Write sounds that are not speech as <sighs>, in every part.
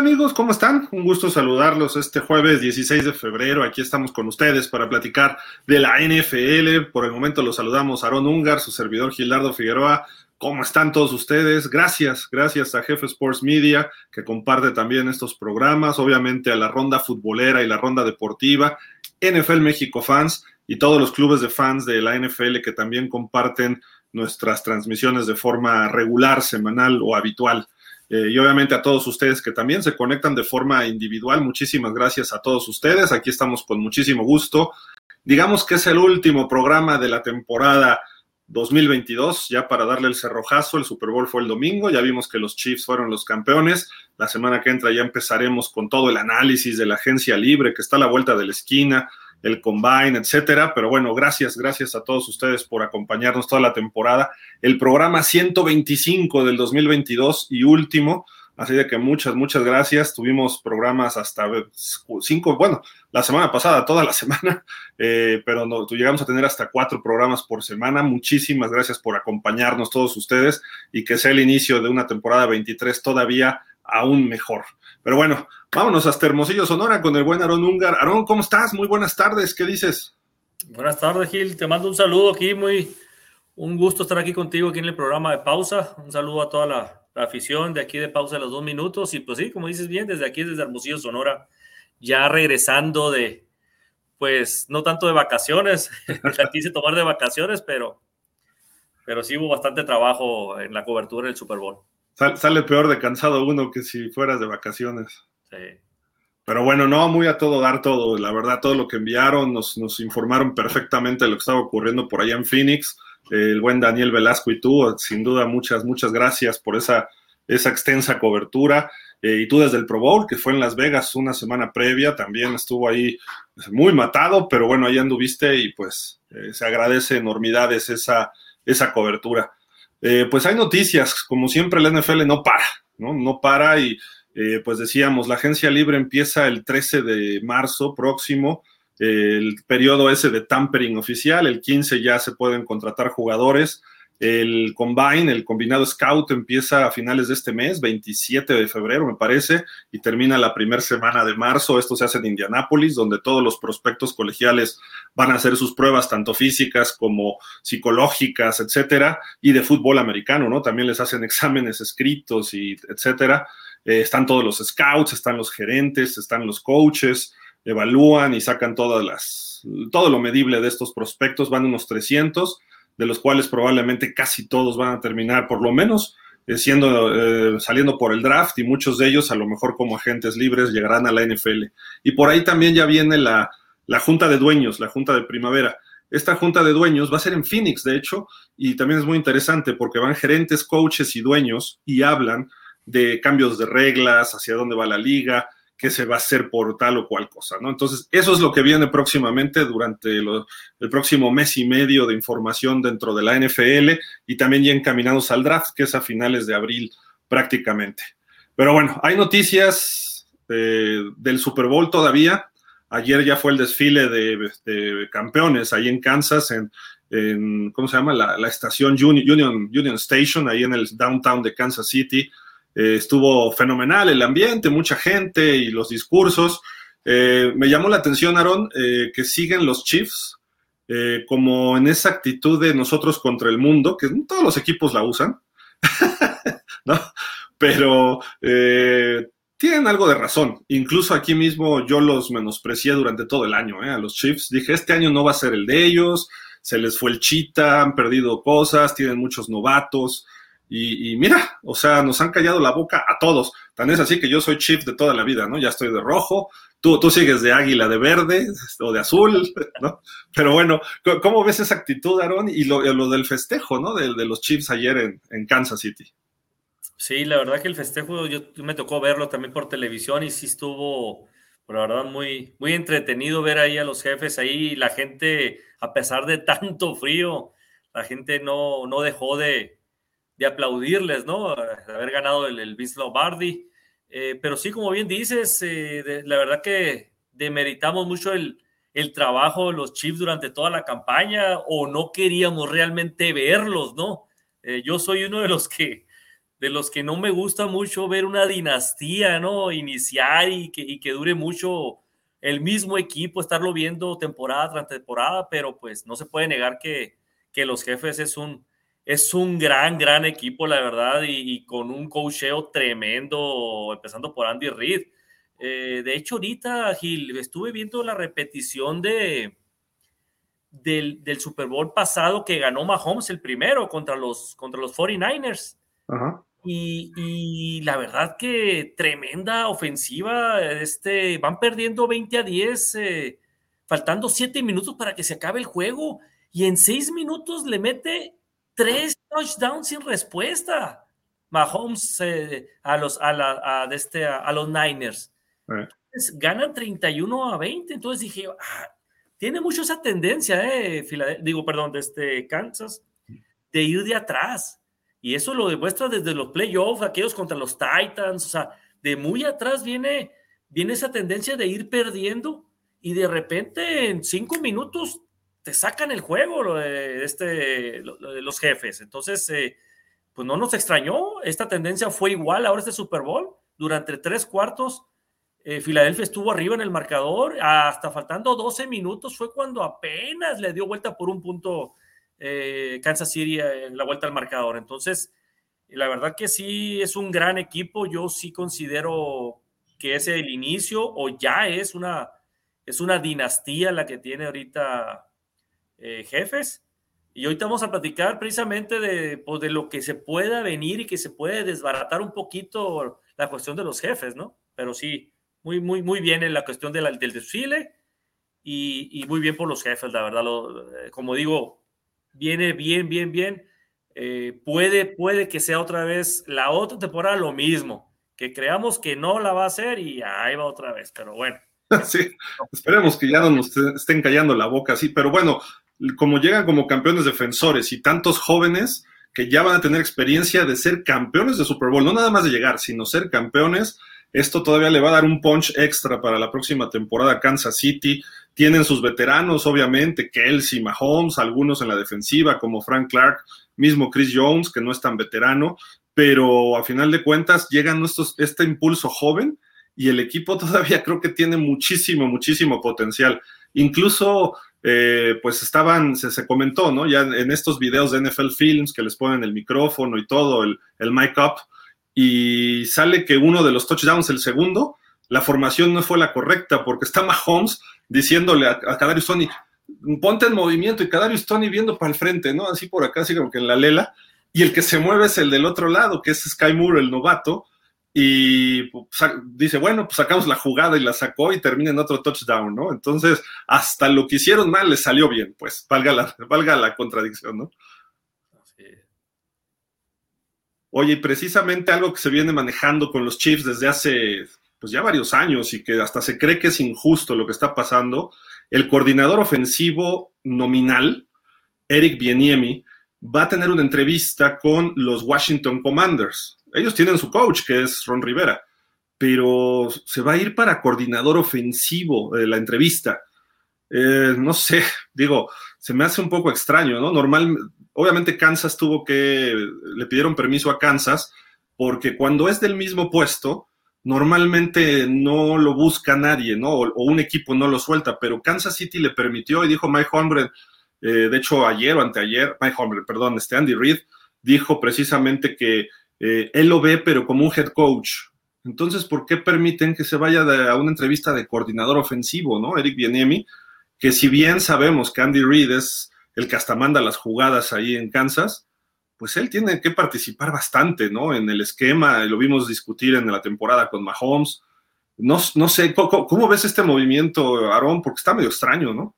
Amigos, ¿cómo están? Un gusto saludarlos este jueves 16 de febrero. Aquí estamos con ustedes para platicar de la NFL. Por el momento los saludamos Aaron Ungar, su servidor Gilardo Figueroa. ¿Cómo están todos ustedes? Gracias, gracias a Jefe Sports Media que comparte también estos programas, obviamente a la ronda futbolera y la ronda deportiva, NFL México Fans y todos los clubes de fans de la NFL que también comparten nuestras transmisiones de forma regular, semanal o habitual. Eh, y obviamente a todos ustedes que también se conectan de forma individual. Muchísimas gracias a todos ustedes. Aquí estamos con muchísimo gusto. Digamos que es el último programa de la temporada 2022, ya para darle el cerrojazo. El Super Bowl fue el domingo. Ya vimos que los Chiefs fueron los campeones. La semana que entra ya empezaremos con todo el análisis de la agencia libre que está a la vuelta de la esquina el Combine, etcétera. Pero bueno, gracias, gracias a todos ustedes por acompañarnos toda la temporada. El programa 125 del 2022 y último. Así de que muchas, muchas gracias. Tuvimos programas hasta cinco, bueno, la semana pasada, toda la <laughs> semana, eh, pero no, llegamos a tener hasta cuatro programas por semana. Muchísimas gracias por acompañarnos todos ustedes y que sea el inicio de una temporada 23 todavía aún mejor. Pero bueno, vámonos hasta Hermosillo, Sonora, con el buen Aarón Ungar. Aarón, ¿cómo estás? Muy buenas tardes, ¿qué dices? Buenas tardes, Gil. Te mando un saludo aquí, muy un gusto estar aquí contigo aquí en el programa de Pausa. Un saludo a toda la, afición de aquí de Pausa de los dos minutos. Y pues sí, como dices bien, desde aquí, desde Hermosillo, Sonora, ya regresando de, pues, no tanto de vacaciones, <laughs> quise tomar de vacaciones, pero, pero sí hubo bastante trabajo en la cobertura del Super Bowl sale peor de cansado uno que si fueras de vacaciones. Sí. Pero bueno, no, muy a todo dar todo. La verdad, todo lo que enviaron nos, nos informaron perfectamente de lo que estaba ocurriendo por allá en Phoenix. el buen Daniel Velasco y tú, sin duda, muchas, muchas gracias por esa, esa extensa cobertura. Eh, y tú desde el Pro Bowl, que fue en Las Vegas una semana previa, también estuvo ahí pues, muy matado, pero bueno, ahí anduviste y pues eh, se agradece enormidades esa, esa cobertura. Eh, pues hay noticias, como siempre la NFL no para, ¿no? No para y eh, pues decíamos, la agencia libre empieza el 13 de marzo próximo, el periodo ese de tampering oficial, el 15 ya se pueden contratar jugadores, el Combine, el combinado Scout, empieza a finales de este mes, 27 de febrero, me parece, y termina la primera semana de marzo. Esto se hace en Indianápolis, donde todos los prospectos colegiales van a hacer sus pruebas, tanto físicas como psicológicas, etcétera, y de fútbol americano, ¿no? También les hacen <laughs> exámenes escritos y etcétera. Eh, están todos los scouts, están los gerentes, están los coaches, evalúan y sacan todas las, todo lo medible de estos prospectos, van unos 300 de los cuales probablemente casi todos van a terminar, por lo menos, eh, siendo, eh, saliendo por el draft y muchos de ellos a lo mejor como agentes libres llegarán a la NFL. Y por ahí también ya viene la, la junta de dueños, la junta de primavera. Esta junta de dueños va a ser en Phoenix, de hecho, y también es muy interesante porque van gerentes, coaches y dueños y hablan de cambios de reglas, hacia dónde va la liga, qué se va a hacer por tal o cual cosa, ¿no? Entonces, eso es lo que viene próximamente durante el próximo mes y medio de información dentro de la NFL y también ya encaminados al draft, que es a finales de abril prácticamente. Pero bueno, hay noticias eh, del Super Bowl todavía. Ayer ya fue el desfile de, campeones ahí en Kansas, en, ¿cómo se llama? La, la estación Union, Union Station, ahí en el downtown de Kansas City. Eh, estuvo fenomenal el ambiente, mucha gente y los discursos. Eh, me llamó la atención, Aaron, eh, que siguen los Chiefs como en esa actitud de nosotros contra el mundo, que todos los equipos la usan, <laughs> ¿no? Pero tienen algo de razón. Incluso aquí mismo yo los menosprecié durante todo el año, a los Chiefs. Dije, este año no va a ser el de ellos, se les fue el chita, han perdido cosas, tienen muchos novatos. Y, mira, o sea, nos han callado la boca a todos. Tan es así que yo soy chief de toda la vida, ¿no? Ya estoy de rojo, tú, tú sigues de águila de verde o de azul, <laughs> ¿no? Pero bueno, ¿cómo ves esa actitud, Aaron? Y lo, del festejo, ¿no? De, los Chiefs ayer en, Kansas City. Sí, la verdad que el festejo, yo me tocó verlo también por televisión y sí estuvo, la verdad, muy, muy entretenido ver ahí a los jefes ahí, la gente, a pesar de <laughs> tanto frío, la gente no, no dejó de, de aplaudirles, ¿no? De haber ganado el, el Vince Lombardi. Eh, pero sí, como bien dices, eh, la verdad que demeritamos mucho el, el, trabajo de los Chiefs durante toda la campaña o no queríamos realmente verlos, ¿no? Eh, yo soy uno de los que de los que no me gusta mucho ver una dinastía, ¿no? Iniciar y que, que dure mucho el mismo equipo, estarlo viendo temporada tras temporada, pero pues no se puede negar que, que los jefes es un, es un gran, gran equipo, la verdad, y, con un cocheo tremendo, empezando por Andy Reid. Eh, de hecho, ahorita, Gil, estuve viendo la repetición de, del, del, Super Bowl pasado que ganó Mahomes el primero contra los, contra los 49ers. Ajá. Y, la verdad que tremenda ofensiva, este, van perdiendo 20 a 10, eh, faltando 7 minutos para que se acabe el juego y en 6 minutos le mete 3 touchdowns sin respuesta. Mahomes eh, a, los, a, este, a, los Niners. ganan 31 a 20, entonces dije, ah, tiene mucho esa tendencia, eh, digo, perdón, de este Kansas, de ir de atrás. Y eso lo demuestra desde los playoffs, aquellos contra los Titans, o sea, de muy atrás viene, viene esa tendencia de ir perdiendo. Y de repente en cinco minutos te sacan el juego de este, los jefes. Entonces, eh, pues no nos extrañó, esta tendencia fue igual ahora este Super Bowl. Durante tres cuartos, eh, Filadelfia estuvo arriba en el marcador, hasta faltando 12 minutos fue cuando apenas le dio vuelta por un punto eh, Kansas City en la vuelta al marcador. Entonces, la verdad que sí es un gran equipo. Yo sí considero que es el inicio o ya es una, es una dinastía la que tiene ahorita eh, jefes. Y ahorita vamos a platicar precisamente de, pues, de lo que se pueda venir y que se puede desbaratar un poquito la cuestión de los jefes, ¿no? Pero sí, muy, muy, muy bien en la cuestión del desfile y, muy bien por los jefes, la verdad. Eh, como digo, viene bien, bien, bien. Eh, puede, puede que sea otra vez la otra temporada lo mismo, que creamos que no la va a hacer y ahí va otra vez, pero bueno. <laughs> Sí, esperemos que ya no nos estén callando la boca así, pero bueno, como llegan como campeones defensores y tantos jóvenes que ya van a tener experiencia de ser campeones de Super Bowl, no nada más de llegar, sino ser campeones, esto todavía le va a dar un punch extra para la próxima temporada Kansas City. Tienen sus veteranos, obviamente, Kelsey, Mahomes, algunos en la defensiva, como Frank Clark, mismo Chris Jones, que no es tan veterano, pero a final de cuentas llegan estos, este impulso joven y el equipo <laughs> todavía creo que tiene muchísimo, muchísimo potencial. Incluso, eh, pues estaban, se, comentó, ¿no? Ya en estos videos de NFL Films que les ponen el micrófono y todo, el, el mic up, y sale que uno de los touchdowns, el segundo, la formación no fue la correcta porque está Mahomes diciéndole a, a Kadarius Tony, ponte en movimiento y Kadarius Tony viendo para el frente, ¿no? Así por acá, así como que en la lela. Y el que se mueve es el del otro lado, que es Sky Moore, el novato. Y pues, dice, bueno, pues sacamos la jugada y la sacó y termina en otro touchdown, ¿no? Entonces, hasta lo que hicieron mal les salió bien, pues, valga la, <laughs> valga la contradicción, ¿no? Oye, precisamente algo que se viene manejando con los Chiefs desde hace pues ya varios años y que hasta se cree que es injusto lo que está pasando, el coordinador ofensivo nominal, Eric Bieniemi, va a tener una entrevista con los Washington Commanders. Ellos tienen su coach, que es Ron Rivera, pero se va a ir para coordinador ofensivo de la entrevista. Eh, no sé, <laughs> digo, se me hace un poco extraño, ¿no? Normal, obviamente Kansas tuvo que, le pidieron permiso a Kansas, porque cuando es del mismo puesto, normalmente no lo busca nadie, ¿no? O, un equipo no lo suelta, pero Kansas City le permitió y dijo Mike Holmgren, eh, de hecho ayer o anteayer, Mike Holmgren, perdón, este Andy Reid, dijo precisamente que eh, él lo ve, pero como un head coach. Entonces, ¿por qué permiten que se vaya a una entrevista de coordinador ofensivo, ¿no? Eric Bieniemi, que si bien sabemos que Andy Reid es el que hasta manda las jugadas ahí en Kansas, pues él tiene que participar bastante, ¿no? En el esquema, lo vimos discutir en la temporada con Mahomes. No, no sé, ¿cómo, ves este movimiento, Aarón? Porque está medio extraño, ¿no?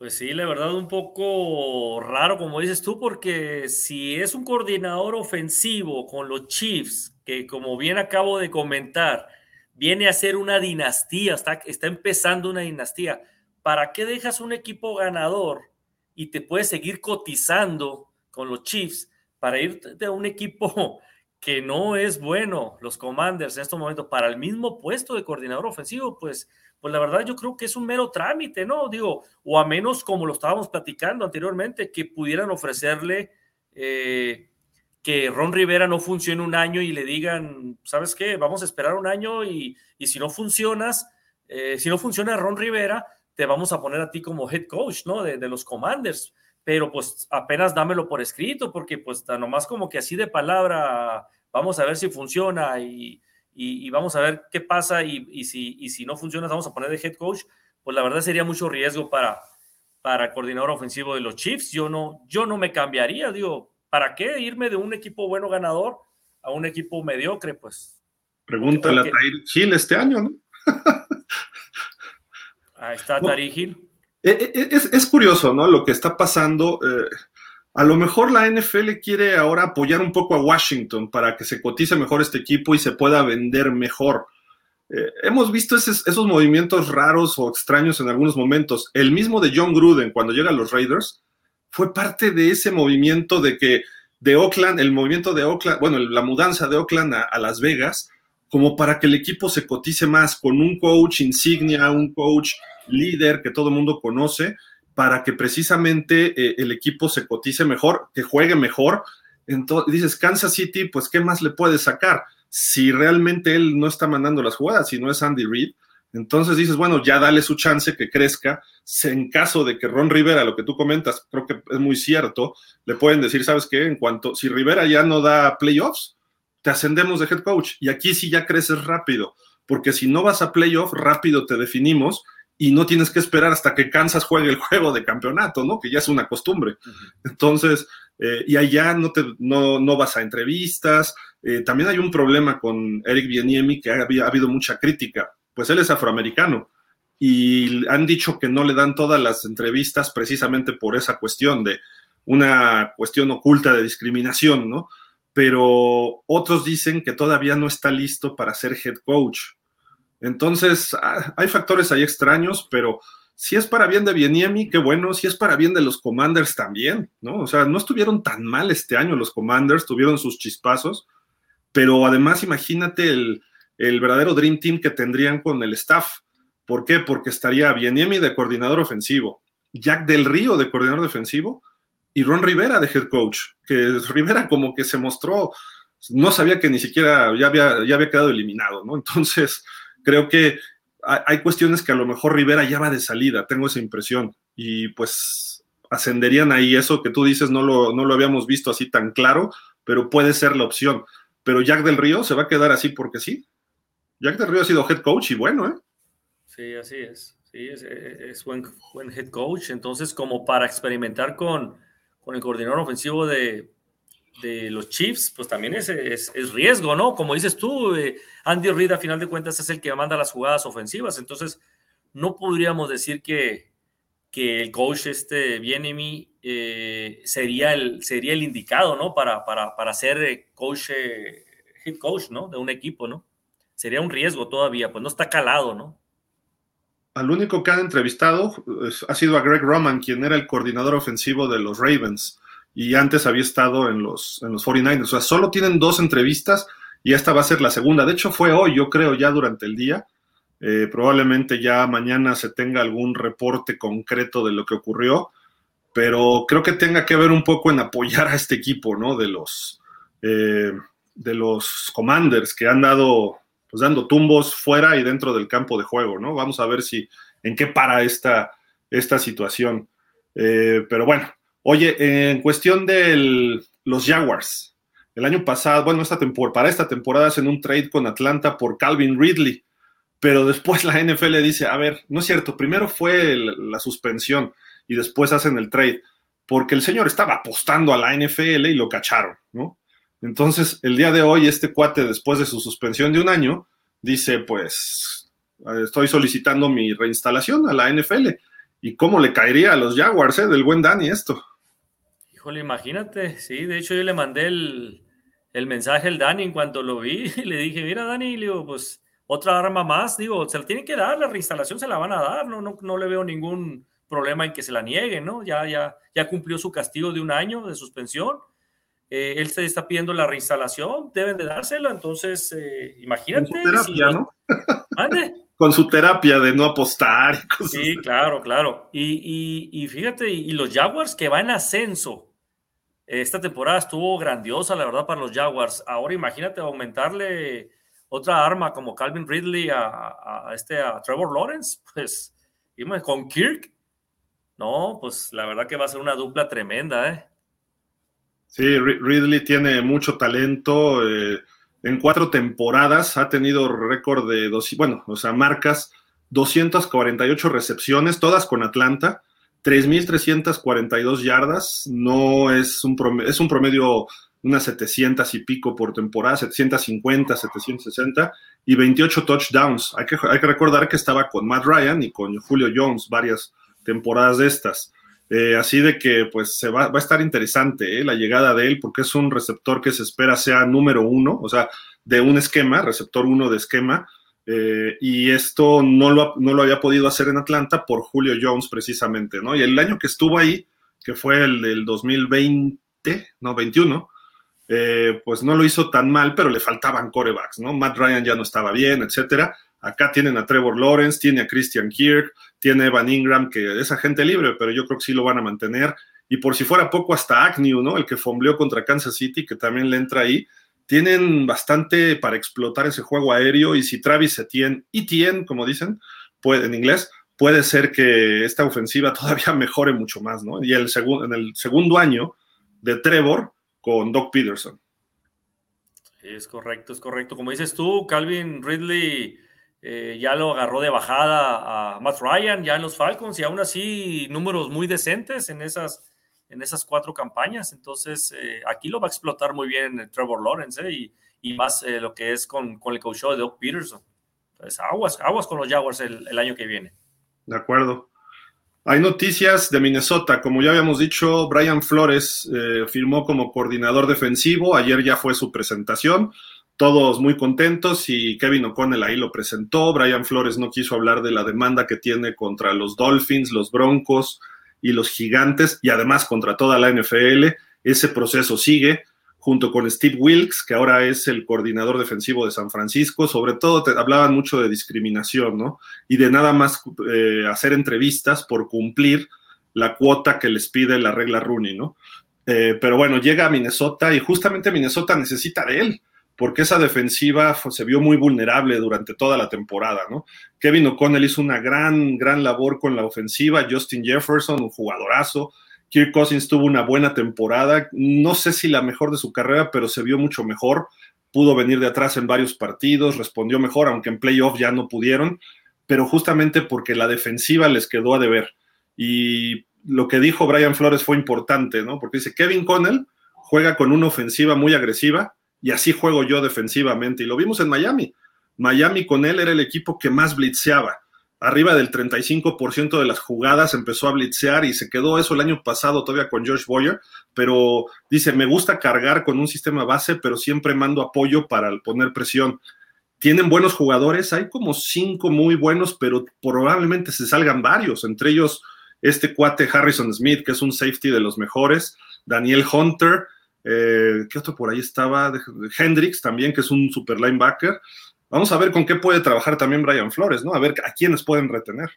Pues sí, la verdad un poco raro, como dices tú, porque si es un coordinador ofensivo con los Chiefs, que como bien acabo de comentar, viene a ser una dinastía, está, empezando una dinastía, ¿para qué dejas un equipo ganador y te puedes seguir cotizando con los Chiefs para ir de un equipo <laughs> que no es bueno, los Commanders en estos momentos, para el mismo puesto de coordinador ofensivo, pues, pues la verdad yo creo que es un mero trámite, ¿no? Digo, o a menos como lo estábamos platicando anteriormente, que pudieran ofrecerle eh, que Ron Rivera no funcione un año y le digan, ¿sabes qué? Vamos a esperar un año y, si no funcionas, eh, si no funciona Ron Rivera, te vamos a poner a ti como head coach, ¿no? De, los Commanders. Pero pues apenas dámelo por escrito, porque pues nomás como que así de palabra, vamos a ver si funciona y, vamos a ver qué pasa y, si, y si no funciona, vamos a poner de head coach, pues la verdad sería mucho riesgo para, para el coordinador ofensivo de los Chiefs. Yo no, yo no me cambiaría, digo, ¿para qué irme de un equipo bueno ganador a un equipo mediocre? Pues. Pregúntale a Tair Hill este año, ¿no? Ahí está Tair Hill. Eh, eh, es, curioso, ¿no? Lo que está pasando. Eh, a lo mejor la NFL quiere ahora apoyar un poco a Washington para que se cotice mejor este equipo y se pueda vender mejor. hemos visto esos, esos, movimientos raros o extraños en algunos momentos. El mismo de John Gruden cuando llega a los Raiders fue parte de ese movimiento de que de Oakland, el movimiento de Oakland, bueno, la mudanza de Oakland a, Las Vegas, como para que el equipo se cotice más con un coach insignia, un coach líder que todo el mundo conoce, para que precisamente eh, el equipo se cotice mejor, que juegue mejor. Entonces dices, Kansas City, pues, ¿qué más le puedes sacar? Si realmente él no está mandando las jugadas, si no es Andy Reid, entonces dices, bueno, ya dale su chance que crezca. En caso de que Ron Rivera, lo que tú comentas, creo que es muy cierto, le pueden decir, ¿sabes qué? En cuanto, si Rivera ya no da playoffs, te ascendemos de head coach. Y aquí sí ya creces rápido, porque si no vas a playoff, rápido te definimos y no tienes que esperar hasta que Kansas juegue el juego de campeonato, ¿no? Que ya es una costumbre. Entonces, eh, y allá no, te, no, no vas a entrevistas. Eh, también hay un problema con Eric Bieniemi, que ha habido mucha crítica pues él es afroamericano y han dicho que no le dan todas las entrevistas precisamente por esa cuestión de una cuestión oculta de discriminación, ¿no? Pero otros dicen que todavía no está listo para ser head coach. Entonces, ah, hay factores ahí extraños, pero si es para bien de Bieniemi, qué bueno, si es para bien de los Commanders también, ¿no? O sea, no estuvieron tan mal este año los Commanders, tuvieron sus chispazos, pero además imagínate el, verdadero Dream Team que tendrían con el staff. ¿Por qué? Porque estaría Bieniemi de coordinador ofensivo, Jack del Río de coordinador defensivo y Ron Rivera de head coach, que Rivera como que se mostró, no sabía que ni siquiera ya había, ya había quedado eliminado, ¿no? Entonces, creo que hay cuestiones que a lo mejor Rivera ya va de salida, tengo esa impresión, y pues ascenderían ahí eso que tú dices, no lo, no lo habíamos visto así tan claro, pero puede ser la opción. Pero Jack del Río se va a quedar así porque sí. Jack Del Río ha sido head coach y bueno, ¿eh? Sí, así es. Sí, es, buen, buen, head coach. Entonces, como para experimentar con, con el coordinador ofensivo de, de los Chiefs, pues también es, es, riesgo, ¿no? Como dices tú, eh, Andy Reid a final de cuentas es el que manda las jugadas ofensivas, entonces no podríamos decir que, que el coach este Bienemi eh, sería, el, sería el indicado, ¿no? Para, para, para ser eh, coach, eh, head coach, ¿no? De un equipo, ¿no? sería un riesgo todavía, pues no está calado, ¿no? Al único que han entrevistado ha sido a Greg Roman, quien era el coordinador ofensivo de los Ravens y antes había estado en los, en los 49ers. O sea, solo tienen dos entrevistas y esta va a ser la segunda. De hecho, fue hoy, yo creo, ya durante el día. Eh, probablemente ya mañana se tenga algún reporte concreto de lo que ocurrió, pero creo que tenga que ver un poco en apoyar a este equipo, ¿no? De los, eh, de los Commanders que han dado pues dando tumbos fuera y dentro del campo de juego, ¿no? Vamos a ver si en qué para esta, esta situación. Eh, pero bueno, oye, en cuestión de los Jaguars, el año pasado, bueno, esta temporada, para esta temporada hacen un trade con Atlanta por Calvin Ridley, pero después la NFL dice, a ver, no es cierto, primero fue la suspensión y después hacen el trade, porque el señor estaba apostando a la NFL y lo cacharon, ¿no? Entonces, el día de hoy, este cuate, después de su suspensión de un año, dice, pues, estoy solicitando mi reinstalación a la NFL. ¿Y cómo le caería a los Jaguars, eh, del buen Dani esto? Híjole, imagínate, sí, de hecho yo le mandé el, mensaje al Dani en cuanto lo vi, <laughs> y le dije, mira Dani, digo, pues otra arma más, digo, se la tiene que dar, la reinstalación se la van a dar, no, no, no le veo ningún problema en que se la nieguen, ¿no? Ya, ya, ya cumplió su castigo de un año de suspensión, eh, él se está pidiendo la reinstalación, deben de dárselo, entonces eh, imagínate. Con su terapia, ¿no? <laughs> Con su terapia de no apostar. sí, claro, claro. Y, fíjate, y, los Jaguars que van en ascenso, esta temporada estuvo grandiosa, la verdad, para los Jaguars. Ahora imagínate aumentarle otra arma como Calvin Ridley a, este, Trevor Lawrence, <laughs> pues, con Kirk. No, pues la verdad que va a ser una dupla tremenda, ¿eh? Sí, Ridley tiene mucho talento. Eh, en cuatro temporadas ha tenido récord de dos, bueno, o sea, marcas 248 recepciones, todas con Atlanta, 3.342 yardas, no es un promedio, es un promedio unas 700 y pico por temporada, 750, 760 y 28 touchdowns. Hay que, hay que recordar que estaba con Matt Ryan y con Julio Jones varias temporadas de estas. Eh, así de que pues se va, va a estar interesante eh, la llegada de él porque es un receptor que se espera sea número uno, o sea, de un esquema, receptor uno de esquema, eh, y esto no lo, no lo había podido hacer en Atlanta por Julio Jones precisamente, ¿no? Y el año que estuvo ahí, que fue el del 2020, no, 21, pues no lo hizo tan mal, pero le faltaban corebacks, ¿no? Matt Ryan ya no estaba bien, etcétera. Acá tienen a Trevor Lawrence, tiene a Christian Kirk, tiene a Evan Ingram, que es agente libre, pero yo creo que sí lo van a mantener. Y por si fuera poco, hasta Agnew, ¿no? El que fombleó contra Kansas City, que también le entra ahí. Tienen bastante para explotar ese juego aéreo. Y si Travis Etienne, Etienne, como dicen, puede, en inglés, puede ser que esta ofensiva <laughs> todavía mejore mucho más, ¿no? Y el en el segundo año de Trevor con Doc Peterson. Es correcto, es correcto. Como dices tú, Calvin Ridley eh, ya lo agarró de bajada a Matt Ryan, ya en los Falcons, y aún así números muy decentes en esas, en esas cuatro campañas. Entonces, eh, aquí lo va a explotar muy bien Trevor Lawrence eh, y, y, más lo que es con, con el coach de Doug Peterson. Entonces, aguas, aguas con los Jaguars el, el año que viene. De acuerdo. Hay noticias de Minnesota. Como ya habíamos dicho, Brian Flores firmó como coordinador defensivo. Ayer ya fue su presentación todos muy contentos y Kevin O'Connell ahí lo presentó. Brian Flores no quiso hablar de la demanda que tiene contra los Dolphins, los Broncos y los Gigantes y además contra toda la NFL. Ese proceso sigue junto con Steve Wilkes, que ahora es el coordinador defensivo de San Francisco. Sobre todo te hablaban mucho de discriminación, ¿no? Y de nada más eh, hacer entrevistas por cumplir la cuota que les pide la regla Rooney, ¿no? Eh, pero bueno, llega a Minnesota y justamente Minnesota necesita de él porque esa defensiva se vio muy vulnerable durante toda la temporada, ¿no? Kevin O'Connell hizo una gran, gran labor con la ofensiva, Justin Jefferson, un jugadorazo, Kirk Cousins tuvo una buena temporada, no sé si la mejor de su carrera, pero se vio mucho mejor, pudo venir de atrás en varios partidos, respondió mejor, aunque en playoff ya no pudieron, pero justamente porque la defensiva les quedó a deber. Y lo que dijo Brian Flores fue importante, ¿no? Porque dice, Kevin Connell juega con una ofensiva muy agresiva, y así juego yo defensivamente. Y lo vimos en Miami. Miami con él era el equipo que más blitzeaba. Arriba del 35% de las jugadas empezó a blitzear y se quedó eso el año pasado todavía con George Boyer, pero dice, me gusta cargar con un sistema base, pero siempre mando apoyo para poner presión. Tienen buenos jugadores, hay como cinco muy buenos, pero probablemente se salgan varios, entre ellos este cuate Harrison Smith, que es un safety de los mejores, Daniel Hunter, eh, ¿Qué otro por ahí estaba? Hendrix también, que es un super linebacker. Vamos a ver con qué puede trabajar también Brian Flores, ¿no? A ver a quiénes pueden retener.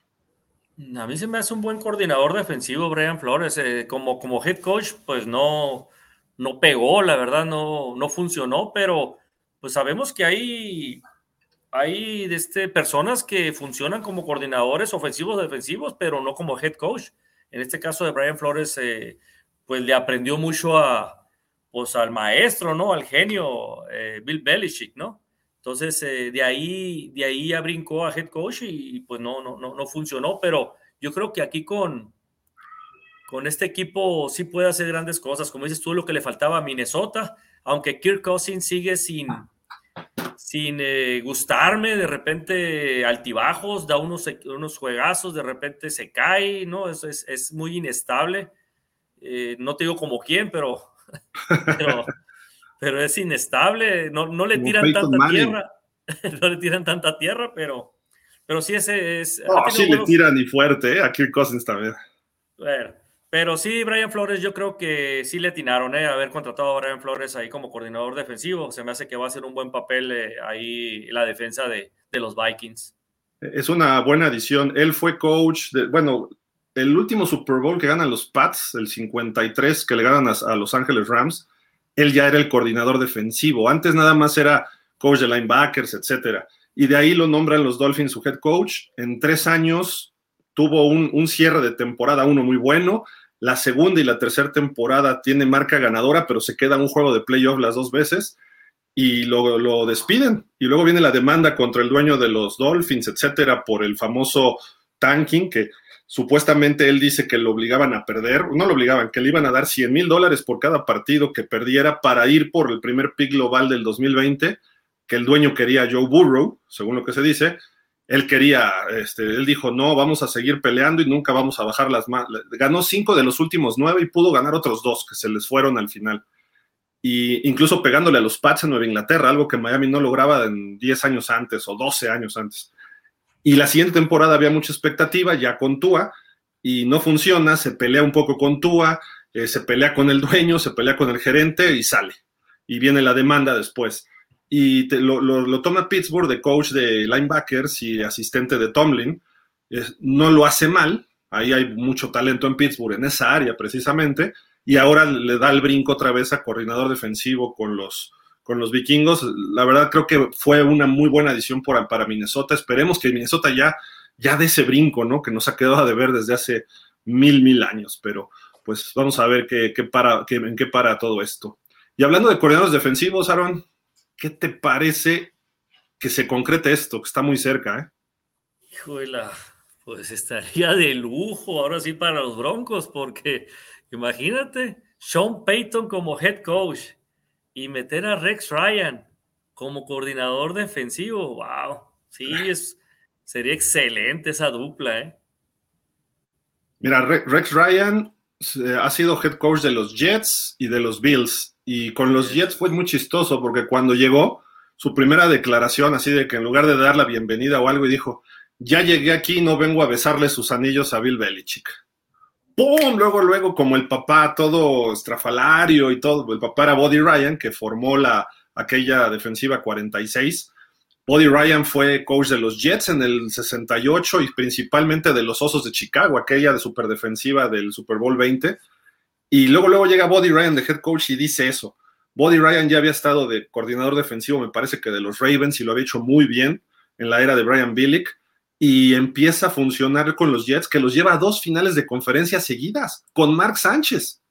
A mí se me hace un buen coordinador defensivo, Brian Flores. Eh, como, como head coach, pues no, no pegó, la verdad, no, no funcionó, pero pues sabemos que hay, hay este, personas que funcionan como coordinadores ofensivos defensivos, pero no como head coach. En este caso de Brian Flores, eh, pues le aprendió mucho a, pues al maestro, ¿no? Al genio eh, Bill Belichick, ¿no? Entonces, eh, de, ahí, de ahí ya brincó a head coach y, pues no, no, no, no, funcionó, pero yo creo que aquí con, con este equipo sí puede hacer grandes cosas. Como dices tú, lo que le faltaba a Minnesota, aunque Kirk Cousins sigue sin, sin eh, gustarme, de repente altibajos, da unos, unos juegazos, de repente se cae, ¿no? Eso es, es muy inestable. no te digo como quién, pero <laughs> pero, es inestable, no, no le tiran tanta tierra, <laughs> no le tiran tanta tierra, pero, pero sí ese es... No, sí le tiran y fuerte, ¿eh? a Kirk Cousins también. Bueno, pero sí, Brian Flores, yo creo que sí le atinaron, ¿eh? Haber contratado a Brian Flores ahí como coordinador defensivo. Se me hace que va a ser un buen papel eh, ahí la defensa de, de, los Vikings. Es una buena adición. Él fue coach, de, bueno, el último Super Bowl que ganan los Pats, el 53 que le ganan a, Los Ángeles Rams, él ya era el coordinador defensivo. Antes nada más era coach de linebackers, etcétera. Y de ahí lo nombran los Dolphins su head coach. En tres años tuvo un, un cierre de temporada uno muy bueno. La segunda y la tercera temporada tiene marca ganadora, pero se queda un juego de playoff las dos veces y lo, lo, despiden. Y luego viene la demanda contra el dueño de los Dolphins, etcétera, por el famoso tanking, que supuestamente él dice que lo obligaban a perder, no lo obligaban, que le iban a dar 100 mil dólares por cada partido que perdiera para ir por el primer pick global del 2020, que el dueño quería Joe Burrow, según lo que se dice. Él quería, este, él dijo, no, vamos a seguir peleando y nunca vamos a bajar las manos. Ganó cinco de los últimos nueve y pudo ganar otros dos que se les fueron al final y incluso pegándole a los Pats en Nueva Inglaterra, algo que Miami no lograba en 10 años antes o 12 años antes. Y la siguiente temporada había mucha expectativa ya con Tua y no funciona, se pelea un poco con Tua, eh, se pelea con el dueño, se pelea con el gerente y sale. Y viene la demanda después. Y lo, toma Pittsburgh de coach de linebackers y asistente de Tomlin. no lo hace mal, ahí hay mucho talento en Pittsburgh en esa área precisamente y ahora le da el brinco otra vez a coordinador defensivo con los, con los vikingos. La verdad creo que fue una muy buena adición para Minnesota. Esperemos que Minnesota ya, ya dé ese brinco, ¿no? Que nos ha quedado de ver desde hace mil, mil años, pero pues vamos a ver qué, para, en qué para todo esto. Y hablando de coordinadores defensivos, Aaron, ¿qué te parece que se concrete esto, que está muy cerca, eh? Híjole, pues estaría de lujo ahora sí para los Broncos, porque Imagínate, Sean Payton como head coach y meter a Rex Ryan como coordinador defensivo. Wow, sí, <laughs> es, sería excelente esa dupla, ¿eh? Mira, Rex Ryan eh, ha sido head coach de los Jets y de los Bills. Y con los Jets fue muy chistoso porque cuando llegó, su primera declaración, así de que en lugar de dar la bienvenida o algo, y dijo: Ya llegué aquí y no vengo a besarle sus anillos a Bill Belichick. ¡Pum! Luego, luego, como el papá todo estrafalario y todo, el papá era Body Ryan, que formó la, aquella defensiva 46. Body Ryan fue coach de los Jets en el 68 y principalmente de los Osos de Chicago, aquella de superdefensiva del Super Bowl 20. Y luego, luego llega Body Ryan de head coach y dice eso. Body Ryan ya había estado de coordinador defensivo, me parece que de los Ravens, y lo había hecho muy bien en la era de Brian Billick y empieza a funcionar con los Jets, que los lleva a dos finales de conferencia seguidas, con Mark Sánchez.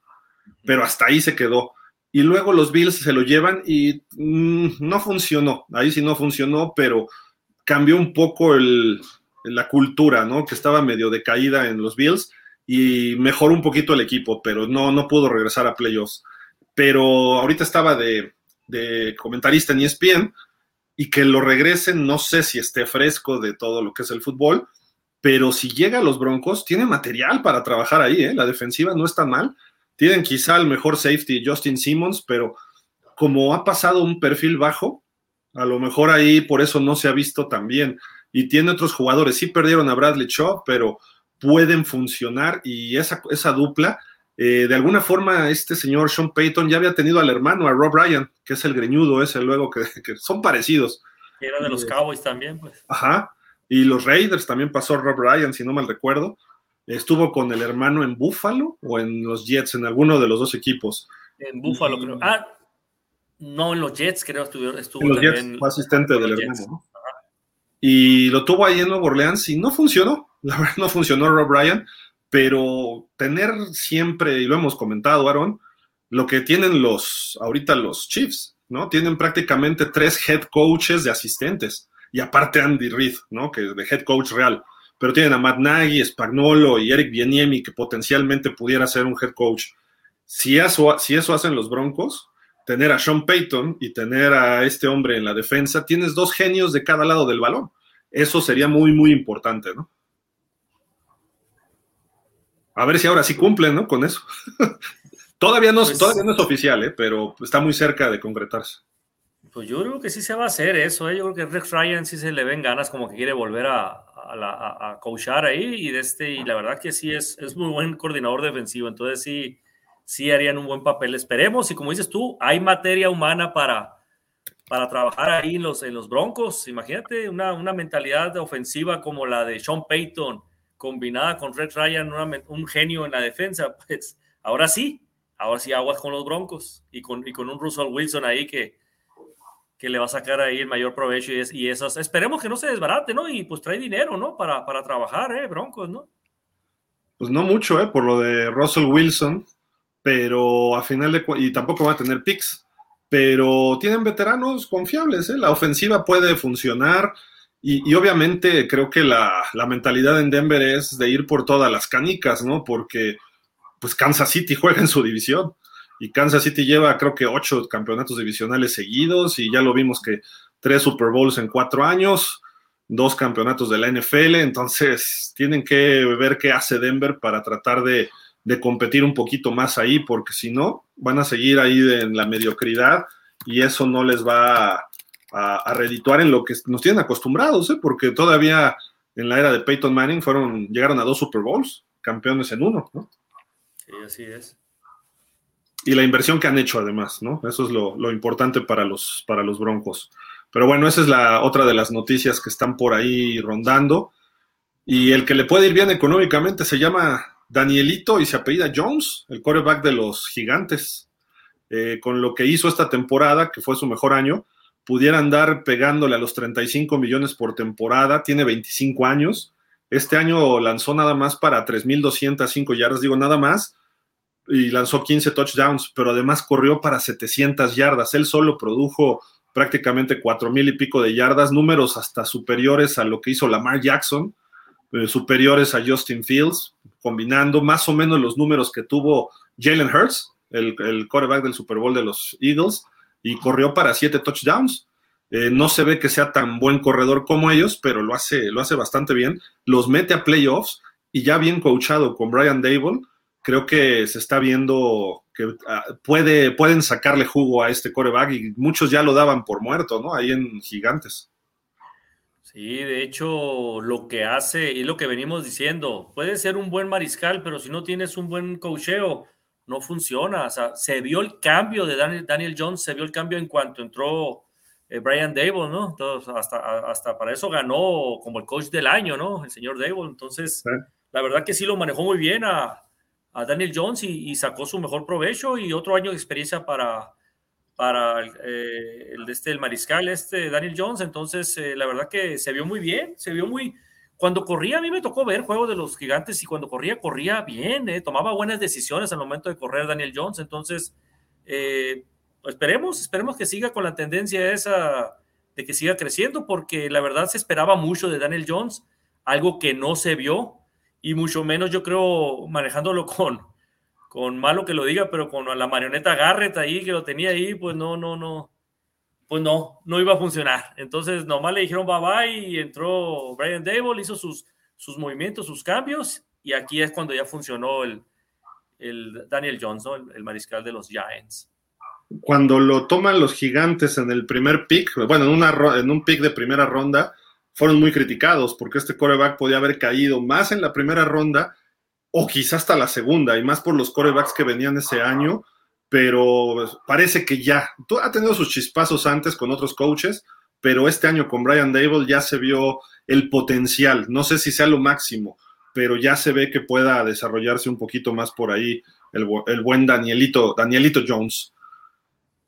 Pero hasta ahí se quedó. Y luego los Bills se lo llevan y mm, no funcionó. Ahí sí no funcionó, pero cambió un poco la cultura, ¿no? Que estaba medio decaída en los Bills y mejoró un poquito el equipo, pero no, no pudo regresar a playoffs. Pero ahorita estaba de, de comentarista en ESPN y que lo regresen, no sé si esté fresco de todo lo que es el fútbol, pero si llega a los Broncos, tiene material para trabajar ahí, ¿eh? la defensiva no está mal, tienen quizá el mejor safety Justin Simmons, pero como ha pasado un perfil bajo, a lo mejor ahí por eso no se ha visto tan bien. Y tiene otros jugadores, sí perdieron a Bradley Shaw, pero pueden funcionar y esa, esa dupla eh, de alguna forma, este señor Sean Payton ya había tenido al hermano, a Rob Ryan, que es el greñudo ese luego, que, <laughs> son parecidos. Era de los Cowboys también, pues. Ajá. Y los Raiders también pasó Rob Ryan, si no mal recuerdo. Estuvo con el hermano en Buffalo o en los Jets, en alguno de los dos equipos. En Buffalo, creo. Ah, no, en los Jets, creo, estuvo, estuvo en los Jets, fue asistente del hermano. Y lo tuvo ahí en Nueva Orleans y no funcionó. La verdad, no funcionó Rob Ryan pero tener siempre, y lo hemos comentado, Aaron, lo que tienen los, ahorita los Chiefs, ¿no? Tienen prácticamente tres head coaches de asistentes, y aparte Andy Reid, ¿no? Que de head coach real, pero tienen a Matt Nagy, Spagnolo y Eric Bieniemi, que potencialmente pudiera ser un head coach. Si eso, si eso hacen los Broncos, tener a Sean Payton y tener a este hombre en la defensa, tienes dos genios de cada lado del balón. Eso sería muy, muy importante, ¿no? A ver si ahora sí cumplen, ¿no? Con eso. <laughs> todavía, no, pues todavía no es oficial, ¿eh? Pero está muy cerca de concretarse. Pues yo creo que sí se va a hacer eso, ¿eh? Yo creo que Rex Ryan sí se le ven ganas como que quiere volver a, a, coachar ahí y, de este, y la verdad que sí es, es muy buen coordinador defensivo, entonces sí, sí harían un buen papel. Esperemos y como dices tú, hay materia humana para, para trabajar ahí en los, en los Broncos. Imagínate una, una mentalidad ofensiva como la de Sean Payton, combinada con Red Ryan, un genio en la defensa, <laughs> pues ahora sí, ahora sí aguas con los Broncos y con, y con un Russell Wilson ahí que, que le va a sacar ahí el mayor provecho y, es, esperemos que no se desbarate, ¿no? Y pues trae dinero, ¿no? Para, para trabajar, ¿eh? Broncos, ¿no? Pues no mucho, ¿eh? Por lo de Russell Wilson, pero a final de y tampoco va a tener picks, pero tienen veteranos confiables, ¿eh? La ofensiva puede funcionar y, obviamente creo que la, mentalidad en Denver es de ir por todas las canicas, ¿no? Porque pues Kansas City juega en su división y Kansas City lleva creo que ocho campeonatos divisionales seguidos y ya lo vimos que tres Super Bowls en cuatro años, dos campeonatos de la NFL, entonces tienen que ver qué hace Denver para tratar de, competir un poquito más ahí, porque si no, van a seguir ahí en la mediocridad y eso no les va a a, redituar en lo que nos tienen acostumbrados, ¿eh? porque todavía en la era de Peyton Manning fueron, llegaron a dos Super Bowls, campeones en uno, ¿no? Sí, así es. Y la inversión que han hecho además, ¿no? Eso es lo, importante para los, para los Broncos. Pero bueno, esa es la otra de las noticias que están por ahí rondando. Y el que le puede ir bien económicamente se llama Danielito y se apellida Jones, el quarterback de los gigantes. Eh, con lo que hizo esta temporada, que fue su mejor año, pudiera andar pegándole a los 35 millones por temporada, tiene 25 años. Este año lanzó nada más para 3.205 yardas, digo nada más, y lanzó 15 touchdowns, pero además corrió para 700 yardas. Él solo produjo prácticamente 4.000 y pico de yardas, números hasta superiores a lo que hizo Lamar Jackson, eh, superiores a Justin Fields, combinando más o menos los números que tuvo Jalen Hurts, el, el quarterback del Super Bowl de los Eagles y corrió para siete touchdowns. Eh, no se ve que sea tan buen corredor como ellos, pero lo hace, lo hace bastante bien. Los mete a playoffs y ya bien coachado con Brian Dable, creo que se está viendo que ah, puede, pueden sacarle jugo a este coreback y muchos ya lo daban por muerto, ¿no? Ahí en Gigantes. Sí, de hecho, lo que hace y lo que venimos diciendo, puede ser un buen mariscal, pero si no tienes un buen coacheo, no funciona. O sea, se vio el cambio de Daniel, Jones, se vio el cambio en cuanto entró eh, Brian Dable, ¿no? Entonces, hasta, hasta para eso ganó como el coach del año, ¿no? El señor Dable. Entonces, la verdad que sí lo manejó muy bien a, Daniel Jones y, sacó su mejor provecho y otro año de experiencia para, para eh, el de este, el mariscal, este Daniel Jones. Entonces, eh, la verdad que se vio muy bien, se vio muy, cuando corría, a mí me tocó ver juego de los gigantes y cuando corría, corría bien, eh, tomaba buenas decisiones al momento de correr Daniel Jones. Entonces, eh, esperemos, esperemos que siga con la tendencia esa de que siga creciendo, porque la verdad se esperaba mucho de Daniel Jones, algo que no se vio, y mucho menos yo creo manejándolo <laughs> con, con malo que lo diga, pero con la marioneta Garrett ahí, que lo tenía ahí, pues no, no, no, pues no, no iba a funcionar. Entonces, nomás le dijeron bye bye y entró Brian Dable, hizo sus, sus movimientos, sus cambios, y aquí es cuando ya funcionó el, el Daniel Johnson, el, mariscal de los Giants. Cuando lo toman los gigantes en el primer pick, bueno, en, una, en un pick de primera ronda, fueron muy criticados porque este coreback podía haber caído más en la primera ronda o quizás hasta la segunda, y más por los corebacks que venían ese año pero parece que ya, ha tenido sus chispazos antes con otros coaches, pero este año con Brian Dable ya se vio el potencial, no sé si sea lo máximo, pero ya se ve que pueda desarrollarse un poquito más por ahí el, buen Danielito, Danielito Jones.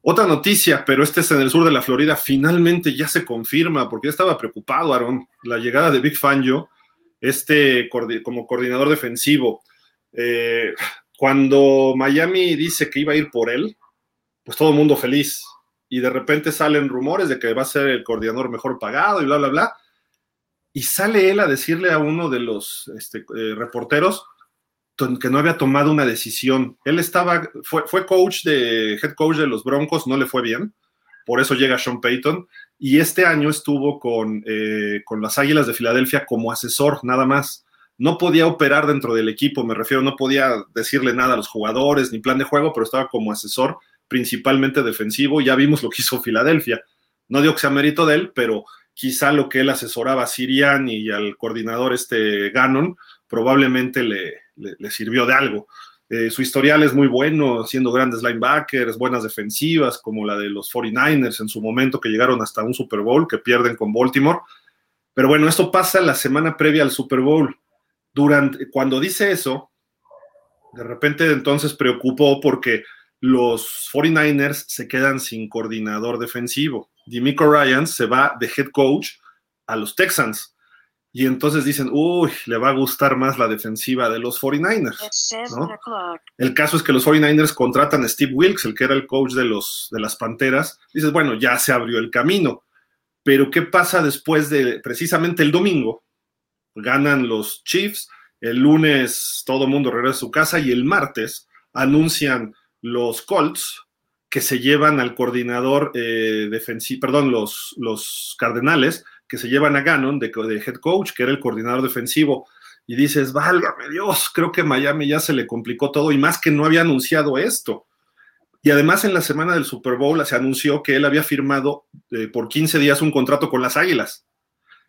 Otra noticia, pero este es en el sur de la Florida, finalmente ya se confirma, porque ya estaba preocupado, Aaron, la llegada de Big Fangio, este como coordinador defensivo. Eh, cuando Miami dice que iba a ir por él, pues todo el mundo feliz. Y de repente salen rumores de que va a ser el coordinador mejor pagado y bla, bla, bla. Y sale él a decirle a uno de los este, eh, reporteros que no había tomado una decisión. Él estaba, fue, coach de, head coach de los Broncos, no le fue bien. Por eso llega Sean Payton. Y este año estuvo con, eh, con las Águilas de Filadelfia como asesor, nada más no podía operar dentro del equipo, me refiero, no podía decirle nada a los jugadores ni plan de juego, pero estaba como asesor principalmente defensivo. Ya vimos lo que hizo Filadelfia. No digo que sea mérito de él, pero quizá lo que él asesoraba a Sirian y al coordinador este Gannon probablemente le, sirvió de algo. Eh, su historial es muy bueno, haciendo grandes linebackers, buenas defensivas, como la de los 49ers en su momento, que llegaron hasta un Super Bowl, que pierden con Baltimore. Pero bueno, esto pasa la semana previa al Super Bowl durante, cuando dice eso, de repente entonces preocupó porque los 49ers se quedan sin coordinador defensivo. Dimico Ryan se va de head coach a los Texans. Y entonces dicen, uy, le va a gustar más la defensiva de los 49ers. El caso es que los 49ers contratan a Steve Wilkes, el que era el coach de, los, de las Panteras. Dices, bueno, ya se abrió el camino. Pero ¿qué pasa después de precisamente el domingo? Ganan los Chiefs, el lunes todo el mundo regresa a su casa y el martes anuncian los Colts que se llevan al coordinador eh, defensivo, perdón, los, los Cardenales que se llevan a Gannon de, head coach, que era el coordinador defensivo, y dices, válgame Dios, creo que Miami ya se le complicó todo y más que no había anunciado esto. Y además en la semana del Super Bowl se anunció que él había firmado eh, por 15 días un contrato con las Águilas.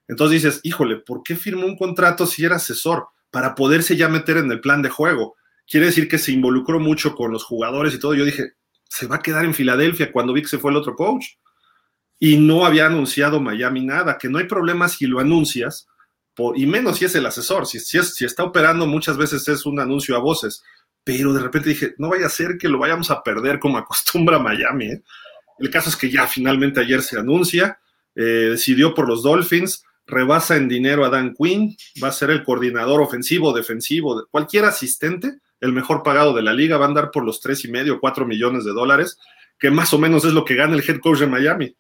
Entonces dices, híjole, ¿por qué firmó un contrato si era asesor? Para poderse ya meter en el plan de juego. Quiere decir que se involucró mucho con los jugadores y todo. Yo dije, se va a quedar en Filadelfia cuando vi que se fue el otro coach y no había anunciado Miami nada, que no hay problema si lo anuncias, y menos si es el asesor, si, si, si está operando muchas veces es un anuncio a voces, pero de repente dije, no vaya a ser que lo vayamos a perder como <laughs> acostumbra Miami. ¿eh? El caso es que ya finalmente ayer se anuncia, eh, decidió por los Dolphins, rebasa en dinero a Dan Quinn, va a ser el coordinador ofensivo, defensivo, cualquier asistente, el mejor pagado de la liga, va a andar por los tres y medio, cuatro millones de dólares, que más o menos es lo que gana el head coach de Miami.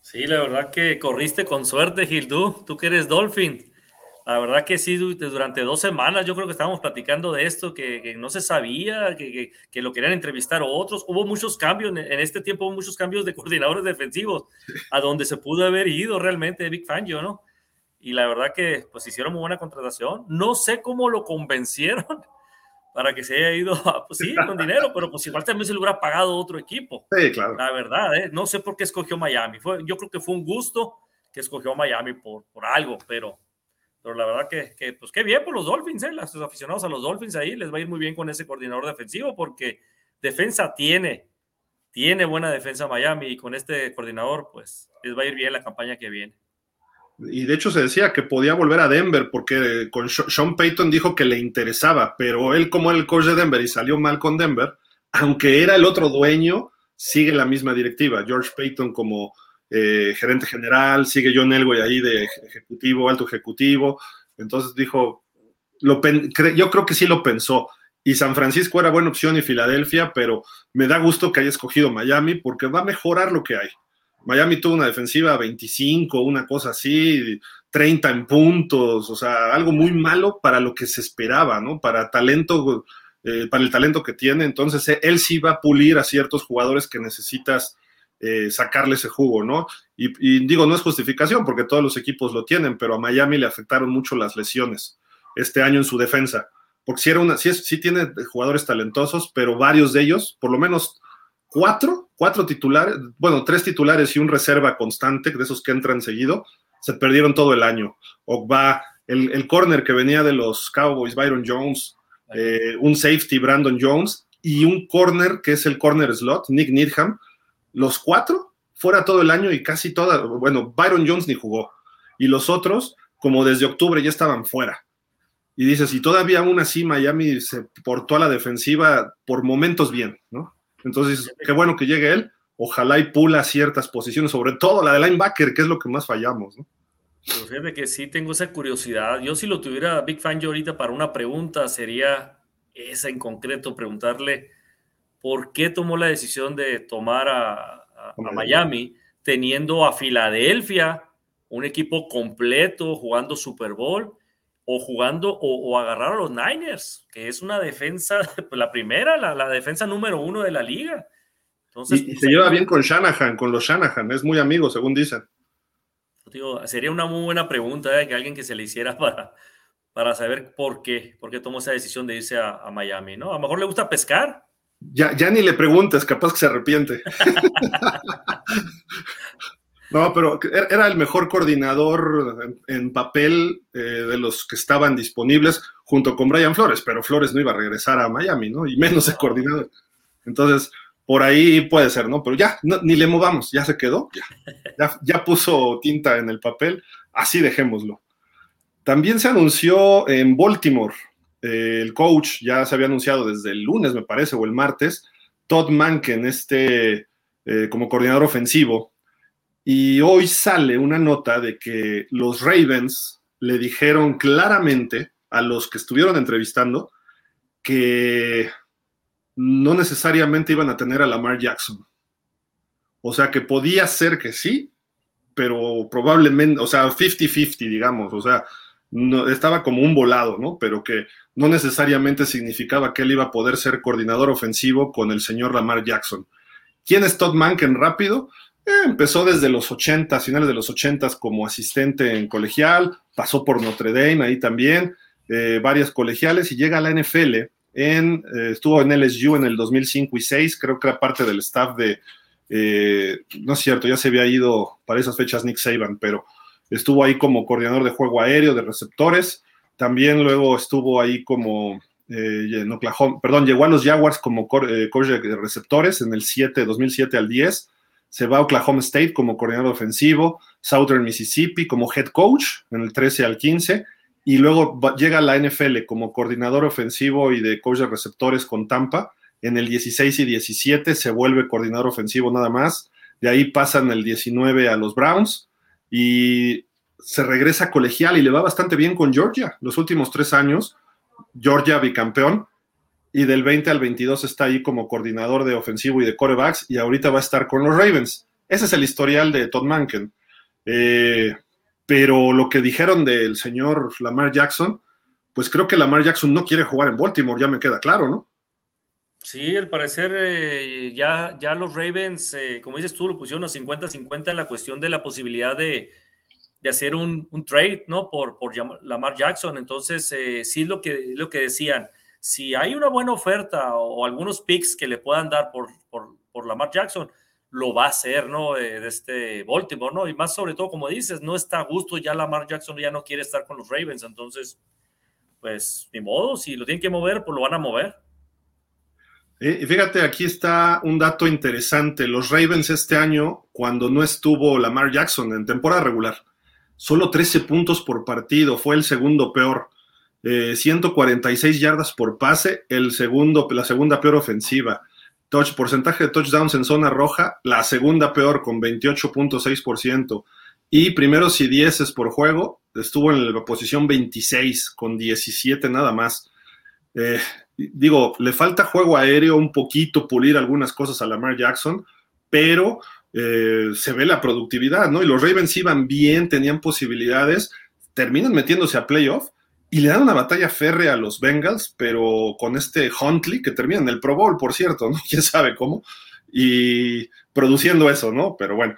Sí, la verdad que corriste con suerte, Gil, tú, tú que eres Dolphin. La verdad que sí, durante dos semanas yo creo que estábamos platicando de esto, que, no se sabía, que, lo querían entrevistar otros. Hubo muchos cambios, en este tiempo hubo muchos cambios de <laughs> coordinadores defensivos, a donde se pudo haber ido realmente Big Fangio, ¿no? Y la verdad que pues hicieron muy buena contratación. No sé cómo lo convencieron, <laughs> para que se haya ido, pues sí, con dinero, pero pues igual también se le hubiera pagado otro equipo. Sí, claro. La verdad, ¿eh? no sé por qué escogió Miami. Fue, yo creo que fue un gusto que escogió Miami por, por algo, pero, pero la verdad que, pues qué bien por los Dolphins, ¿eh? los aficionados a los Dolphins ahí les va a ir muy bien con ese coordinador defensivo porque defensa tiene, tiene buena defensa Miami y con este coordinador pues les va a ir bien la campaña que viene y de hecho se decía que podía volver a Denver porque con Sean Payton dijo que le interesaba, pero él como el coach de Denver y salió mal con Denver, aunque era el otro dueño, sigue la misma directiva. George Payton como eh, gerente general, sigue John Elway ahí de ejecutivo, alto ejecutivo. Entonces dijo, lo yo creo que sí lo pensó. Y San Francisco era buena opción y Filadelfia, pero me da gusto que haya escogido Miami porque va a mejorar lo que hay. Miami tuvo una defensiva 25, una cosa así, 30 en puntos, o sea, algo muy malo para lo que se esperaba, ¿no? Para talento, eh, para el talento que tiene. Entonces, él sí va a pulir a ciertos jugadores que necesitas eh, sacarle ese jugo, ¿no? Y, digo, no es justificación porque todos los equipos lo tienen, pero a Miami le afectaron mucho las lesiones este año en su defensa. Porque sí, era una, sí, sí tiene jugadores talentosos, pero varios de ellos, por lo menos cuatro, cuatro titulares, bueno, tres titulares y un reserva constante, de esos que entran seguido, se perdieron todo el año. Ogba, el, el corner que venía de los Cowboys, Byron Jones, eh, un safety, Brandon Jones, y un corner que es el corner slot, Nick Needham, los cuatro fuera todo el año y casi toda, bueno, Byron Jones ni jugó, y los otros, como desde octubre, ya estaban fuera. Y dices, y todavía aún así Miami se portó a la defensiva por momentos bien, ¿no? Entonces, qué bueno que llegue él. Ojalá y pula ciertas posiciones, sobre todo la de linebacker, que es lo que más fallamos, ¿no? Pues fíjate que sí tengo esa curiosidad. Yo si lo tuviera Big Fan yo ahorita para una pregunta sería esa en concreto, preguntarle por qué tomó la decisión de tomar a, Miami teniendo a Filadelfia, un equipo completo, jugando Super Bowl, o jugando o, agarrar a los Niners, que es una defensa, <laughs> pues, la primera, la, defensa número uno de la liga. Entonces, y, pues, se lleva bien con Shanahan, con los Shanahan, es muy amigo, según dicen. sería una muy buena pregunta ¿eh? que alguien que se le hiciera para, para saber por qué, por qué tomó esa decisión de irse a, a Miami, ¿no? A lo mejor le gusta pescar. Ya, ya ni le preguntes, capaz que se arrepiente. No, pero era el mejor coordinador en, papel eh, de los que estaban disponibles junto con Brian Flores, pero Flores no iba a regresar a Miami, ¿no? Y menos el coordinador. Entonces, por ahí puede ser, ¿no? Pero ya, ni le movamos, ya se quedó, ya, ya, puso tinta en el papel, así dejémoslo. También se anunció en Baltimore, el coach ya se había anunciado desde el lunes, me parece, o el martes, Todd Manken, este eh, como coordinador ofensivo. Y hoy sale una nota de que los Ravens le dijeron claramente a los que estuvieron entrevistando que no necesariamente iban a tener a Lamar Jackson. O sea, que podía ser que sí, pero probablemente, o sea, 50-50, digamos, o sea, no, estaba como un volado, ¿no? Pero que no necesariamente significaba que él iba a poder ser coordinador ofensivo con el señor Lamar Jackson. ¿Quién es Todd Manken rápido? Eh, empezó desde los 80, finales de los 80 como asistente en colegial, pasó por Notre Dame ahí también, eh, varias colegiales y llega a la NFL. En, eh, estuvo en LSU en el 2005 y 6, creo que era parte del staff de, no es cierto, ya se había ido para esas fechas Nick Saban, pero estuvo ahí como coordinador de juego aéreo, de receptores, también luego estuvo ahí como eh, en Oklahoma, perdón, llegó a los Jaguars como eh, coach de receptores en el 7, 2007 al 10, se va a Oklahoma State como coordinador ofensivo, Southern Mississippi como head coach en el 13 al 15, y luego llega a la NFL como coordinador ofensivo y de coach de receptores con Tampa, en el 16 y 17 se vuelve coordinador ofensivo nada más, de ahí pasan el 19 a los Browns, y se regresa colegial y le va bastante bien con Georgia los últimos tres años. Georgia bicampeón y del 20 al 22 está ahí como coordinador de ofensivo y de corebacks y ahorita va a estar con los Ravens. Ese es el historial de Todd Manken. Eh, pero lo que dijeron del señor Lamar Jackson, pues creo que Lamar Jackson no quiere jugar en Baltimore, ya me queda claro, ¿no? Sí, al parecer eh, ya, ya los Ravens, eh, como dices tú, lo pusieron a 50-50 en la cuestión de la posibilidad de, hacer un, trade, ¿no? Por, por Lamar Jackson. Entonces, eh, sí lo que, lo que decían. Si hay una buena oferta o, algunos picks que le puedan dar por, por, Lamar Jackson, lo va a hacer, ¿no? de este Baltimore, ¿no? Y más sobre todo, como dices, no está a gusto, ya Lamar Jackson ya no quiere estar con los Ravens. Entonces, pues, ni modo, si lo tienen que mover, pues lo van a mover. Y fíjate, aquí está un dato interesante. Los Ravens este año, cuando no estuvo Lamar Jackson en temporada regular, solo 13 puntos por partido, fue el segundo peor. 146 eh, yardas por pase, el segundo, la segunda peor ofensiva. Touch, porcentaje de touchdowns en zona roja, la segunda peor con 28.6%. Y primeros y dieces por juego, estuvo en la posición 26 con 17 nada más. Eh, digo, le falta juego aéreo, un poquito pulir algunas cosas a Lamar Jackson, pero eh, se ve la productividad, ¿no? Y los Ravens iban bien, tenían posibilidades, terminan metiéndose a playoff y le dan una batalla férrea a los Bengals, pero con este Huntley, que termina en el Pro Bowl, por cierto, ¿no? <laughs> Quién sabe cómo, y produciendo eso, ¿no? Pero bueno,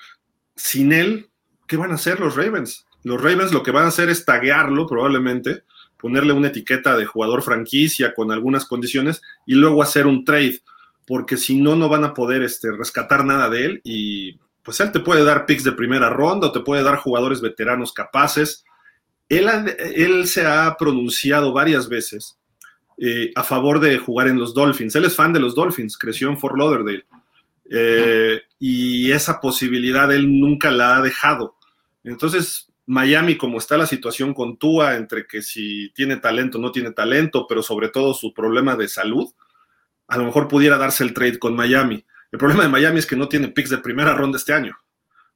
sin él, ¿qué van a hacer los Ravens? Los Ravens lo que van a hacer es taguearlo probablemente ponerle una etiqueta de jugador franquicia con algunas condiciones y luego hacer un trade, porque si no, no van a poder este, rescatar nada de él y pues él te puede dar picks de primera ronda te puede dar jugadores veteranos capaces. Él, él se ha pronunciado varias veces eh, a favor de jugar en los Dolphins. Él es fan de los Dolphins, creció en Fort Lauderdale. Eh, y esa posibilidad él nunca la ha dejado. Entonces, Miami, como está la situación con Tua, entre que si tiene talento no tiene talento, pero sobre todo su problema de salud, a lo mejor pudiera darse el trade con Miami. El problema de Miami es que no tiene picks de primera ronda este año.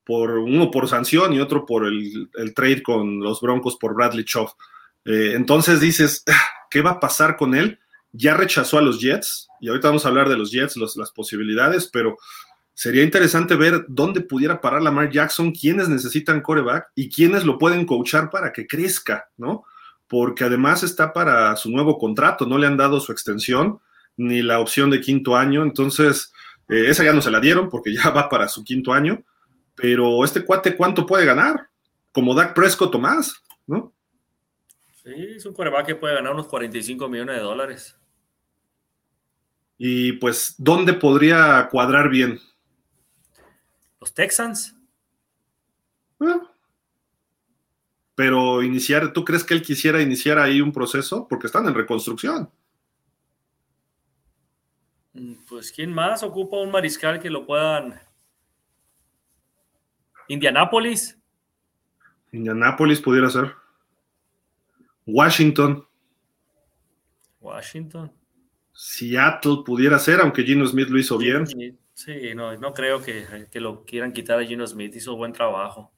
Por, uno por sanción y otro por el, trade con los Broncos por Bradley Chow. Eh, entonces dices, <sighs> ¿qué va a pasar con él? Ya rechazó a los Jets, y ahorita vamos a hablar de los Jets, las posibilidades, pero sería interesante ver dónde pudiera parar Lamar Jackson, quiénes necesitan coreback y quiénes lo pueden coachar para que crezca, ¿no? Porque además está para su nuevo contrato, no le han dado su extensión ni la opción de quinto año, entonces eh, esa ya no se la dieron porque <laughs> ya va para su quinto año, pero este cuate, ¿cuánto puede ganar? Como Dak Prescott o más, ¿no? Sí, es un coreback que puede ganar unos 45 millones de dólares. Y pues, ¿dónde podría cuadrar bien? Los Texans. Ah. Pero iniciar, ¿tú crees que él quisiera iniciar ahí un proceso? Porque están en reconstrucción. Mm, pues, ¿quién más ocupa un mariscal que lo puedan? Indianápolis. Indianápolis pudiera ser. Washington. Washington. Seattle pudiera ser, aunque Gino Smith lo hizo bien. Sí, no, no creo que, lo quieran quitar a Gino Smith, hizo buen trabajo.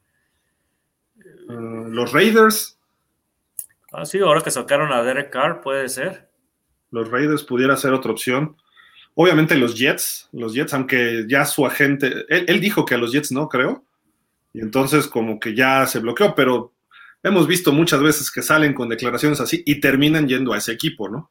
Uh, los Raiders. Ah, sí, ahora que sacaron a Derek Carr, puede ser. Los Raiders pudiera ser otra opción. Obviamente los Jets, los Jets, aunque ya su agente, él, dijo que a los Jets no, creo. Y entonces como que ya se bloqueó, pero hemos visto muchas veces que salen con declaraciones así y terminan yendo a ese equipo, ¿no?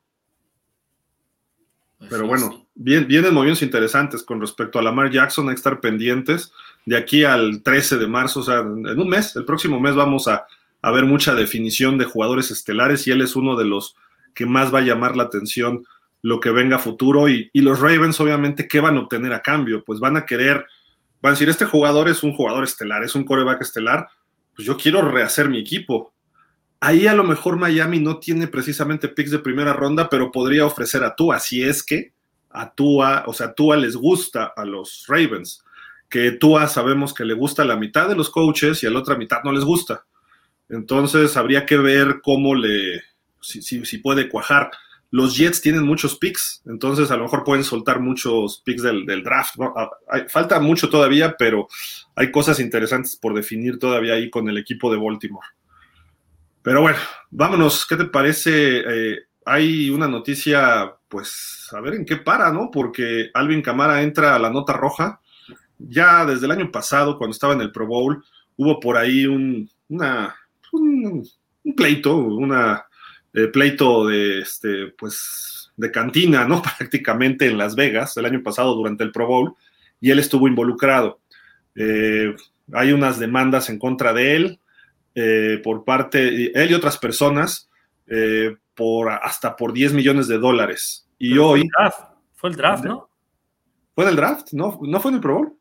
Pues pero bueno, bien, vienen movimientos interesantes con respecto a Lamar Jackson, hay que estar pendientes. De aquí al 13 de marzo, o sea, en un mes, el próximo mes vamos a, a ver mucha definición de jugadores estelares y él es uno de los que más va a llamar la atención lo que venga a futuro. Y, los Ravens, obviamente, ¿qué van a obtener a cambio? Pues van a querer, van a decir, este jugador es un jugador estelar, es un coreback estelar, pues yo quiero rehacer mi equipo. Ahí a lo mejor Miami no tiene precisamente picks de primera ronda, pero podría ofrecer a Tua, si es que a Tua, o sea, Tua les gusta a los Ravens, que Tua sabemos que le gusta la mitad de los coaches y a la otra mitad no les gusta. Entonces habría que ver cómo le, si, si puede cuajar los Jets tienen muchos picks, entonces a lo mejor pueden soltar muchos picks del, draft. Ah, falta mucho todavía, pero hay cosas interesantes por definir todavía ahí con el equipo de Baltimore. Pero bueno, vámonos, ¿qué te parece? Eh, hay una noticia, pues a ver en qué para, ¿no? Porque Alvin Camara entra a la nota roja. Ya desde el año pasado, cuando estaba en el Pro Bowl, hubo por ahí un, una, un pleito, una eh, pleito de, este, pues, de cantina, ¿no? <laughs> Prácticamente en Las Vegas el año pasado durante el Pro Bowl y él estuvo involucrado. Eh, hay unas demandas en contra de él eh, por parte, él y otras personas, por hasta por 10 millones de dólares. Y hoy... Fue el, draft, fue el draft, ¿no? ¿Fue en el draft? ¿No, ¿No fue en el Pro Bowl?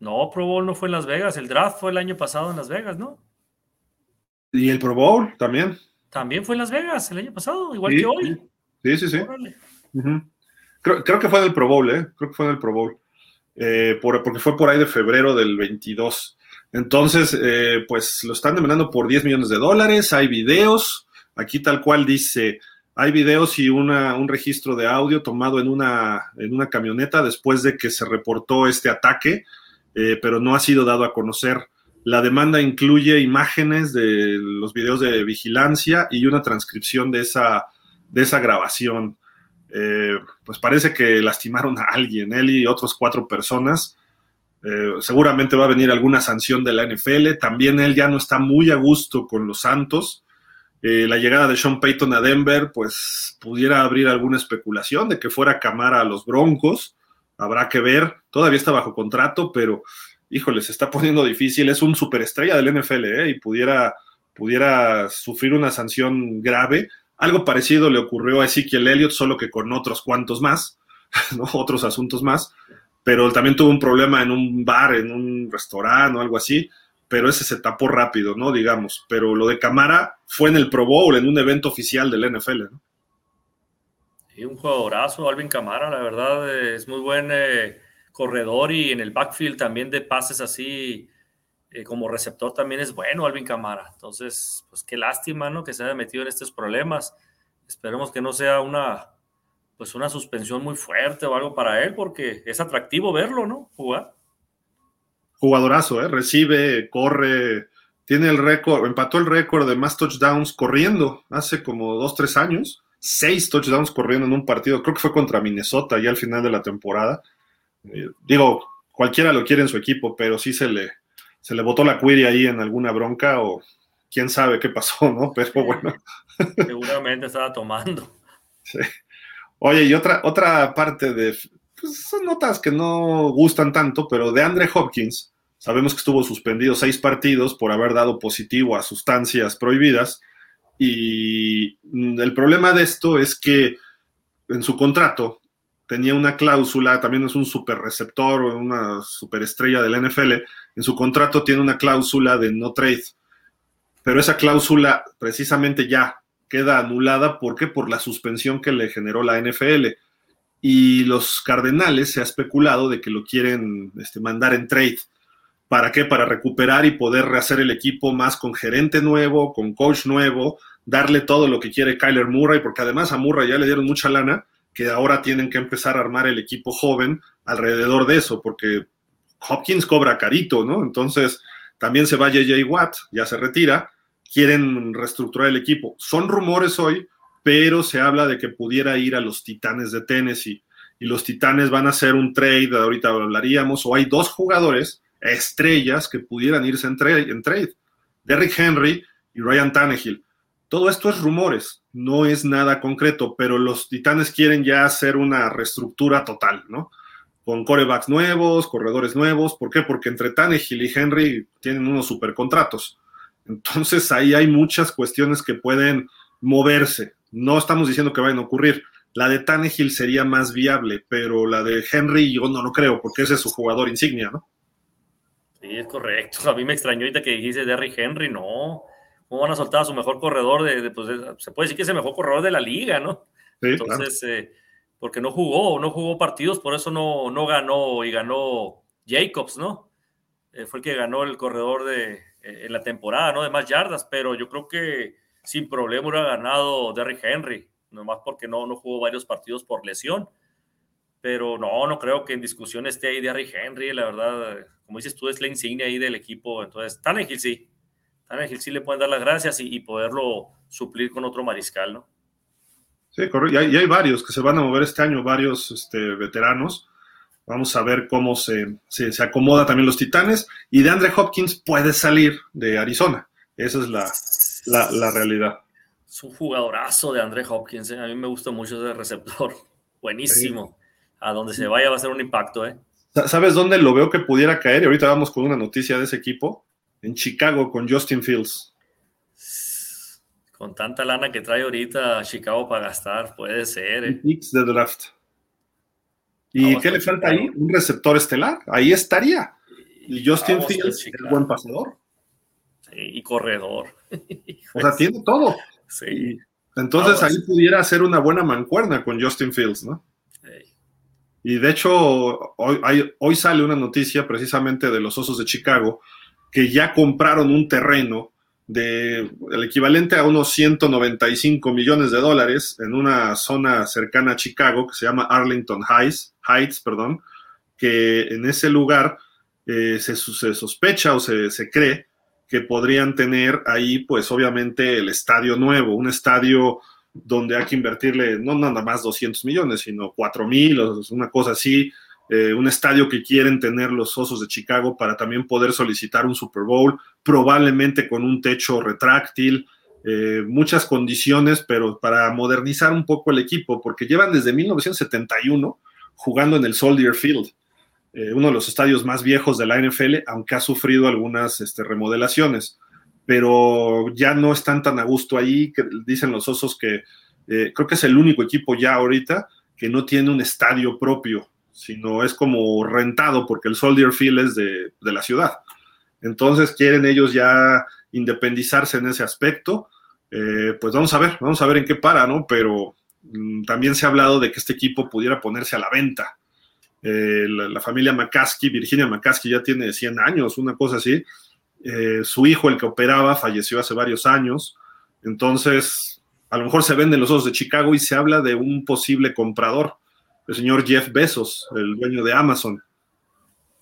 No, Pro Bowl no fue en Las Vegas, el draft fue el año pasado en Las Vegas, ¿no? Y el Pro Bowl también. También fue en Las Vegas el año pasado, igual que hoy. Sí, sí, sí. creo, que fue en el Pro Bowl, ¿eh? Creo que fue en el Pro Bowl. Eh, porque fue por ahí de febrero del 22. Entonces, eh, pues lo están demandando por 10 millones de dólares. Hay videos. Aquí tal cual dice, hay videos y una, un registro de audio tomado en una, en una camioneta después de que se reportó este ataque, eh, pero no ha sido dado a conocer. La demanda incluye imágenes de los videos de vigilancia y una transcripción de esa, de esa grabación. Eh, pues parece que lastimaron a alguien, él y otras cuatro personas. Eh, seguramente va a venir alguna sanción de la NFL. También él ya no está muy a gusto con los Santos. Eh, la llegada de Sean Payton a Denver, pues pudiera abrir alguna especulación de que fuera Camara a los Broncos. Habrá que ver. Todavía está bajo contrato, pero híjole, se está poniendo difícil, es un superestrella del NFL ¿eh? y pudiera, pudiera sufrir una sanción grave. Algo parecido le ocurrió a Ezekiel Elliott, solo que con otros cuantos más, <laughs> ¿no? otros asuntos más, pero también tuvo un problema en un bar, en un restaurante o algo así, pero ese se tapó rápido, ¿no? Digamos, pero lo de Camara fue en el Pro Bowl, en un evento oficial del NFL, ¿no? Y un jugadorazo, Alvin Camara, la verdad es muy buen... Eh corredor y en el backfield también de pases así eh, como receptor también es bueno Alvin Camara. Entonces, pues qué lástima, ¿no? Que se haya metido en estos problemas. Esperemos que no sea una, pues una suspensión muy fuerte o algo para él, porque es atractivo verlo, ¿no? Jugar. Jugadorazo, ¿eh? Recibe, corre, tiene el récord, empató el récord de más touchdowns corriendo hace como dos, tres años. Seis touchdowns corriendo en un partido, creo que fue contra Minnesota ya al final de la temporada. Eh, digo, cualquiera lo quiere en su equipo, pero sí se le, se le botó la query ahí en alguna bronca o quién sabe qué pasó, <laughs> ¿no? Pero bueno. Seguramente estaba tomando. Sí. Oye, y otra, otra parte de, pues son notas que no gustan tanto, pero de Andre Hopkins, sabemos que estuvo suspendido seis partidos por haber dado positivo a sustancias prohibidas. Y el problema de esto es que en su contrato tenía una cláusula, también es un super receptor o una superestrella del NFL, en su contrato tiene una cláusula de no trade, pero esa cláusula precisamente ya queda anulada, ¿por qué? Por la suspensión que le generó la NFL. Y los Cardenales se ha especulado de que lo quieren este, mandar en trade. ¿Para qué? Para recuperar y poder rehacer el equipo más con gerente nuevo, con coach nuevo, darle todo lo que quiere Kyler Murray, porque además a Murray ya le dieron mucha lana, que ahora tienen que empezar a armar el equipo joven alrededor de eso, porque Hopkins cobra carito, ¿no? Entonces, también se va JJ Watt, ya se retira, quieren reestructurar el equipo. Son rumores hoy, pero se habla de que pudiera ir a los Titanes de Tennessee y los Titanes van a hacer un trade, ahorita hablaríamos, o hay dos jugadores estrellas que pudieran irse en, trade, Derrick Henry y Ryan Tannehill. Todo esto es rumores, no es nada concreto, pero los Titanes quieren ya hacer una reestructura total, ¿no? Con corebacks nuevos, corredores nuevos. ¿Por qué? Porque entre Tannehill y Henry tienen unos supercontratos. Entonces ahí hay muchas cuestiones que pueden moverse. No estamos diciendo que vayan a ocurrir. La de Tannehill sería más viable, pero la de Henry yo no lo creo, porque ese es su jugador insignia, ¿no? Sí, es correcto. <laughs> A mí me extrañó ahorita que dijiste Derrick Henry, no. ¿Cómo van a soltar a su mejor corredor? De, pues, se puede decir que es el mejor corredor de la liga, ¿no? Sí, Entonces, eh, porque no jugó, no jugó partidos, por eso no, no ganó y ganó Jacobs, ¿no? Eh, fue el que ganó el corredor de, eh, en la temporada, ¿no? De más yardas, pero yo creo que sin problema hubiera ganado Derrick Henry, nomás porque no, no jugó varios partidos por lesión. Pero no, no creo que en discusión esté ahí Derrick Henry, la verdad, como dices tú, es la insignia ahí del equipo. Entonces, Tannehill sí, Tannehill sí le pueden dar las gracias y, poderlo suplir con otro mariscal, ¿no? Sí, correcto. Y hay, varios que se van a mover este año, varios este, veteranos. Vamos a ver cómo se, se, se, acomoda también los Titanes. Y de Andre Hopkins puede salir de Arizona. Esa es la, la, realidad. Es un jugadorazo de André Hopkins. ¿eh? A mí me gusta mucho ese receptor. Buenísimo. A donde se vaya va a ser un impacto. ¿eh? ¿Sabes dónde lo veo que pudiera caer? Y ahorita vamos con una noticia de ese equipo. En Chicago con Justin Fields. Con tanta lana que trae ahorita Chicago para gastar, puede ser. ¿eh? de draft. ¿Y qué le falta ahí? Un receptor estelar. Ahí estaría. Y Justin Fields es buen pasador y corredor. <laughs> o sea, tiene todo. Sí. Entonces ahí pudiera hacer una buena mancuerna con Justin Fields, ¿no? Y de hecho, hoy, hoy sale una noticia precisamente de los Osos de Chicago que ya compraron un terreno de el equivalente a unos 195 millones de dólares en una zona cercana a Chicago que se llama Arlington Heights, Heights perdón, que en ese lugar eh, se, se, sospecha o se, se cree que podrían tener ahí, pues obviamente el estadio nuevo, un estadio donde hay que invertirle no nada más 200 millones, sino 4 mil, una cosa así, eh, un estadio que quieren tener los Osos de Chicago para también poder solicitar un Super Bowl, probablemente con un techo retráctil, eh, muchas condiciones, pero para modernizar un poco el equipo, porque llevan desde 1971 jugando en el Soldier Field. Eh, uno de los estadios más viejos de la NFL, aunque ha sufrido algunas este, remodelaciones, pero ya no están tan a gusto ahí, que dicen los osos que eh, creo que es el único equipo ya ahorita que no tiene un estadio propio, sino es como rentado porque el Soldier Field es de, la ciudad. Entonces quieren ellos ya independizarse en ese aspecto. Eh, pues vamos a ver, vamos a ver en qué para, ¿no? Pero mm, también se ha hablado de que este equipo pudiera ponerse a la venta eh, la, familia McCaskey, Virginia McCaskey ya tiene 100 años, una cosa así. Eh, su hijo, el que operaba, falleció hace varios años. Entonces, a lo mejor se venden los ojos de Chicago y se habla de un posible comprador, el señor Jeff Bezos, el dueño de Amazon.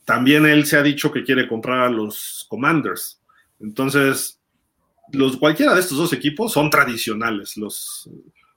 También él se ha dicho que quiere comprar a los Commanders. Entonces, los, cualquiera de estos dos equipos son tradicionales. Los,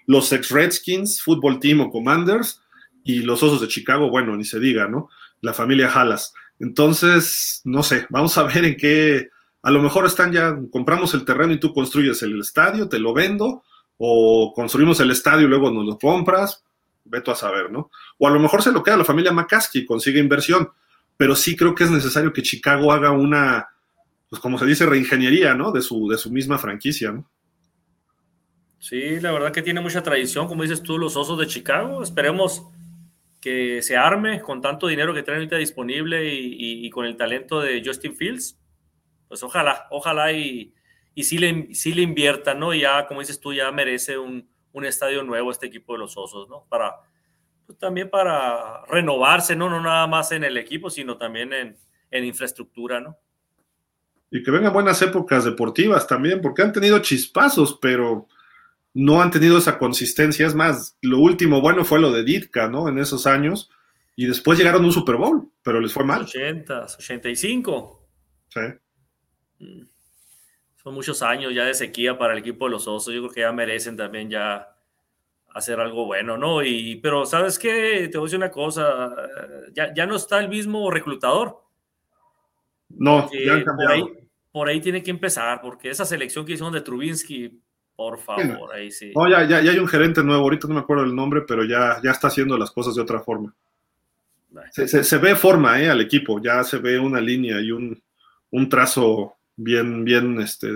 los ex Redskins, Football Team o Commanders y los Osos de Chicago, bueno, ni se diga, ¿no? La familia Halas. Entonces, no sé, vamos a ver en qué, a lo mejor están ya, compramos el terreno y tú construyes el estadio, te lo vendo, o construimos el estadio y luego nos lo compras, veto a saber, ¿no? O a lo mejor se lo queda la familia McCaskey, consigue inversión, pero sí creo que es necesario que Chicago haga una, pues como se dice, reingeniería, ¿no? De su, de su misma franquicia, ¿no? Sí, la verdad que tiene mucha tradición, como dices tú, los Osos de Chicago. Esperemos que se arme con tanto dinero que traen ahorita disponible y, con el talento de Justin Fields, pues ojalá, ojalá y, y sí, le, le inviertan, ¿no? Ya, como dices tú, ya merece un, estadio nuevo este equipo de los Osos, ¿no? Para, pues también para renovarse, ¿no? No nada más en el equipo, sino también en, infraestructura, ¿no? Y que vengan buenas épocas deportivas también, porque han tenido chispazos, pero no han tenido esa consistencia. Es más, lo último bueno fue lo de Ditka, ¿no? En esos años. Y después llegaron a un Super Bowl, pero les fue mal. 80, 85. Sí. Mm. Son muchos años ya de sequía para el equipo de los Osos. Yo creo que ya merecen también ya hacer algo bueno, ¿no? Y, pero, ¿sabes qué? Te voy a decir una cosa. Ya, ya no está el mismo reclutador. No, ya han cambiado por ahí tiene que empezar, porque esa selección que hicieron de Trubinsky, por favor, ahí sí. No, ya, ya, hay un gerente nuevo, ahorita no me acuerdo el nombre, pero ya, ya está haciendo las cosas de otra forma. Se, ve forma ¿eh? al equipo, ya se ve una línea y un, un trazo bien, bien, este,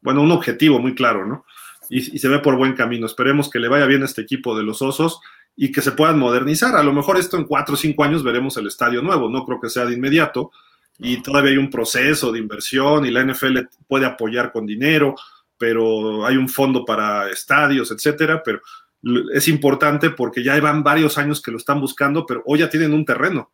bueno, un objetivo muy claro, ¿no? Y, y, se ve por buen camino. Esperemos que le vaya bien a este equipo de los Osos y que se puedan modernizar. A lo mejor esto en cuatro o cinco años veremos el estadio nuevo, no creo que sea de inmediato, y todavía hay un proceso de inversión y la NFL puede apoyar con dinero, pero hay un fondo para estadios, etcétera, pero es importante porque ya van varios años que lo están buscando, pero hoy ya tienen un terreno.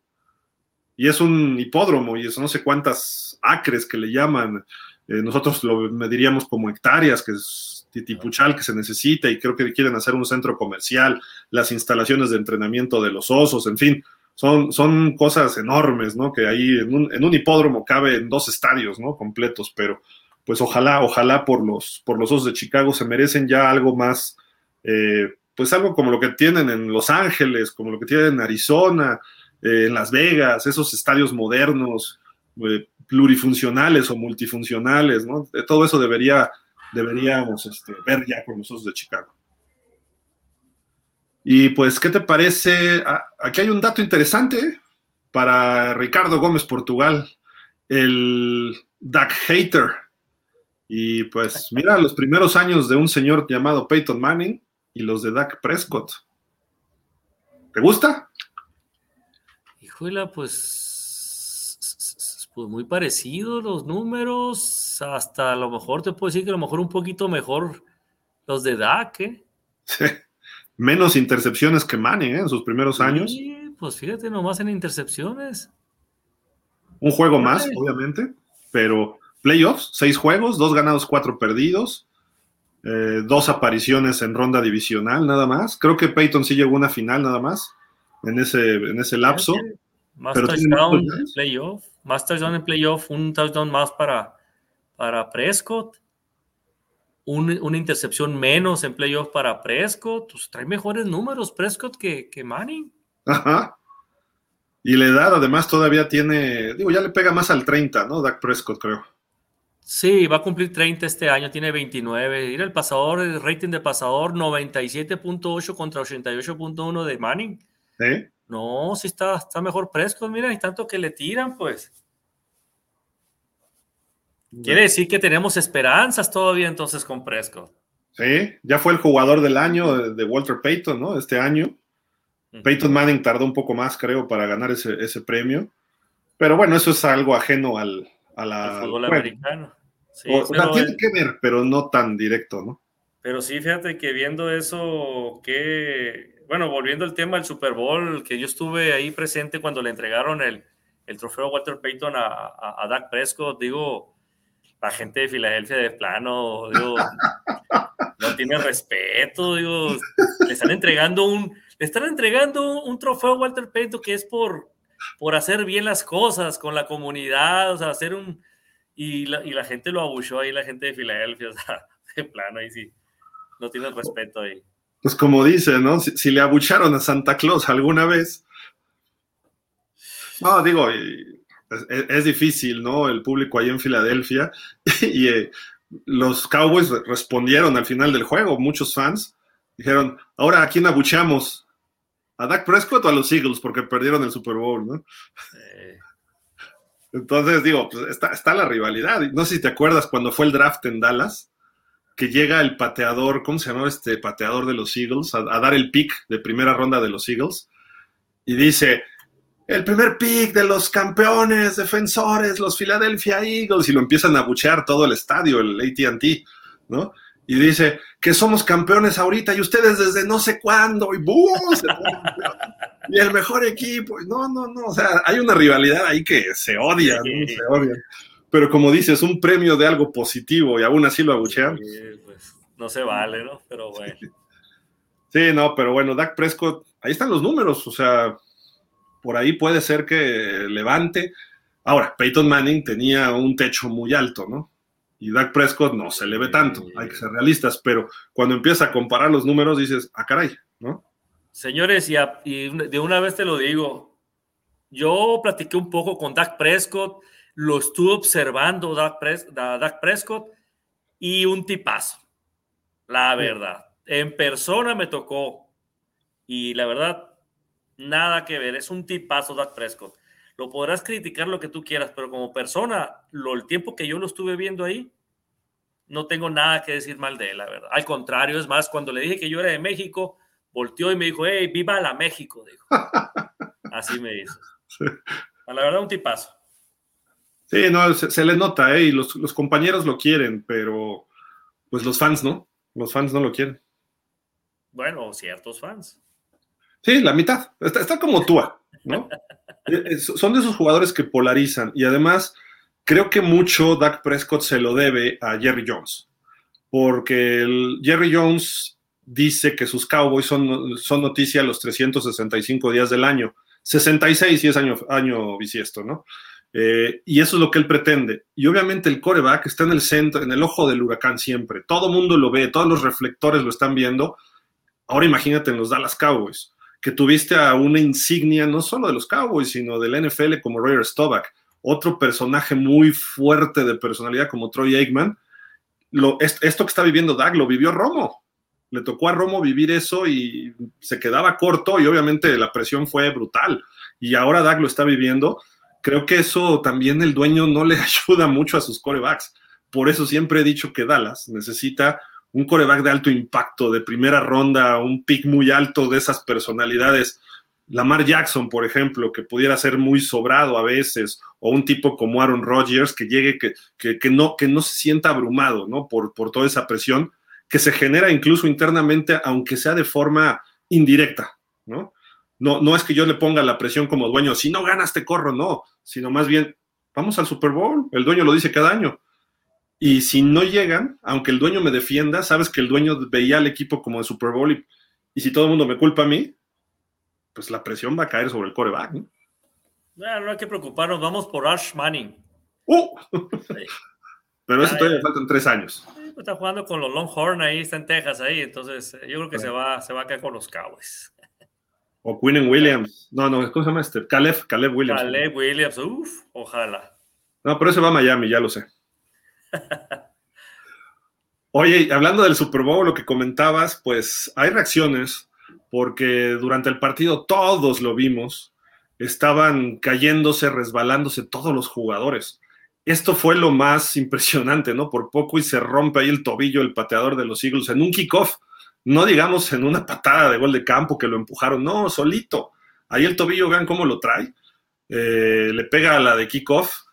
Y es un hipódromo y eso no sé cuántas acres que le llaman. Eh, nosotros lo mediríamos como hectáreas, que es titipuchal que se necesita y creo que quieren hacer un centro comercial, las instalaciones de entrenamiento de los osos, en fin, son, son cosas enormes, ¿no? Que ahí en un, en un hipódromo cabe en dos estadios, ¿no? Completos, pero pues ojalá, ojalá por los, por los Osos de Chicago se merecen ya algo más, eh, pues algo como lo que tienen en Los Ángeles, como lo que tienen en Arizona, eh, en Las Vegas, esos estadios modernos, eh, plurifuncionales o multifuncionales, ¿no? Todo eso debería, deberíamos este, ver ya con los Osos de Chicago. Y pues, ¿qué te parece? Aquí hay un dato interesante para Ricardo Gómez Portugal, el Duck Hater. Y pues, mira, los primeros años de un señor llamado Peyton Manning y los de Dak Prescott. ¿Te gusta? Híjole, pues, pues muy parecido los números. Hasta a lo mejor te puedo decir que a lo mejor un poquito mejor los de Dak, ¿eh? Sí menos intercepciones que Manning ¿eh? en sus primeros años. Sí, pues fíjate nomás en intercepciones. Un juego más, obviamente, pero playoffs, seis juegos, dos ganados, cuatro perdidos, eh, dos apariciones en ronda divisional nada más. Creo que Peyton sí llegó a una final nada más en ese, en ese lapso. Más touchdown en playoff, más touchdown en playoff, un touchdown más para, para Prescott una intercepción menos en playoff para Prescott. Pues, trae mejores números Prescott que, que Manning. Ajá. Y la edad, además, todavía tiene, digo, ya le pega más al 30, ¿no? Dak Prescott, creo. Sí, va a cumplir 30 este año, tiene 29. Mira el pasador, el rating de pasador, 97.8 contra 88.1 de Manning. ¿Eh? No, sí está, está mejor Prescott, mira, y tanto que le tiran, pues. Quiere decir que tenemos esperanzas todavía entonces con Prescott. Sí, ya fue el jugador del año de Walter Payton, ¿no? Este año. Peyton Manning tardó un poco más, creo, para ganar ese, premio. Pero bueno, eso es algo ajeno al, fútbol americano. o, sea, tiene que ver, pero no tan directo, ¿no? Pero sí, fíjate que viendo eso, que, bueno, volviendo al tema del Super Bowl, que yo estuve ahí presente cuando le entregaron el, trofeo Walter Payton a, a, a Dak Prescott, digo, la gente de Filadelfia de plano, digo, <laughs> no tiene respeto, digo, le están entregando un, le están entregando un trofeo a Walter Payton que es por, por hacer bien las cosas con la comunidad, o sea, hacer un, y la, y la gente lo abuchó ahí, la gente de Filadelfia, <laughs> o sea, de plano, ahí sí, no tiene respeto ahí. Pues como dice, ¿no? Si, le abucharon a Santa Claus alguna vez, no, digo, es, difícil, ¿no? El público ahí en Filadelfia. <laughs> y eh, los Cowboys respondieron al final del juego, muchos fans. Dijeron, ahora a quién abucheamos, a Dak Prescott o a los Eagles, porque perdieron el Super Bowl, ¿no? Entonces, digo, pues está, la rivalidad. No sé si te acuerdas cuando fue el draft en Dallas, que llega el pateador, ¿cómo se llama este pateador de los Eagles? a dar el pick de primera ronda de los Eagles. Y dice, el primer pick de los campeones defensores, los Philadelphia Eagles, y lo empiezan a buchear todo el estadio, el ATT, ¿no? Y dice que somos campeones ahorita y ustedes desde no sé cuándo, y ¡boom! <laughs> y el mejor equipo. No, no, no, o sea, hay una rivalidad ahí que se odia, ¿no? Se odian. Pero como dices, un premio de algo positivo y aún así lo abuchean. pues, no se vale, ¿no? Pero bueno. Sí, no, pero bueno, Dak Prescott, ahí están los números, o sea, por ahí puede ser que levante. Ahora, Peyton Manning tenía un techo muy alto, ¿no? Y Dak Prescott no se le ve tanto, hay que ser realistas, pero cuando empieza a comparar los números dices, ah, caray, ¿no? Señores, y, y de una vez te lo digo, yo platiqué un poco con Dak Prescott, lo estuve observando Dak, Prescott y un tipazo, la verdad. En persona me tocó y la verdad, nada que ver, es un tipazo Dak Prescott. Lo podrás criticar lo que tú quieras, pero como persona, lo, el tiempo que yo lo estuve viendo ahí, no tengo nada que decir mal de él, la verdad. Al contrario, es más, cuando le dije que yo era de México, volteó y me dijo, hey, viva la México, dijo. <laughs> Así me hizo. A la verdad, un tipazo. Sí, no, se, le nota, ¿eh? Y los, compañeros lo quieren, pero pues los fans no. Los fans no lo quieren. Bueno, ciertos fans. Sí, la mitad. Está, como tú, ¿no? <laughs> Eh, eh, son de esos jugadores que polarizan y además creo que mucho Dak Prescott se lo debe a Jerry Jones, porque el Jerry Jones dice que sus Cowboys son, son noticia los 365 días del año, 66 y es año, año bisiesto, ¿no? Eh, y eso es lo que él pretende. Y obviamente el coreback está en el centro, en el ojo del huracán siempre. Todo mundo lo ve, todos los reflectores lo están viendo. Ahora imagínate en los Dallas Cowboys, que tuviste a una insignia no solo de los Cowboys, sino del NFL como Roger Staubach, otro personaje muy fuerte de personalidad como Troy Aikman. Lo, esto que está viviendo Dak lo vivió Romo. Le tocó a Romo vivir eso y se quedaba corto y obviamente la presión fue brutal. Y ahora Dak lo está viviendo creo que eso también el dueño no le <laughs> ayuda mucho a sus corebacks. Por eso siempre he dicho que Dallas necesita un coreback de alto impacto, de primera ronda, un pick muy alto de esas personalidades. Lamar Jackson, por ejemplo, que pudiera ser muy sobrado a veces, o un tipo como Aaron Rodgers que llegue, que, que, no, que no se sienta abrumado ¿no? por, por toda esa presión que se genera incluso internamente, aunque sea de forma indirecta. ¿no? No, no es que yo le ponga la presión como dueño, si no ganas te corro, no, sino más bien, vamos al Super Bowl, el dueño lo dice cada año. Y si no llegan, aunque el dueño me defienda, sabes que el dueño veía al equipo como de Super Bowl y, si todo el mundo me culpa a mí, pues la presión va a caer sobre el coreback. ¿no? no hay que preocuparnos, vamos por Ash Manning. ¡Uh! Pero eso todavía le faltan tres años. Pues está jugando con los Longhorn ahí, está en Texas ahí, entonces eh, yo creo que se, va, se va a caer con los Cowboys. O Quinnen Williams. No, no, ¿cómo se llama este? Caleb, Caleb Williams. Caleb Williams, uff, ojalá. No, pero ese va a Miami, ya lo sé. Oye, hablando del Super Bowl, lo que comentabas, pues hay reacciones, porque durante el partido todos lo vimos, estaban cayéndose, resbalándose todos los jugadores. Esto fue lo más impresionante, ¿no? Por poco y se rompe ahí el tobillo el pateador de los Eagles en un kickoff no digamos en una patada de gol de campo que lo empujaron, no, solito. Ahí el tobillo, vean cómo lo trae. Eh, le pega a la de kickoff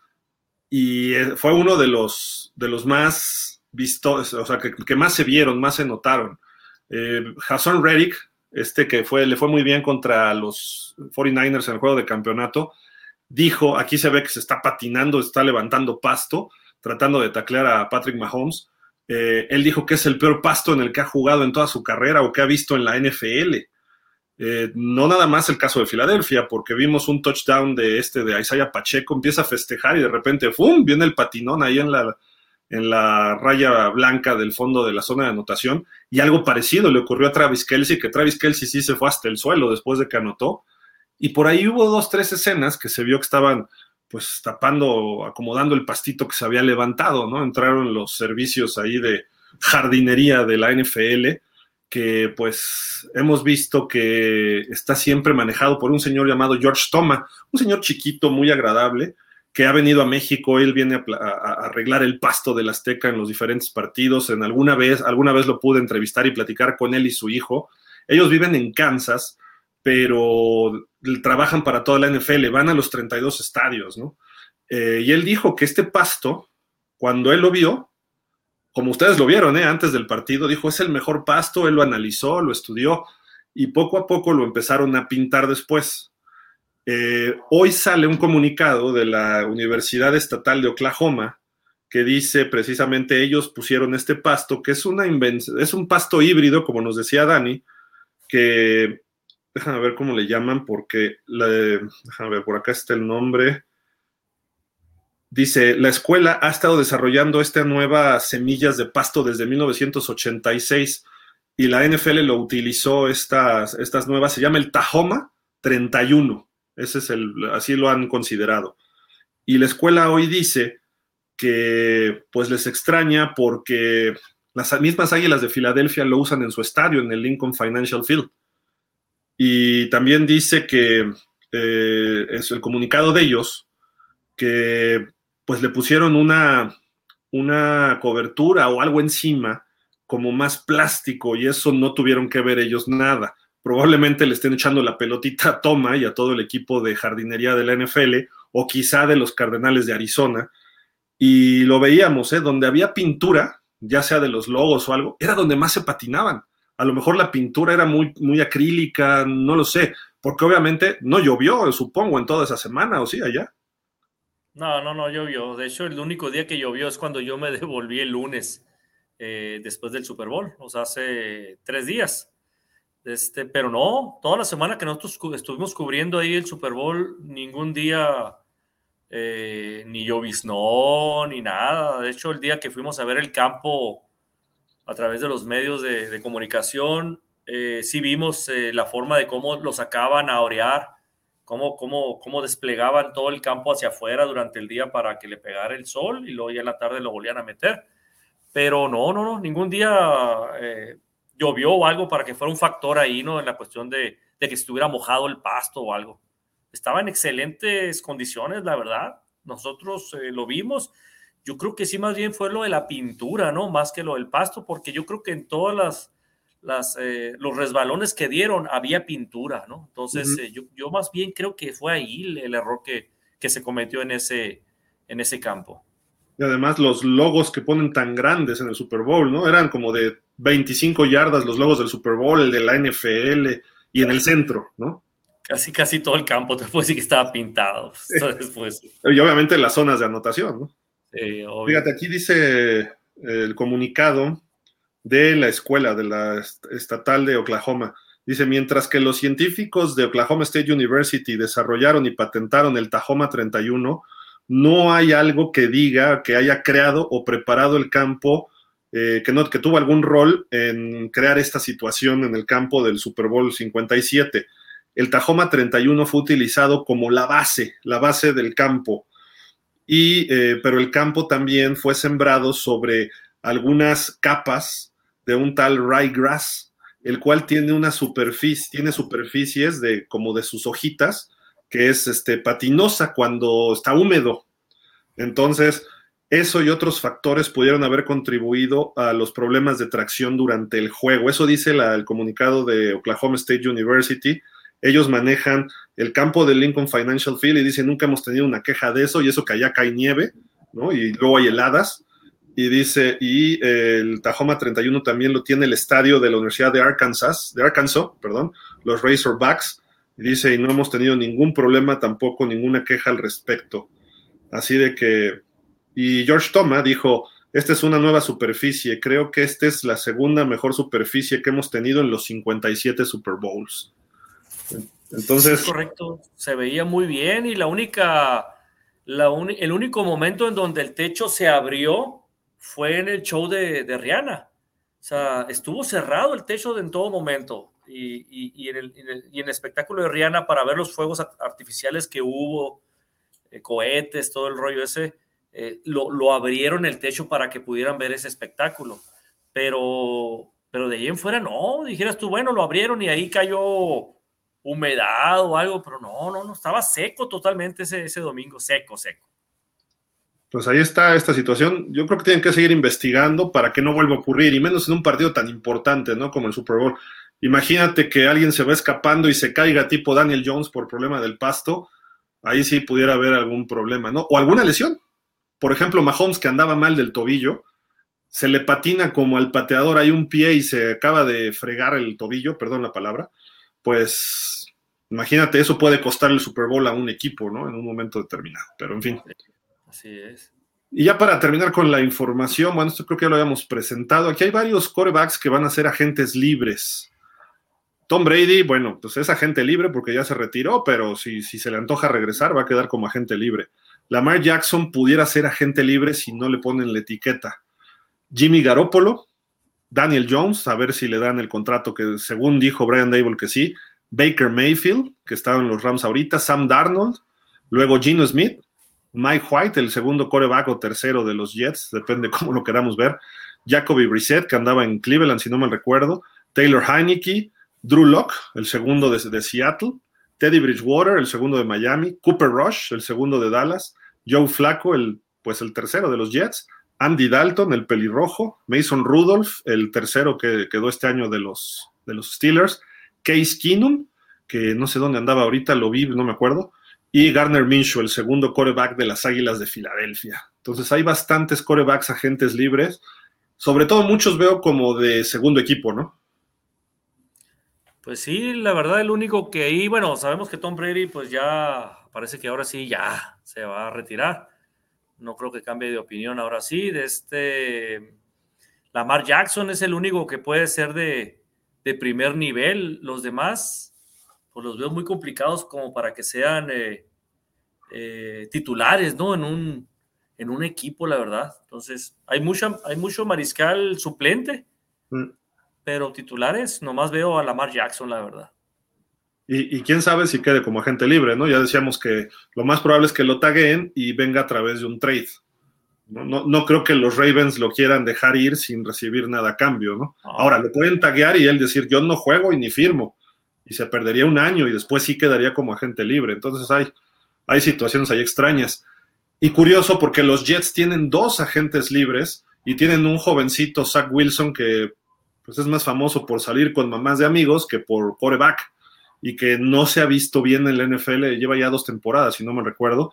y eh, fue uno de los, de los más vistos, o sea, que, más se vieron, más se notaron. Eh, Hassan este que fue, le fue muy bien contra los 49ers en el juego de campeonato, dijo, aquí se ve que se está patinando, está levantando pasto, tratando de taclear a Patrick Mahomes. Eh, él dijo que es el peor pasto en el que ha jugado en toda su carrera o que ha visto en la NFL. Eh, no nada más el caso de Filadelfia, porque vimos un touchdown de este de Isaiah Pacheco, empieza a festejar y de repente, ¡fum! viene el patinón ahí en la, en la raya blanca del fondo de la zona de anotación. Y algo parecido le ocurrió a Travis Kelsey, que Travis Kelsey sí se fue hasta el suelo después de que anotó. Y por ahí hubo dos, tres escenas que se vio que estaban pues tapando, acomodando el pastito que se había levantado, ¿no? Entraron los servicios ahí de jardinería de la NFL, que pues hemos visto que está siempre manejado por un señor llamado George Toma, un señor chiquito, muy agradable, que ha venido a México, él viene a, arreglar el pasto del Azteca en los diferentes partidos, en alguna vez, alguna vez lo pude entrevistar y platicar con él y su hijo. Ellos viven en Kansas, pero trabajan para toda la NFL, van a los 32 estadios, ¿no? Eh, y él dijo que este pasto, cuando él lo vio, como ustedes lo vieron ¿eh? antes del partido, dijo, es el mejor pasto, él lo analizó, lo estudió, y poco a poco lo empezaron a pintar después. Eh, hoy sale un comunicado de la Universidad Estatal de Oklahoma que dice precisamente ellos pusieron este pasto, que es, una es un pasto híbrido, como nos decía Dani, que, déjame ver cómo le llaman, porque, déjame ver, por acá está el nombre. Dice, la escuela ha estado desarrollando estas nuevas semillas de pasto desde 1986 y la NFL lo utilizó estas, estas nuevas, se llama el Tahoma 31, ese es el, así lo han considerado. Y la escuela hoy dice que pues les extraña porque las mismas Águilas de Filadelfia lo usan en su estadio, en el Lincoln Financial Field. Y también dice que eh, es el comunicado de ellos que pues le pusieron una, una cobertura o algo encima como más plástico y eso no tuvieron que ver ellos nada. Probablemente le estén echando la pelotita a Toma y a todo el equipo de jardinería de la NFL o quizá de los Cardenales de Arizona, y lo veíamos, ¿eh? donde había pintura, ya sea de los logos o algo, era donde más se patinaban. A lo mejor la pintura era muy, muy acrílica, no lo sé, porque obviamente no llovió, supongo, en toda esa semana, ¿o sí, allá? No, no, no llovió. De hecho, el único día que llovió es cuando yo me <laughs> devolví el lunes, eh, después del Super Bowl, o sea, hace tres días. Este, pero no, toda la semana que nosotros estuvimos cubriendo ahí el Super Bowl, ningún día eh, ni lloviznó, ni nada. De hecho, el día que fuimos a ver el campo a través de los medios de, comunicación, eh, sí vimos eh, la forma de cómo lo sacaban a orear, cómo, cómo, cómo desplegaban todo el campo hacia afuera durante el día para que le pegara el sol y luego ya en la tarde lo volvían a meter. Pero no, no, no, ningún día llovió o algo para que fuera un factor ahí, ¿no? En la cuestión de, de que estuviera mojado el pasto o algo estaba en excelentes condiciones, la verdad. Nosotros eh, lo vimos. Yo creo que sí, más bien fue lo de la pintura, ¿no? Más que lo del pasto, porque yo creo que en todas las, las eh, los resbalones que dieron había pintura, ¿no? Entonces, eh, yo, yo, más bien creo que fue ahí el, error que, que, se cometió en ese, en ese campo. Y además los logos que ponen tan grandes en el Super Bowl, ¿no? Eran como de 25 yardas los logos del Super Bowl, el de la NFL y en el centro, ¿no? Casi, casi todo el campo, te puedo decir que estaba pintado. <laughs> Y obviamente las zonas de anotación, ¿no? Fíjate, aquí dice el comunicado de la escuela, de la estatal de Oklahoma. Dice, mientras que los científicos de Oklahoma State University desarrollaron y patentaron el Tahoma 31, no hay algo que diga que haya creado o preparado el campo, eh, que, que tuvo algún rol en crear esta situación en el campo del Super Bowl 57 el Tahoma 31 fue utilizado como la base, la base del campo. Eh, pero el campo también fue sembrado sobre algunas capas de un tal ryegrass, el cual tiene una superficie, tiene superficies de como de sus hojitas, que es este, patinosa cuando está húmedo. Entonces, eso y otros factores pudieron haber contribuido a los problemas de tracción durante el juego. Eso dice el comunicado de Oklahoma State University ellos manejan el campo del Lincoln Financial Field y dicen, nunca hemos tenido una queja de eso y eso que allá cae nieve, ¿no? Y luego hay heladas. Y dice, y el Tahoma 31 también lo tiene el estadio de la Universidad de Arkansas, de Arkansas, perdón, los Razorbacks. Y dice, y no hemos tenido ningún problema, tampoco ninguna queja al respecto. Así de que, y George Thomas dijo, esta es una nueva superficie, creo que esta es la segunda mejor superficie que hemos tenido en los 57 Super Bowls. Entonces. correcto, se veía muy bien y la única, el único momento en donde el techo se abrió fue en el show de, Rihanna. O sea, estuvo cerrado el techo en todo momento. Y, en el, espectáculo de Rihanna, para ver los fuegos artificiales que hubo, eh, cohetes, todo el rollo ese, eh, lo, lo, abrieron el techo para que pudieran ver ese espectáculo. Pero, pero de ahí en fuera no, dijeras tú, bueno, lo abrieron y ahí cayó humedad o algo, pero no, no, no, estaba seco totalmente ese, ese domingo, seco, seco. Pues ahí está esta situación. Yo creo que tienen que seguir investigando para que no vuelva a ocurrir, y menos en un partido tan importante, ¿no? Como el Super Bowl. Imagínate que alguien se va escapando y se caiga tipo Daniel Jones por problema del pasto. Ahí sí pudiera haber algún problema, ¿no? O alguna lesión. Por ejemplo, Mahomes que andaba mal del tobillo, se le patina como al pateador hay un pie y se acaba de fregar el tobillo, perdón la palabra, pues Imagínate, eso puede costar el Super Bowl a un equipo, ¿no? En un momento determinado. Pero en fin. Así es. Y ya para terminar con la información, bueno, esto creo que ya lo habíamos presentado. Aquí hay varios corebacks que van a ser agentes libres. Tom Brady, bueno, pues es agente libre porque ya se retiró, pero si, si se le antoja regresar, va a quedar como agente libre. Lamar Jackson pudiera ser agente libre si no le ponen la etiqueta. Jimmy Garoppolo, Daniel Jones, a ver si le dan el contrato que según dijo Brian Dable que sí. Baker Mayfield, que estaba en los Rams ahorita, Sam Darnold, luego Gino Smith, Mike White, el segundo coreback o tercero de los Jets, depende <laughs> cómo lo queramos ver, Jacoby Brissett, que andaba en Cleveland, si no me recuerdo, Taylor Heineke, Drew Locke, el segundo de, de, Seattle, Teddy Bridgewater, el segundo de Miami, Cooper Rush, el segundo de Dallas, Joe Flacco, el, pues el tercero de los Jets, Andy Dalton, el pelirrojo, Mason Rudolph, el tercero que quedó este año de los, de los Steelers, Case Keenum, que no sé dónde andaba ahorita, lo vi, no me acuerdo, y Garner Minshew, el segundo coreback de las Águilas de Filadelfia. Entonces hay bastantes corebacks agentes libres, sobre todo muchos veo como de segundo equipo, ¿no? Pues sí, la verdad, el único que ahí, bueno, sabemos que Tom Brady, pues ya parece que ahora sí ya se va a retirar. No creo que cambie de opinión ahora sí. De este Lamar Jackson es el único que puede ser de, de primer nivel. Los demás, pues los veo muy complicados como para que sean eh, eh, titulares, ¿no? En un, en un equipo, la verdad. Entonces, hay, mucha, hay mucho mariscal suplente, mm. pero titulares, nomás veo a Lamar Jackson, la verdad. Y, quién sabe si quede como agente libre, ¿no? Ya decíamos que lo más probable es que lo taguen y venga a través de un trade. No, no, creo que los Ravens lo quieran dejar ir sin recibir nada a cambio, ¿no? Ah. Ahora, lo pueden taguear y él decir, yo no juego y ni firmo. Y se perdería un año y después sí quedaría como agente libre. Entonces hay, hay situaciones ahí extrañas. Y curioso porque los Jets tienen dos agentes libres y tienen un jovencito, Zach Wilson, que pues es más famoso por salir con mamás de amigos que por coreback y que no se ha visto bien en la NFL, lleva ya dos temporadas, si no me recuerdo,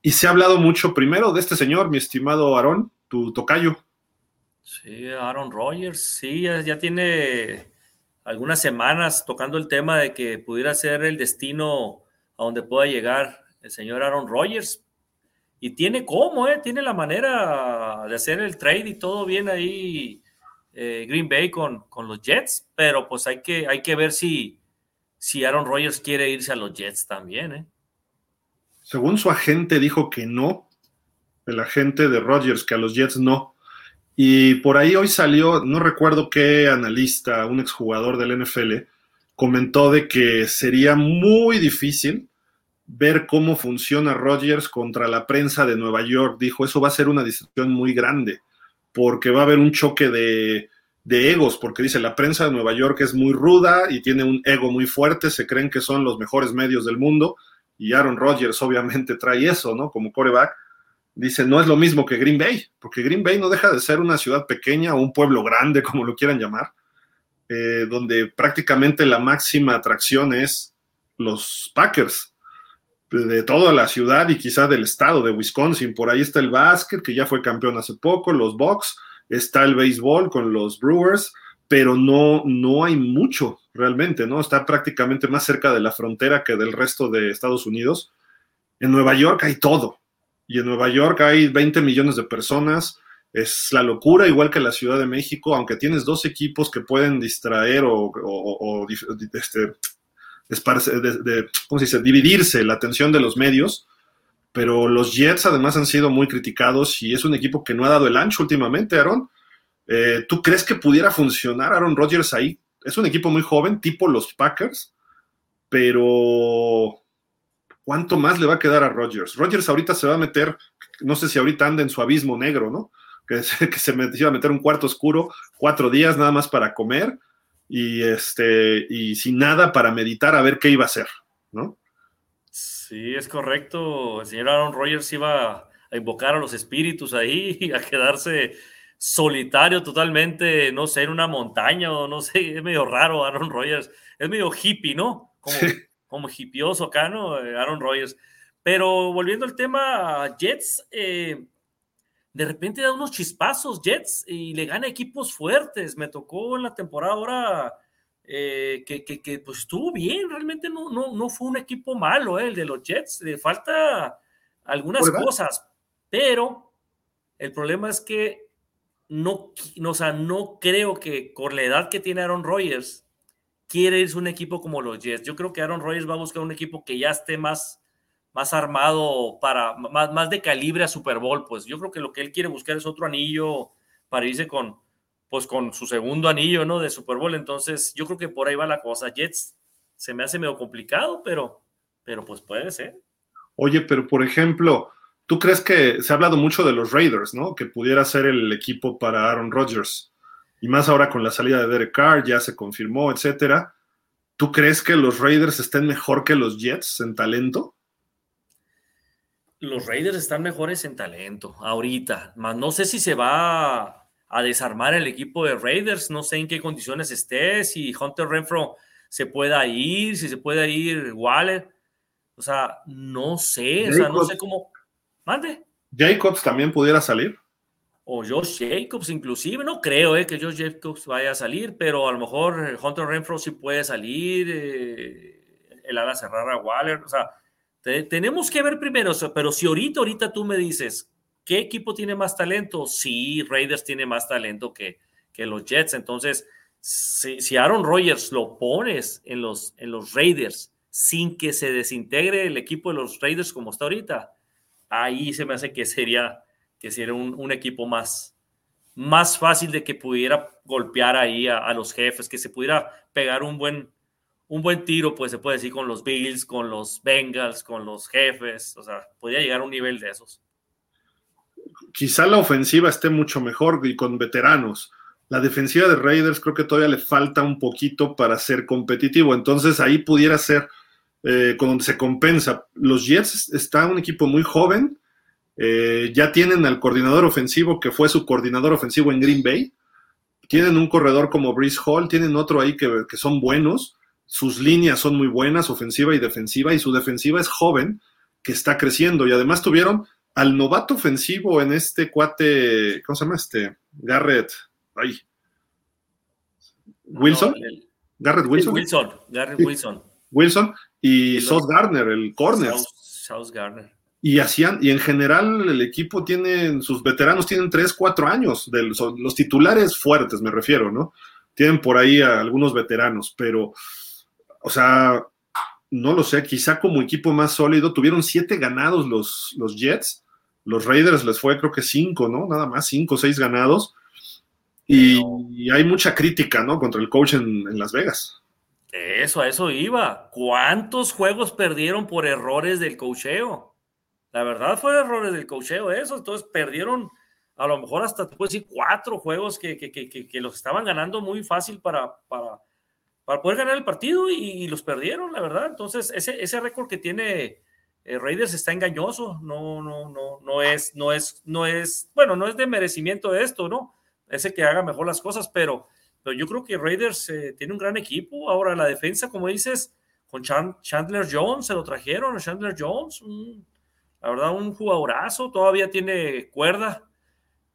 y se ha hablado mucho primero de este señor, mi estimado Aaron, tu tocayo. Sí, Aaron Rodgers, sí, ya, tiene algunas semanas tocando el tema de que pudiera ser el destino a donde pueda llegar el señor Aaron Rodgers. Y tiene cómo, ¿eh? Tiene la manera de hacer el trade y todo bien ahí eh, Green Bay con, con, los Jets, pero pues hay que, hay que ver si, si Aaron Rodgers quiere irse a los Jets también, ¿eh? Según su agente dijo que no, el agente de Rodgers, que a los Jets no. Y por ahí hoy salió, no recuerdo qué analista, un exjugador del NFL, comentó de que sería muy difícil ver cómo funciona Rodgers contra la prensa de Nueva York. Dijo, eso va a ser una decisión muy grande, porque va a haber un choque de, de egos, porque dice la prensa de Nueva York es muy ruda y tiene un ego muy fuerte, se creen que son los mejores medios del mundo, y Aaron Rodgers obviamente trae eso, ¿no? Como coreback. Dice, no es lo mismo que Green Bay, porque Green Bay no deja de ser una ciudad pequeña o un pueblo grande, <laughs> como lo quieran llamar, eh, donde prácticamente la máxima atracción es los Packers de toda la ciudad y quizá del estado de Wisconsin. Por ahí está el básquet, que ya fue campeón hace poco, los Bucks, está el béisbol con los Brewers, pero no, no hay mucho realmente, ¿no? Está prácticamente más cerca de la frontera que del resto de Estados Unidos. En Nueva York hay todo. Y en Nueva York hay 20 millones de personas. Es la locura, igual que la Ciudad de México, aunque tienes dos equipos que pueden distraer o, este, ¿cómo se dice? dividirse la atención de los medios pero los Jets además han sido muy criticados y es un equipo que no ha dado el ancho últimamente, Aaron. Eh, ¿Tú crees que pudiera funcionar Aaron Rodgers ahí? Es un equipo muy joven, tipo los Packers, pero ¿cuánto más le va a quedar a Rodgers? Rodgers ahorita se va a meter, no sé si ahorita anda en su abismo negro, ¿no? Que <laughs> se, que se iba a meter un cuarto oscuro, cuatro días nada más para comer y, este, y sin nada para meditar a ver qué iba a hacer, ¿no? Sí, es correcto. El señor Aaron Rodgers iba a invocar a los espíritus ahí <laughs> y a quedarse solitario totalmente, no sé, en una montaña o no sé, es medio raro Aaron Rodgers, es medio hippie, ¿no? Como, como hippioso acá, ¿no? Eh, Aaron Rodgers. Pero volviendo al tema, Jets, eh, de repente da unos chispazos Jets y le gana equipos fuertes. Me tocó en la temporada ahora eh, que, que, pues estuvo bien, realmente no, no, no fue un equipo malo el de los Jets, le falta algunas cosas, pero el problema es que no, no, o sea, no creo que con la edad que tiene Aaron Rodgers quiere irse un equipo como los Jets. Yo creo que Aaron Rodgers va a buscar un equipo que ya esté más, más armado para más, más de calibre a Super Bowl. Pues yo creo que lo que él quiere buscar es otro anillo para irse con, pues con su segundo anillo, ¿no? De Super Bowl. Entonces, yo creo que por ahí va la cosa. Jets se me hace medio complicado, pero, pero pues puede ser. Oye, pero por ejemplo, ¿tú crees que se ha hablado mucho de los Raiders, ¿no? Que pudiera ser el equipo para Aaron Rodgers. Y más ahora con la salida de Derek Carr, ya se confirmó, etcétera. ¿Tú crees que los Raiders estén mejor que los Jets en talento? Los Raiders están mejores en talento ahorita, más no sé si se va a desarmar el equipo de Raiders. No sé en qué condiciones esté, si Hunter Renfro se pueda ir, si se puede ir Waller. O sea, no sé, o sea, no sé cómo. Mande. Jacobs también pudiera salir. O Josh Jacobs, inclusive, no creo eh, que Josh Jacobs vaya a salir, pero a lo mejor Hunter Renfro sí puede salir, eh, el ala cerrada Waller, o sea, tenemos que ver primero, pero si ahorita, ahorita tú me dices, ¿Qué equipo tiene más talento? Sí, Raiders tiene más talento que, que los Jets. Entonces, si, Aaron Rodgers lo pones en los, en los Raiders sin que se desintegre el equipo de los Raiders como está ahorita, ahí se me hace que sería, que sería un, equipo más, más fácil de que pudiera golpear ahí a, los jefes, que se pudiera pegar un buen, un buen tiro, pues se puede decir, con los Bills, con los Bengals, con los jefes, o sea, podría llegar a un nivel de esos quizá la ofensiva esté mucho mejor y con veteranos. La defensiva de Raiders creo que todavía le falta un poquito para ser competitivo. Entonces ahí pudiera ser eh, con donde se compensa. Los Jets está un equipo muy joven. Eh, ya tienen al coordinador ofensivo que fue su coordinador ofensivo en Green Bay. Tienen un corredor como Brice Hall, tienen otro ahí que, que son buenos. Sus líneas son muy buenas, ofensiva y defensiva, y su defensiva es joven, que está creciendo. Y además tuvieron al novato ofensivo en este cuate, ¿cómo se llama este? Garrett, ay. Wilson. Garrett Wilson. Wilson, Garrett Wilson. Wilson y Sos Garner, el corner. South Garner. Y hacían, y en general el equipo tiene, sus veteranos tienen 3, 4 años, de los, los titulares fuertes me refiero, ¿no? Tienen por ahí a algunos veteranos, pero, o sea, no lo sé, quizá como equipo más sólido, tuvieron siete ganados los, los Jets, los Raiders les fue creo que cinco, ¿no? Nada más, cinco o seis ganados. Y, hay mucha crítica, ¿no? Contra el coach en, Las Vegas. Eso, a eso iba. ¿Cuántos juegos perdieron por errores del cocheo? La verdad fue errores del cocheo eso. Entonces perdieron a lo mejor hasta, puedo decir, cuatro juegos que, que, los estaban ganando muy fácil para, para, para poder ganar el partido y, los perdieron, la verdad. Entonces, ese, ese récord que tiene eh, Raiders está engañoso, no, no, no, no es, no es, no es, bueno, no es de merecimiento de esto, ¿no? Ese que haga mejor las cosas, pero, pero yo creo que Raiders eh, tiene un gran equipo. Ahora la defensa, como dices, con Chandler Jones se lo trajeron, Chandler Jones, la verdad, un jugadorazo, todavía tiene cuerda.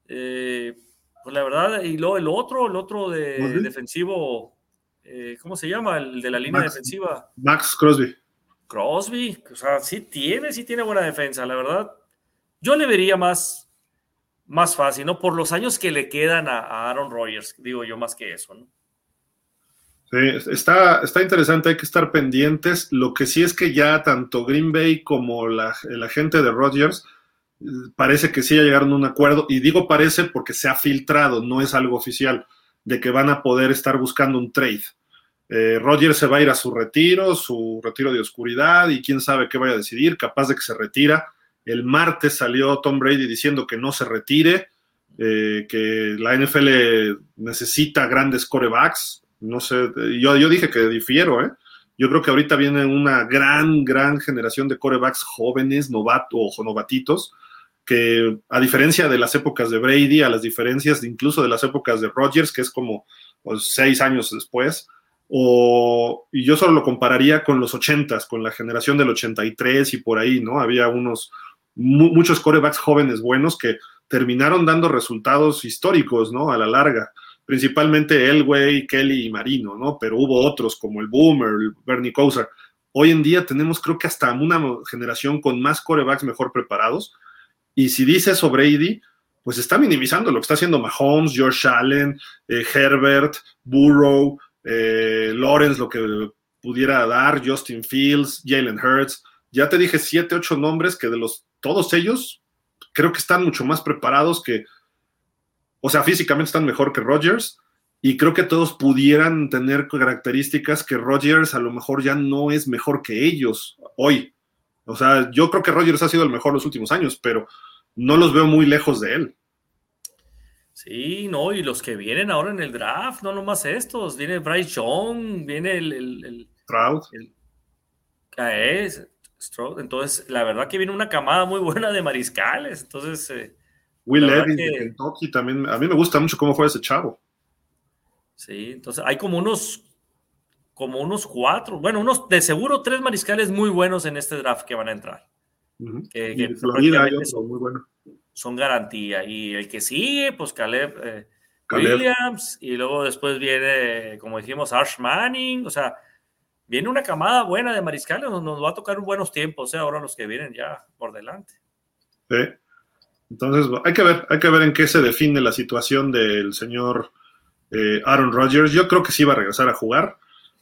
Eh, pues la verdad, y luego el otro, el otro de, defensivo, ¿cómo se llama? El de la línea defensiva. Max Crosby. Crosby, o sea, sí tiene, sí tiene buena defensa, la verdad. Yo le vería más, más fácil, ¿no? Por los años que le quedan a, Aaron Rodgers, digo yo más que eso, ¿no? Sí, está, está interesante, hay que estar pendientes. Lo que sí es que ya tanto Green Bay como la, la gente de Rodgers parece que sí ya llegaron a un acuerdo, y digo parece porque se ha filtrado, no es algo oficial, de que van a poder estar buscando un trade. Eh, Roger se va a ir a su retiro, su retiro de oscuridad y quién sabe qué vaya a decidir, capaz de que se retira. El martes salió Tom Brady diciendo que no se retire, eh, que la NFL necesita grandes corebacks. No sé, yo, yo dije que difiero, ¿eh? Yo creo que ahorita viene una gran, gran generación de corebacks jóvenes, novatos o novatitos, que a diferencia de las épocas de Brady, a las diferencias incluso de las épocas de Rodgers, que es como pues, seis años después, o, y yo solo lo compararía con los 80 con la generación del 83 y por ahí, ¿no? Había unos, muchos corebacks jóvenes buenos que terminaron dando resultados históricos, ¿no? A la larga. principalmente Elway, Kelly y Marino, ¿no? Pero hubo otros como el Boomer, Bernie Kosar. Hoy en día tenemos creo que hasta una generación con más corebacks mejor preparados. Y si dice sobre Brady, pues está minimizando lo que está haciendo Mahomes, George Allen, eh, Herbert, Burrow, eh, Lawrence, lo que pudiera dar, Justin Fields, Jalen Hurts. Ya te dije siete, ocho nombres que de los todos ellos creo que están mucho más preparados que, o sea, físicamente están mejor que Rodgers y creo que todos pudieran tener características que Rodgers a lo mejor ya no es mejor que ellos hoy. O sea, yo creo que Rodgers ha sido el mejor los últimos años, pero no los veo muy lejos de él. Sí, no, y los que vienen ahora en el draft, no nomás estos, viene Bryce Young, viene el... el, el entonces, la verdad que viene una camada muy buena de mariscales, entonces... Eh, Will Levis de Kentucky también, a mí me gusta mucho cómo fue ese chavo. Sí, entonces hay como unos, como unos cuatro, bueno, unos de seguro tres mariscales muy buenos en este draft que van a entrar. que, Florida hay otro muy bueno son garantía. Y el que sigue, pues Caleb, eh, Williams, y luego después viene, como dijimos, Arch Manning, o sea, viene una camada buena de mariscales, nos, nos va a tocar buenos tiempos, ¿eh? ahora los que vienen ya por delante. Sí. Entonces, hay que ver, hay que ver en qué se define la situación del señor eh, Aaron Rodgers. Yo creo que sí va a regresar a jugar.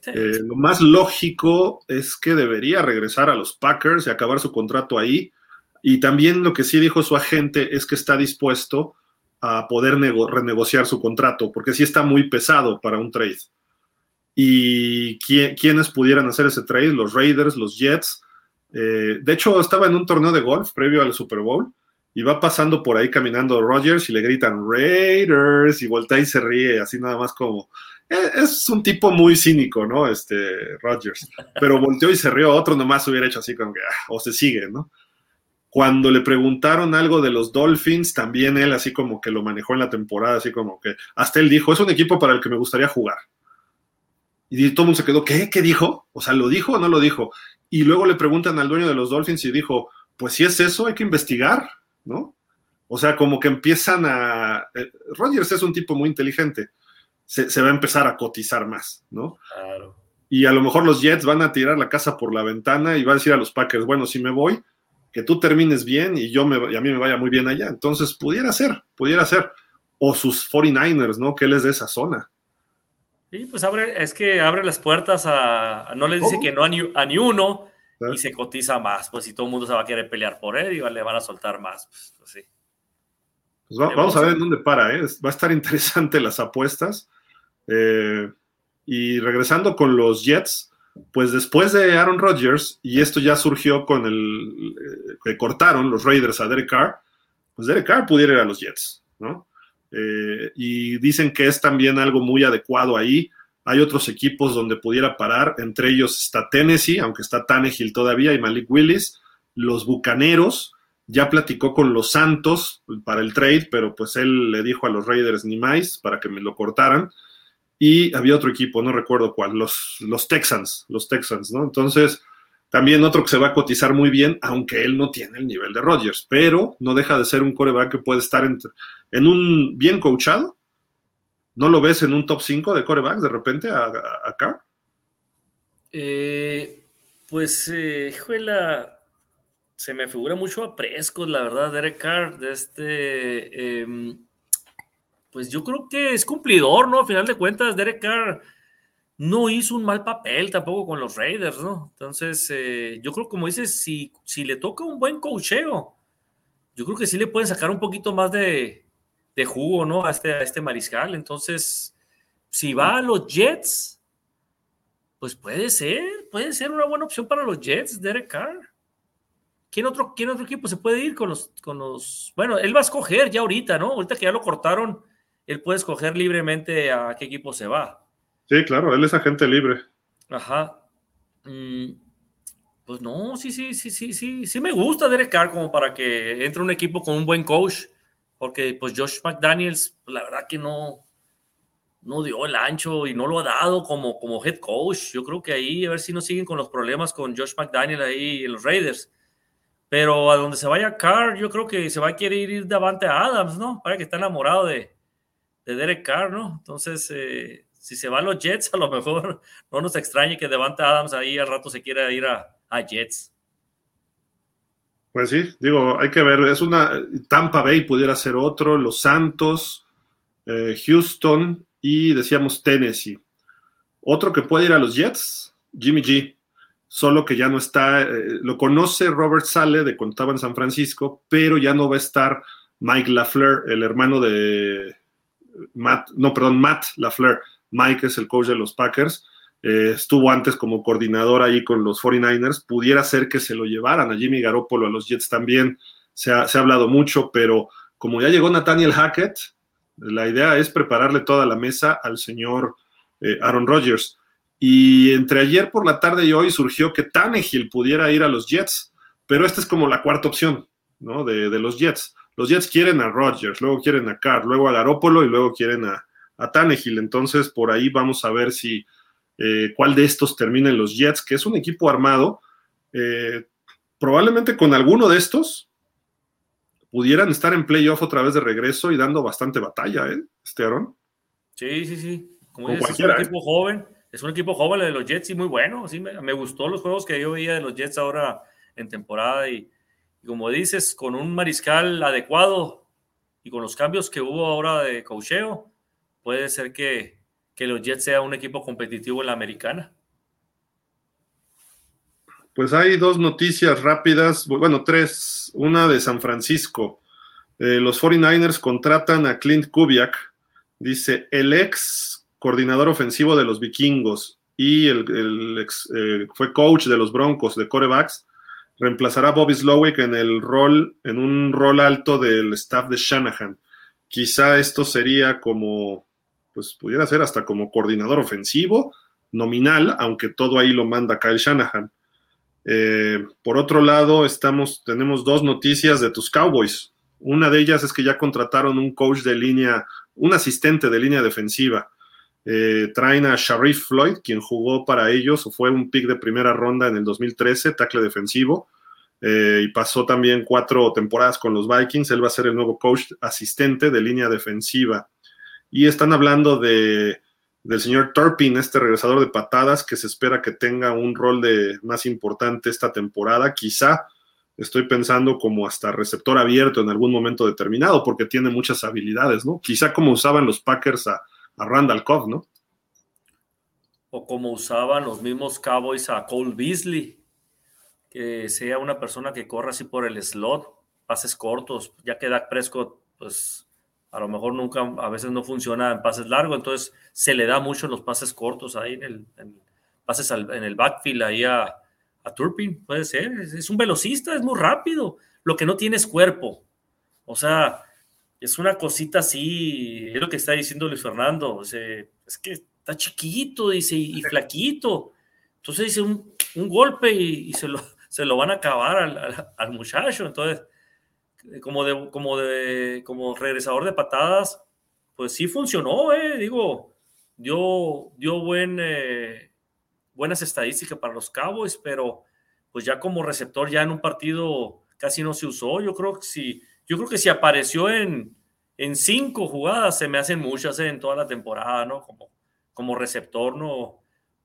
lo más lógico es que debería regresar a los Packers y acabar su contrato ahí y también lo que sí dijo su agente es que está dispuesto a poder renegociar su contrato, porque sí está muy pesado para un trade. ¿Y quiénes pudieran hacer ese trade? Los Raiders, los Jets. Eh, de hecho, estaba en un torneo de golf previo al Super Bowl y va pasando por ahí caminando Rogers y le gritan Raiders y voltea y se ríe, así nada más como. Eh, es un tipo muy cínico, ¿no? Este Rogers. Pero volteó y se rió, otro nomás hubiera hecho así como que, ah, o se sigue, ¿no? Cuando le preguntaron algo de los Dolphins, también él así como que lo manejó en la temporada, así como que hasta él dijo, es un equipo para el que me gustaría jugar. Y todo el mundo se quedó, ¿qué? ¿Qué dijo? O sea, ¿lo dijo o no lo dijo? Y luego le preguntan al dueño de los Dolphins y dijo, pues si es eso, hay que investigar, ¿no? O sea, como que empiezan a... Eh, Rogers es un tipo muy inteligente, se, se, va a empezar a cotizar más, ¿no? Claro. Y a lo mejor los Jets van a tirar la casa por la ventana y va a decir a los Packers, bueno, si me voy, que tú termines bien y yo me, y a mí me vaya muy bien allá. Entonces, pudiera ser, pudiera ser. O sus 49ers, ¿no? Que él es de esa zona. Sí, pues abre, es que abre las puertas a, no le dice que no a ni, a ni uno y se cotiza más, pues si todo el mundo se va a querer pelear por él y le van a soltar más, pues, pues sí. Pues vamos a ver en dónde para, ¿eh? va a estar <laughs> interesante las apuestas. Eh, y regresando con los Jets, pues después de Aaron Rodgers, y esto ya surgió con el eh, que cortaron los Raiders a Derek Carr, pues Derek Carr pudiera ir a los Jets, ¿no? Eh, y dicen que es también algo muy adecuado ahí. Hay otros equipos donde pudiera parar, entre ellos está Tennessee, aunque está Tannehill todavía, y Malik Willis, los Bucaneros, ya platicó con los Santos para el trade, pero pues él le dijo a los Raiders ni más para que me lo cortaran y había otro equipo, no recuerdo cuál, los, los Texans, los Texans, ¿no? Entonces, también otro que se va a cotizar muy bien, aunque él no tiene el nivel de Rodgers, pero no deja de ser un coreback que puede estar en, en un bien coachado. ¿No lo ves en un top 5 de corebacks de repente acá? Eh, pues, eh, se me figura mucho a Prescott, la verdad, Derek Carr, de este... Em, pues yo creo que es cumplidor, ¿no? A final de cuentas, Derek Carr no hizo un mal papel tampoco con los Raiders, ¿no? Entonces, eh, yo creo, como dices, si, si le toca un buen cocheo, yo creo que sí le pueden sacar un poquito más de, jugo, ¿no? A este, a este mariscal. Entonces, si va a los Jets, pues puede ser, puede ser una buena opción para los Jets, Derek Carr. ¿Quién otro, ¿Quién otro equipo se puede ir con los, con los... Bueno, él va a escoger ya ahorita, ¿no? Ahorita que ya lo cortaron, él puede escoger libremente a qué equipo se va. Sí, claro, él es agente libre. Ajá. Mm, pues no, sí, sí, sí, sí, sí, sí me gusta Derek Carr como para que entre un equipo con un buen coach, porque pues Josh McDaniels, pues, la verdad que no, no dio el ancho y no lo ha dado como, como head coach. Yo creo que ahí a ver si no siguen con los problemas con Josh McDaniel ahí en los Raiders. Pero a donde se vaya Carr, yo creo que se va a querer ir de avante a Adams, ¿no? Para que está enamorado de, de Derek Carr, ¿no? Entonces, eh, si se van los Jets, <laughs> a lo mejor no nos extrañe que Devante Adams ahí al rato se quiera ir a, Jets. Pues sí, digo, hay que ver, es una, Tampa Bay pudiera ser otro, Los Santos, eh, Houston y decíamos Tennessee. Otro que puede ir a los Jets, Jimmy G, solo que ya no está, eh, lo conoce Robert Sale de cuando estaba en San Francisco, pero ya no va a estar Mike LaFleur, el hermano de Matt, no, perdón, Matt LaFleur. Mike es el coach de los Packers. Eh, estuvo antes como coordinador ahí con los 49ers. Pudiera ser que se lo llevaran a Jimmy Garoppolo, a los Jets también. Se ha, hablado mucho, pero como ya llegó Nathaniel Hackett, la idea es prepararle toda la mesa al señor eh, Aaron Rodgers. Y entre ayer por la tarde y hoy surgió que Tannehill pudiera ir a los Jets, pero esta es como la cuarta opción, ¿no? De los Jets. Los Jets quieren a Rodgers, luego quieren a Carr, luego a Garópolo y luego quieren a, a Tannehill. Entonces, por ahí vamos a ver si eh, cuál de estos termina en los Jets, que es un equipo armado. Eh, probablemente con alguno de estos pudieran estar en playoff otra vez de regreso y dando bastante batalla, ¿eh? Este Aaron. Sí, sí, sí. Como dices, es un equipo joven, es un equipo joven de los Jets y muy bueno. Sí, me, me, gustó los juegos que yo veía de los Jets ahora en temporada y, y como dices, con un mariscal adecuado y con los cambios que hubo ahora de cocheo, puede ser que, que los Jets sea un equipo competitivo en la americana. Pues hay dos noticias rápidas, bueno, tres. Una de San Francisco. Eh, los 49ers contratan a Clint Kubiak, dice el ex coordinador ofensivo de los vikingos y el, ex, eh, fue coach de los Broncos de corebacks reemplazará a Bobby Slowick en el rol, en un rol alto del staff de Shanahan. Quizá esto sería como, pues pudiera ser hasta como coordinador ofensivo, nominal, aunque todo ahí lo manda Kyle Shanahan. Eh, por otro lado, estamos, tenemos dos noticias de tus Cowboys. Una de ellas es que ya contrataron un coach de línea, un asistente de línea defensiva. Eh, traen a Sharif Floyd, quien jugó para ellos fue un pick de primera ronda en el 2013, tackle defensivo, eh, y pasó también cuatro temporadas con los Vikings. Él va a ser el nuevo coach asistente de línea defensiva. Y están hablando de, del señor Turpin, este regresador de patadas, que se espera que tenga un rol de más importante esta temporada. Quizá estoy pensando como hasta receptor abierto en algún momento determinado, porque tiene muchas habilidades, ¿no? Quizá como usaban los Packers a a Randall Cobb, ¿no? O como usaban los mismos Cowboys a Cole Beasley, que sea una persona que corra así por el slot, pases cortos, ya que Dak Prescott, pues a lo mejor nunca, a veces no funciona en pases largos, entonces se le da mucho en los pases cortos ahí en el, pases en el backfield ahí a, Turpin, puede ser, es, es, un velocista, es muy rápido, lo que no tiene es cuerpo, o sea, es una cosita así, es lo que está diciendo Luis Fernando, es que está chiquito, dice, y, flaquito. Entonces dice un, golpe y, se, lo, <laughs> se lo van a acabar al, muchacho. Entonces, como de, como de, como regresador de patadas, pues sí funcionó, eh, digo, dio, dio buen, eh, buenas estadísticas para los Cowboys, pero pues ya como receptor ya en un partido casi no se usó. Yo creo que si yo creo que si apareció en, en cinco jugadas, se me hacen muchas en toda la temporada, ¿no? Como, como receptor, ¿no?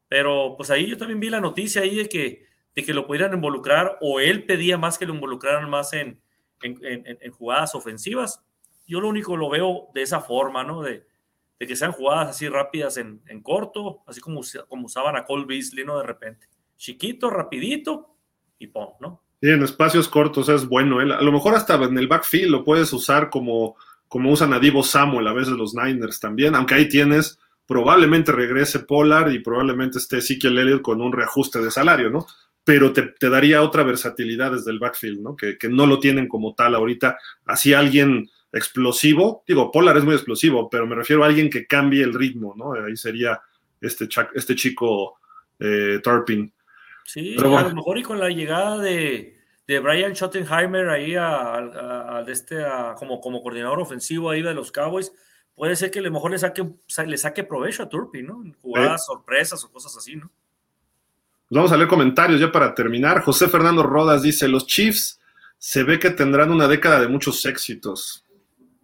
Pero pues ahí yo también vi la noticia ahí de que, de que lo pudieran involucrar o él pedía más que lo involucraran más en, en, en, jugadas ofensivas. Yo lo único lo veo de esa forma, ¿no? De, de que sean jugadas así rápidas en, corto, así como, como usaban a Cole Beasley, ¿no? De repente. Chiquito, rapidito y pum, ¿no? Sí, en espacios cortos es bueno. ¿eh? A lo mejor hasta en el backfield lo puedes usar como, como usan a Divo Samuel a veces los Niners también, aunque ahí tienes, probablemente regrese Polar y probablemente esté Ezekiel Elliott con un reajuste de salario, ¿no? Pero te, daría otra versatilidad desde el backfield, ¿no? Que, no lo tienen como tal ahorita. Así alguien explosivo, digo, Polar es muy explosivo, pero me refiero a alguien que cambie el ritmo, ¿no? Ahí sería este, este chico eh. Sí, a lo mejor y con la llegada de, de Brian Schottenheimer ahí a, este, como, como coordinador ofensivo ahí de los Cowboys, puede ser que a lo mejor le saque, le saque provecho a Turpin, ¿no? jugadas, sorpresas o cosas así, ¿no? Vamos a leer comentarios ya para terminar. José Fernando Rodas dice, los Chiefs se ve que tendrán una década de muchos éxitos.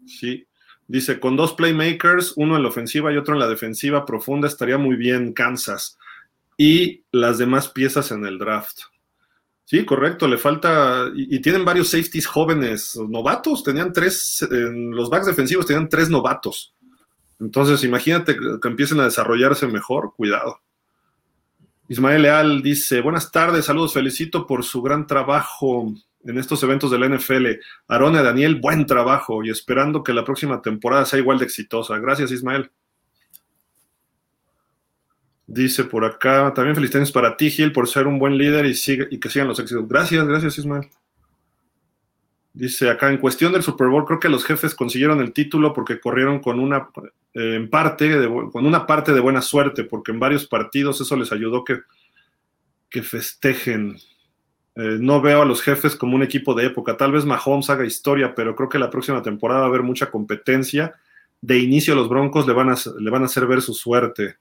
Sí. Dice, con dos playmakers, uno en la ofensiva y otro en la defensiva profunda, estaría muy bien Kansas. Y las demás piezas en el draft. Sí, correcto, le falta, y, tienen varios safeties jóvenes, novatos, tenían tres, en los backs defensivos tenían tres novatos. Entonces, imagínate que empiecen a desarrollarse mejor, cuidado. Ismael Leal dice, buenas tardes, saludos, felicito por su gran trabajo en estos eventos de la NFL. Arona Daniel, buen trabajo y esperando que la próxima temporada sea igual de exitosa. Gracias, Ismael. Dice por acá, también felicitaciones para ti, Gil, por ser un buen líder y, sigue, y que sigan los éxitos. Gracias, gracias, Ismael. Dice acá, en cuestión del Super Bowl, creo que los jefes consiguieron el título porque corrieron con una, eh, en parte con una parte de buena suerte, porque en varios partidos eso les ayudó que, que festejen. Eh, no veo a los jefes como un equipo de época. Tal vez Mahomes haga historia, pero creo que la próxima temporada va a haber mucha competencia. De inicio los Broncos le van a, le van a hacer ver su suerte.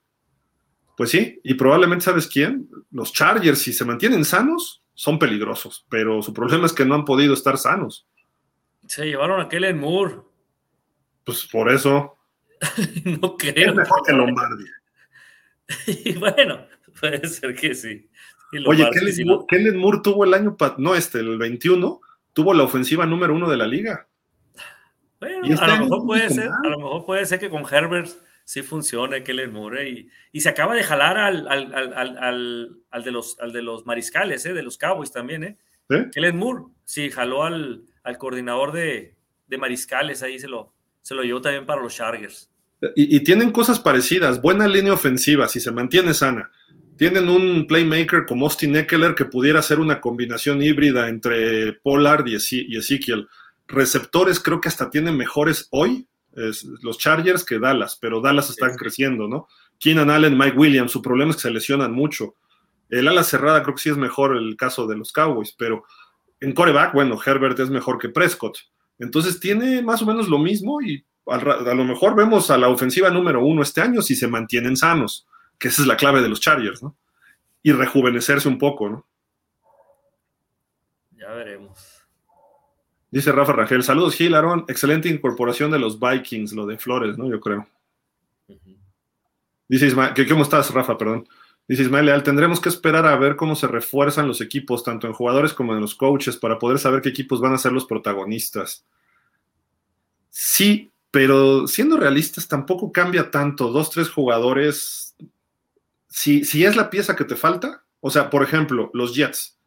Pues sí, y probablemente sabes quién, los Chargers, si se mantienen sanos, son peligrosos, pero su problema es que no han podido estar sanos. Se llevaron a Kellen Moore. Pues por eso. <laughs> no creo. Es mejor que Lombardi. <laughs> y bueno, puede ser que sí. Oye, Kellen, Moore, tuvo el año, no este, el 21, tuvo la ofensiva número uno de la liga. Bueno, este a, lo mejor puede ser, a lo mejor puede ser que con Herbert sí funcione Kellen Moore. Y, y, se acaba de jalar al, al, al, al, de, los, al de los mariscales, ¿eh? de los Cowboys también. ¿eh? Kellen Moore, sí, jaló al, coordinador de, de, mariscales, ahí se lo, se lo llevó también para los Chargers. Y, y, tienen cosas parecidas, buena línea ofensiva, si se mantiene sana. Tienen un playmaker como Austin Eckler que pudiera ser una combinación híbrida entre Pollard y, Ezekiel. Receptores creo que hasta tienen mejores hoy los Chargers que Dallas, pero Dallas están creciendo, ¿no? Keenan Allen, Mike Williams, su problema es que se lesionan mucho. El ala cerrada creo que sí es mejor el caso de los Cowboys, pero en coreback, bueno, Herbert es mejor que Prescott. Entonces tiene más o menos lo mismo y a lo mejor vemos a la ofensiva número uno este año si se mantienen sanos que esa es la clave de los Chargers, ¿no? Y rejuvenecerse un poco, ¿no? Ya veremos. Dice Rafa Rangel, saludos Gil, Aaron, excelente incorporación de los Vikings, lo de Flores, ¿no? Yo creo. Dice Ismael, ¿cómo estás, Rafa? Perdón. Dice Ismael Leal, tendremos que esperar a ver cómo se refuerzan los equipos, tanto en jugadores como en los coaches, para poder saber qué equipos van a ser los protagonistas. Sí, pero siendo realistas, tampoco cambia tanto. Dos, tres jugadores si, es la pieza que te falta, o sea, por ejemplo, los Jets,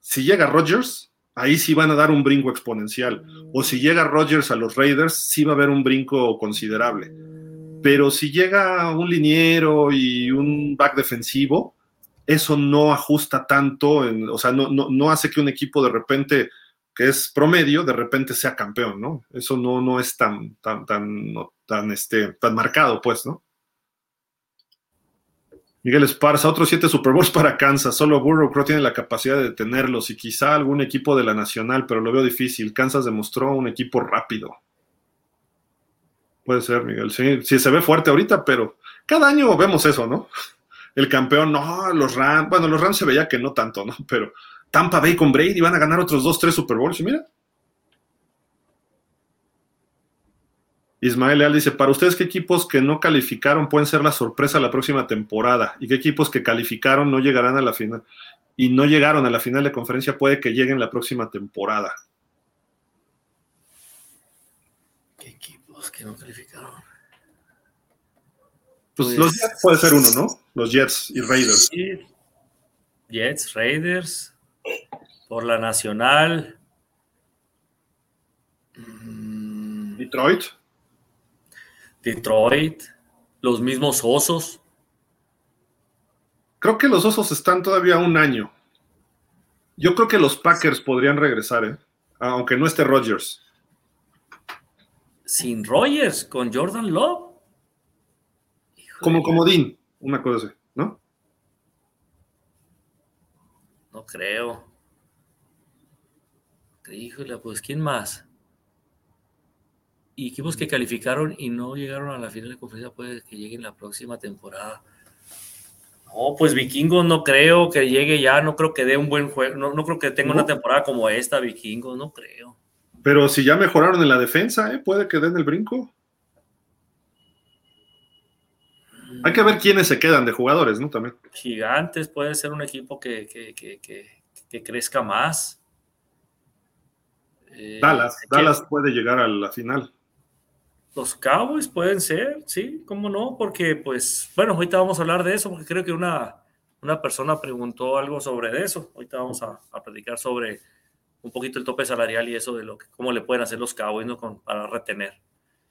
si llega Rodgers, ahí sí van a dar un brinco exponencial. O si llega Rodgers a los Raiders, sí va a haber un brinco considerable. Pero si llega un liniero y un back defensivo, eso no ajusta tanto, o sea, no, no, hace que un equipo de repente que es promedio, de repente sea campeón, ¿no? Eso no, no es tan, tan, tan, tan, este, tan marcado, pues, ¿no? Miguel Esparza, otros siete Super Bowls para Kansas. Solo Burrow creo tiene la capacidad de detenerlos y quizá algún equipo de la Nacional, pero lo veo difícil. Kansas demostró un equipo rápido. Puede ser, Miguel. Sí, sí, se ve fuerte ahorita, pero cada año vemos eso, ¿no? El campeón, no, los Rams. Bueno, los Rams se veía que no tanto, ¿no? Pero Tampa Bay con Brady van a ganar otros dos, tres Super Bowls. Y mira, Ismael Leal dice, para ustedes, ¿qué equipos que no calificaron pueden ser la sorpresa la próxima temporada? ¿Y qué equipos que calificaron no llegarán a la final? Y no llegaron a la final de conferencia puede que lleguen la próxima temporada. ¿Qué equipos que no calificaron? Pues, pues los Jets puede ser uno, ¿no? Los Jets y Raiders. Jets, Raiders, por la Nacional. Detroit. Detroit, los mismos osos. Creo que los osos están todavía un año. Yo creo que los Packers podrían regresar, ¿eh? aunque no esté Rodgers. Sin Rodgers, con Jordan Love. Como comodín, una cosa así, ¿no? No creo. Híjole, pues ¿quién más? Y equipos que calificaron y no llegaron a la final de conferencia puede que lleguen la próxima temporada. No, pues Vikingos no creo que llegue ya, no creo que dé un buen juego, no, creo que tenga una temporada como esta, Vikingos, no creo. Pero si ya mejoraron en la defensa, ¿eh? puede que den el brinco. Hay que ver quiénes se quedan de jugadores, ¿no? También. Gigantes puede ser un equipo que, que, crezca más. Eh, Dallas, Dallas puede llegar a la final. Los Cowboys pueden ser, sí, cómo no, porque pues, bueno, ahorita vamos a hablar de eso, porque creo que una, una persona preguntó algo sobre eso. Ahorita vamos a, a platicar sobre un poquito el tope salarial y eso de lo que, cómo le pueden hacer los Cowboys ¿no? para retener.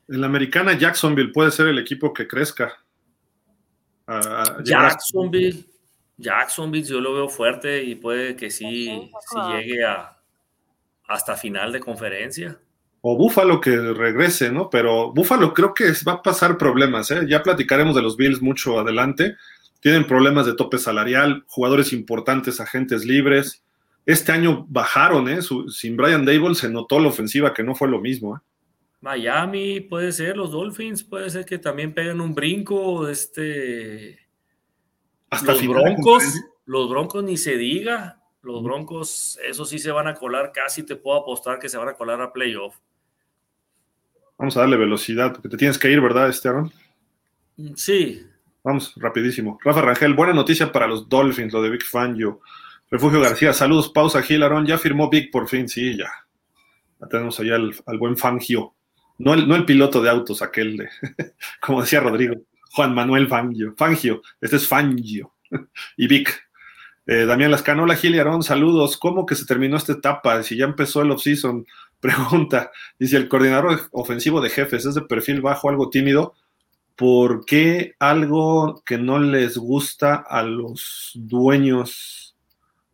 En la americana, Jacksonville puede ser el equipo que crezca. Jacksonville, Jacksonville yo lo veo fuerte y puede que sí, llegue a hasta final de conferencia. O Búfalo que regrese, ¿no? Pero Búfalo creo que va a pasar problemas, ¿eh? Ya platicaremos de los Bills mucho adelante. Tienen problemas de tope salarial, jugadores importantes, agentes libres. Este año bajaron, ¿eh? sin Brian Dable se notó la ofensiva que no fue lo mismo, ¿eh? Miami, puede ser, los Dolphins, puede ser que también peguen un brinco, este... Hasta los Broncos, los Broncos ni se diga, los Broncos, eso sí se van a colar, casi te puedo apostar que se van a colar a playoff. Vamos a darle velocidad, porque te tienes que ir, ¿verdad, Esteban? Mm, sí. Vamos, rapidísimo. Rafa Rangel, buena noticia para los Dolphins, lo de Big Fangio. Refugio García, saludos, pausa, Gil ya firmó Big por fin, sí, ya. Ya tenemos allá al, al buen Fangio. No el, piloto de autos, aquel de, <laughs> como decía Rodrigo, Juan Manuel Fangio. Fangio, este es Fangio. <laughs> y Vic. Eh, Damián Lascano, hola Gil y Aarón, saludos. ¿Cómo que se terminó esta etapa? Si ya empezó el off-season, pregunta. Dice, el coordinador ofensivo de jefes es de perfil bajo, algo tímido. ¿Por qué algo que no les gusta a los dueños?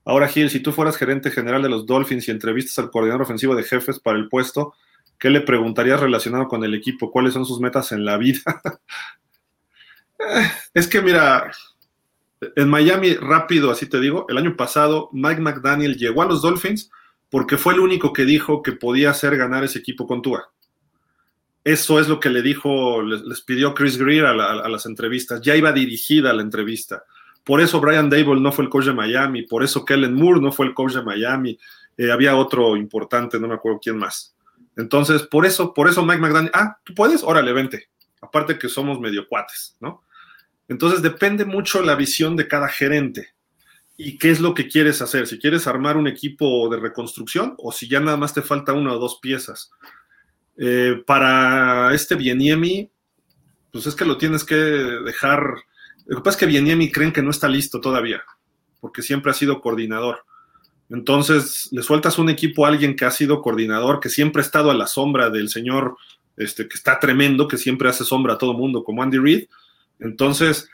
Ahora, Gil, si tú fueras gerente general de los Dolphins y entrevistas al coordinador ofensivo de jefes para el puesto, ¿Qué le preguntarías relacionado con el equipo? ¿Cuáles son sus metas en la vida? <laughs> es que mira, en Miami, rápido, así te digo, el año pasado Mike McDaniel llegó a los Dolphins porque fue el único que dijo que podía hacer ganar ese equipo con Tua. Eso es lo que le dijo, les, pidió Chris Greer a, las entrevistas. Ya iba dirigida la entrevista. Por eso Brian Dable no fue el coach de Miami, por eso Kellen Moore no fue el coach de Miami. Eh, había otro importante, no me acuerdo quién más. Entonces, por eso, por eso Mike McDaniel, ah, tú puedes, órale, vente. Aparte que somos medio cuates, ¿no? Entonces depende mucho la visión de cada gerente y qué es lo que quieres hacer. Si quieres armar un equipo de reconstrucción o si ya nada más te falta una o dos piezas. Eh, para este Bieniemi, pues es que lo tienes que dejar. Lo que pasa es que Bieniemi creen que no está listo todavía, porque siempre ha sido coordinador. Entonces, le sueltas un equipo a alguien que ha sido coordinador, que siempre ha estado a la sombra del señor, este, que está tremendo, que siempre hace sombra a todo mundo, como Andy Reid. Entonces,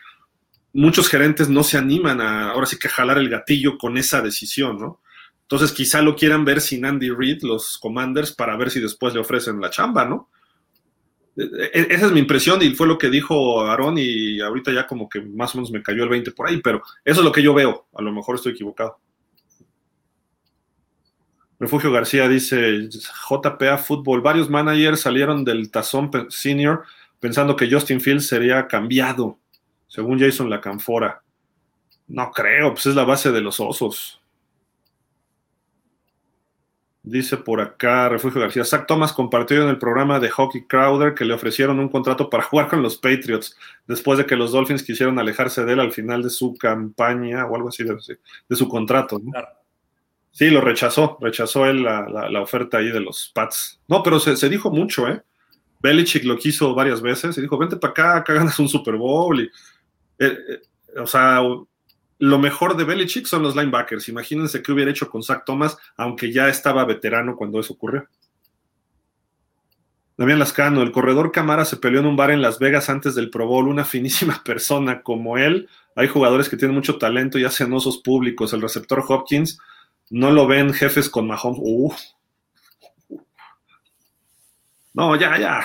muchos gerentes no se animan a, ahora sí que jalar el gatillo con esa decisión, ¿no? Entonces, quizá lo quieran ver sin Andy Reid, los commanders, para ver si después le ofrecen la chamba, ¿no? E, e, esa es mi impresión y fue lo que dijo Aaron y ahorita ya como que más o menos me cayó el 20 por ahí, pero eso es lo que yo veo. A lo mejor estoy equivocado. Refugio García dice, JPA Fútbol, varios managers salieron del Tazón Senior pensando que Justin Fields sería cambiado, según Jason Lacanfora. No creo, pues es la base de los osos. Dice por acá Refugio García, Zach Thomas compartió en el programa de Hockey Crowder que le ofrecieron un contrato para <laughs> jugar con los Patriots después de que los Dolphins quisieron alejarse de él al final de su campaña o algo así de, su contrato. ¿no? Sí, lo rechazó, rechazó él la, oferta ahí de los Pats. No, pero se, dijo mucho, ¿eh? Belichick lo quiso varias veces y dijo, vente para acá, acá ganas un Super Bowl. Y, eh, eh, o sea, lo mejor de Belichick son los linebackers. Imagínense qué hubiera hecho con Zach Thomas, aunque ya estaba veterano cuando eso ocurrió. Damián Lascano, el corredor Camara se peleó en un bar en Las Vegas antes del Pro Bowl, una finísima <laughs> persona como él. Hay jugadores que tienen mucho talento y hacen osos públicos. El receptor Hopkins no lo ven jefes con Mahomes. No, ya, ya.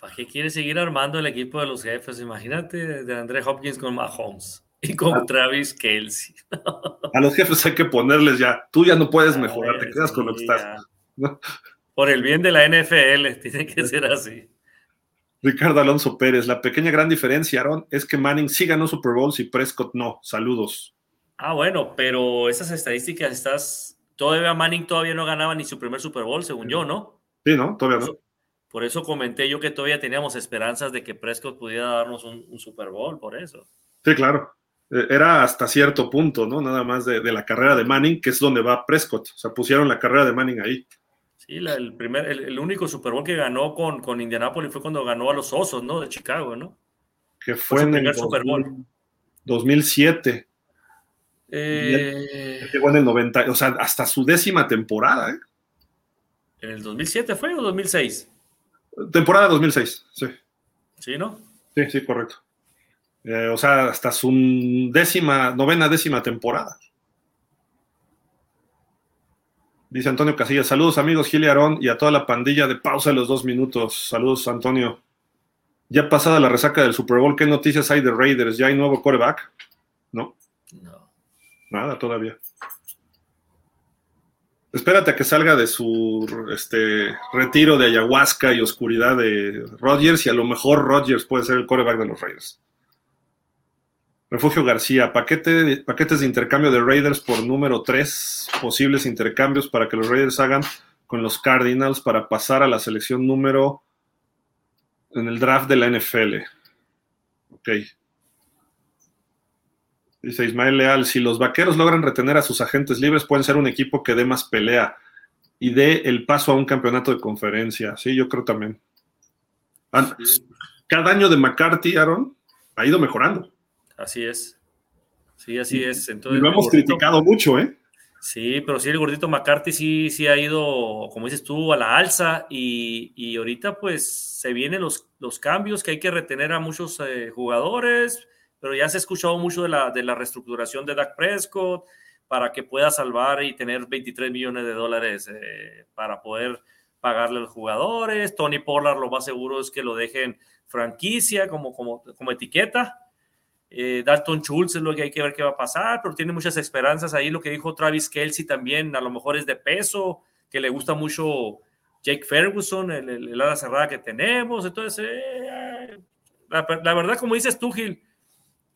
¿Para qué quiere seguir armando el equipo de los jefes? Imagínate de André Hopkins con Mahomes y con ah. Travis Kelsey. A los jefes hay que ponerles ya. Tú ya no puedes mejorar, te quedas con lo que estás. Por el bien de la NFL, <laughs> tiene que ser así. Ricardo Alonso Pérez, la pequeña gran diferencia, Aaron, es que Manning sí ganó Super Bowls y Prescott no. Saludos. Ah, bueno, pero esas estadísticas estás. Todavía Manning todavía no ganaba ni su primer Super Bowl, según yo, ¿no? Sí, ¿no? Todavía no. Por eso comenté yo que todavía teníamos esperanzas de que Prescott pudiera darnos un, Super Bowl, por eso. Sí, claro. E, era hasta cierto punto, ¿no? Nada más de, la carrera de Manning, que es donde va Prescott. O sea, pusieron la carrera de Manning ahí. Sí, el, primer, el, único Super Bowl que ganó con, con Indianapolis fue cuando ganó a los Osos, ¿no? De Chicago, ¿no? Que fue, en el Super Bowl. 2007. Eh... Llegó en el 90, o sea, hasta su décima temporada, ¿eh? ¿En el 2007 fue o 2006? Temporada 2006, sí. ¿Sí, no? Sí, sí, correcto. Eh, o sea, hasta su décima, novena décima temporada. Dice Antonio Casillas, saludos amigos Gil y Aarón y a toda la pandilla de pausa de los dos minutos. Saludos Antonio. Ya pasada la resaca del Super Bowl, ¿qué noticias hay de Raiders? ¿Ya hay nuevo quarterback? ¿No? No. Nada todavía. Espérate a que salga de su este, retiro de ayahuasca y oscuridad de Rodgers y a lo mejor Rodgers puede ser el quarterback de los Raiders. Refugio García, paquete, paquetes de intercambio de Raiders por número 3, posibles intercambios para que los Raiders hagan con los Cardinals para pasar a la selección número en el draft de la NFL. Ok. Dice Ismael Leal, si los vaqueros logran retener a sus agentes libres, pueden ser un equipo que dé más pelea y dé el paso a un campeonato de conferencia. Sí, yo creo también. Cada año de McCarthy, Aaron, ha ido mejorando. Así es. Sí, así es. Entonces, lo hemos criticado mucho, ¿eh? Sí, pero sí, el gordito McCarthy sí, sí ha ido, como dices tú, a la alza y, ahorita pues se vienen los, los, cambios que hay que retener a muchos eh, jugadores, pero ya se ha escuchado mucho de la, de la reestructuración de Dak Prescott para que pueda salvar y tener 23 millones de dólares eh, para poder pagarle a los jugadores. Tony Pollard lo más seguro es que lo dejen franquicia como, como, como etiqueta eh, Dalton Schultz es lo que hay que ver qué va a pasar, pero tiene muchas esperanzas ahí. Lo que dijo Travis Kelsey también, a lo mejor es de peso, que le gusta mucho Jake Ferguson, el, el, ala cerrada que tenemos. Entonces, eh, la, verdad, como dices tú, Gil,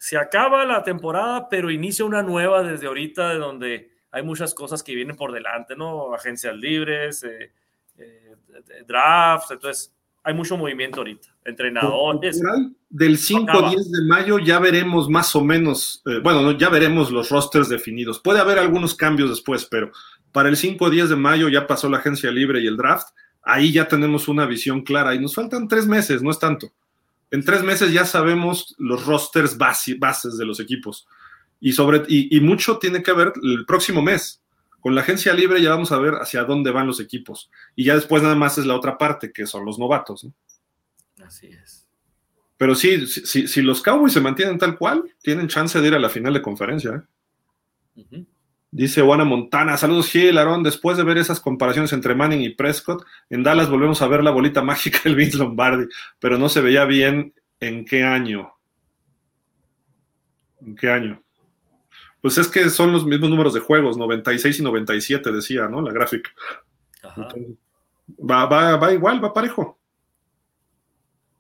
se acaba la temporada, pero inicia una nueva desde ahorita, de donde hay muchas cosas que vienen por delante, ¿no? Agencias libres, eh, drafts, entonces hay mucho movimiento ahorita. Entrenadores. Del 5 al 10 de mayo ya veremos más o menos, eh, bueno, ya veremos los rosters definidos. Puede haber algunos cambios después, pero para el 5 o 10 de mayo ya pasó la agencia libre y el draft. Ahí ya tenemos una visión clara y nos faltan tres meses, no es tanto. En tres meses ya sabemos los rosters bases de los equipos. Y, sobre, y mucho tiene que ver el próximo mes. Con la agencia libre ya vamos a ver hacia dónde van los equipos. Y ya después nada más es la otra parte, que son los novatos. Así es. Pero sí, si, los Cowboys se mantienen tal cual, tienen chance de ir a la final de conferencia. ¿eh? Dice Juana Montana, saludos Gil, Aaron, después de ver esas comparaciones entre Manning y Prescott, en Dallas volvemos a ver la bolita <laughs> mágica del Vince Lombardi, pero no se veía bien en qué año. ¿En qué año? Pues es que son los mismos números de juegos, 96 y 97, decía, ¿no? La gráfica. va, va, va igual, va parejo.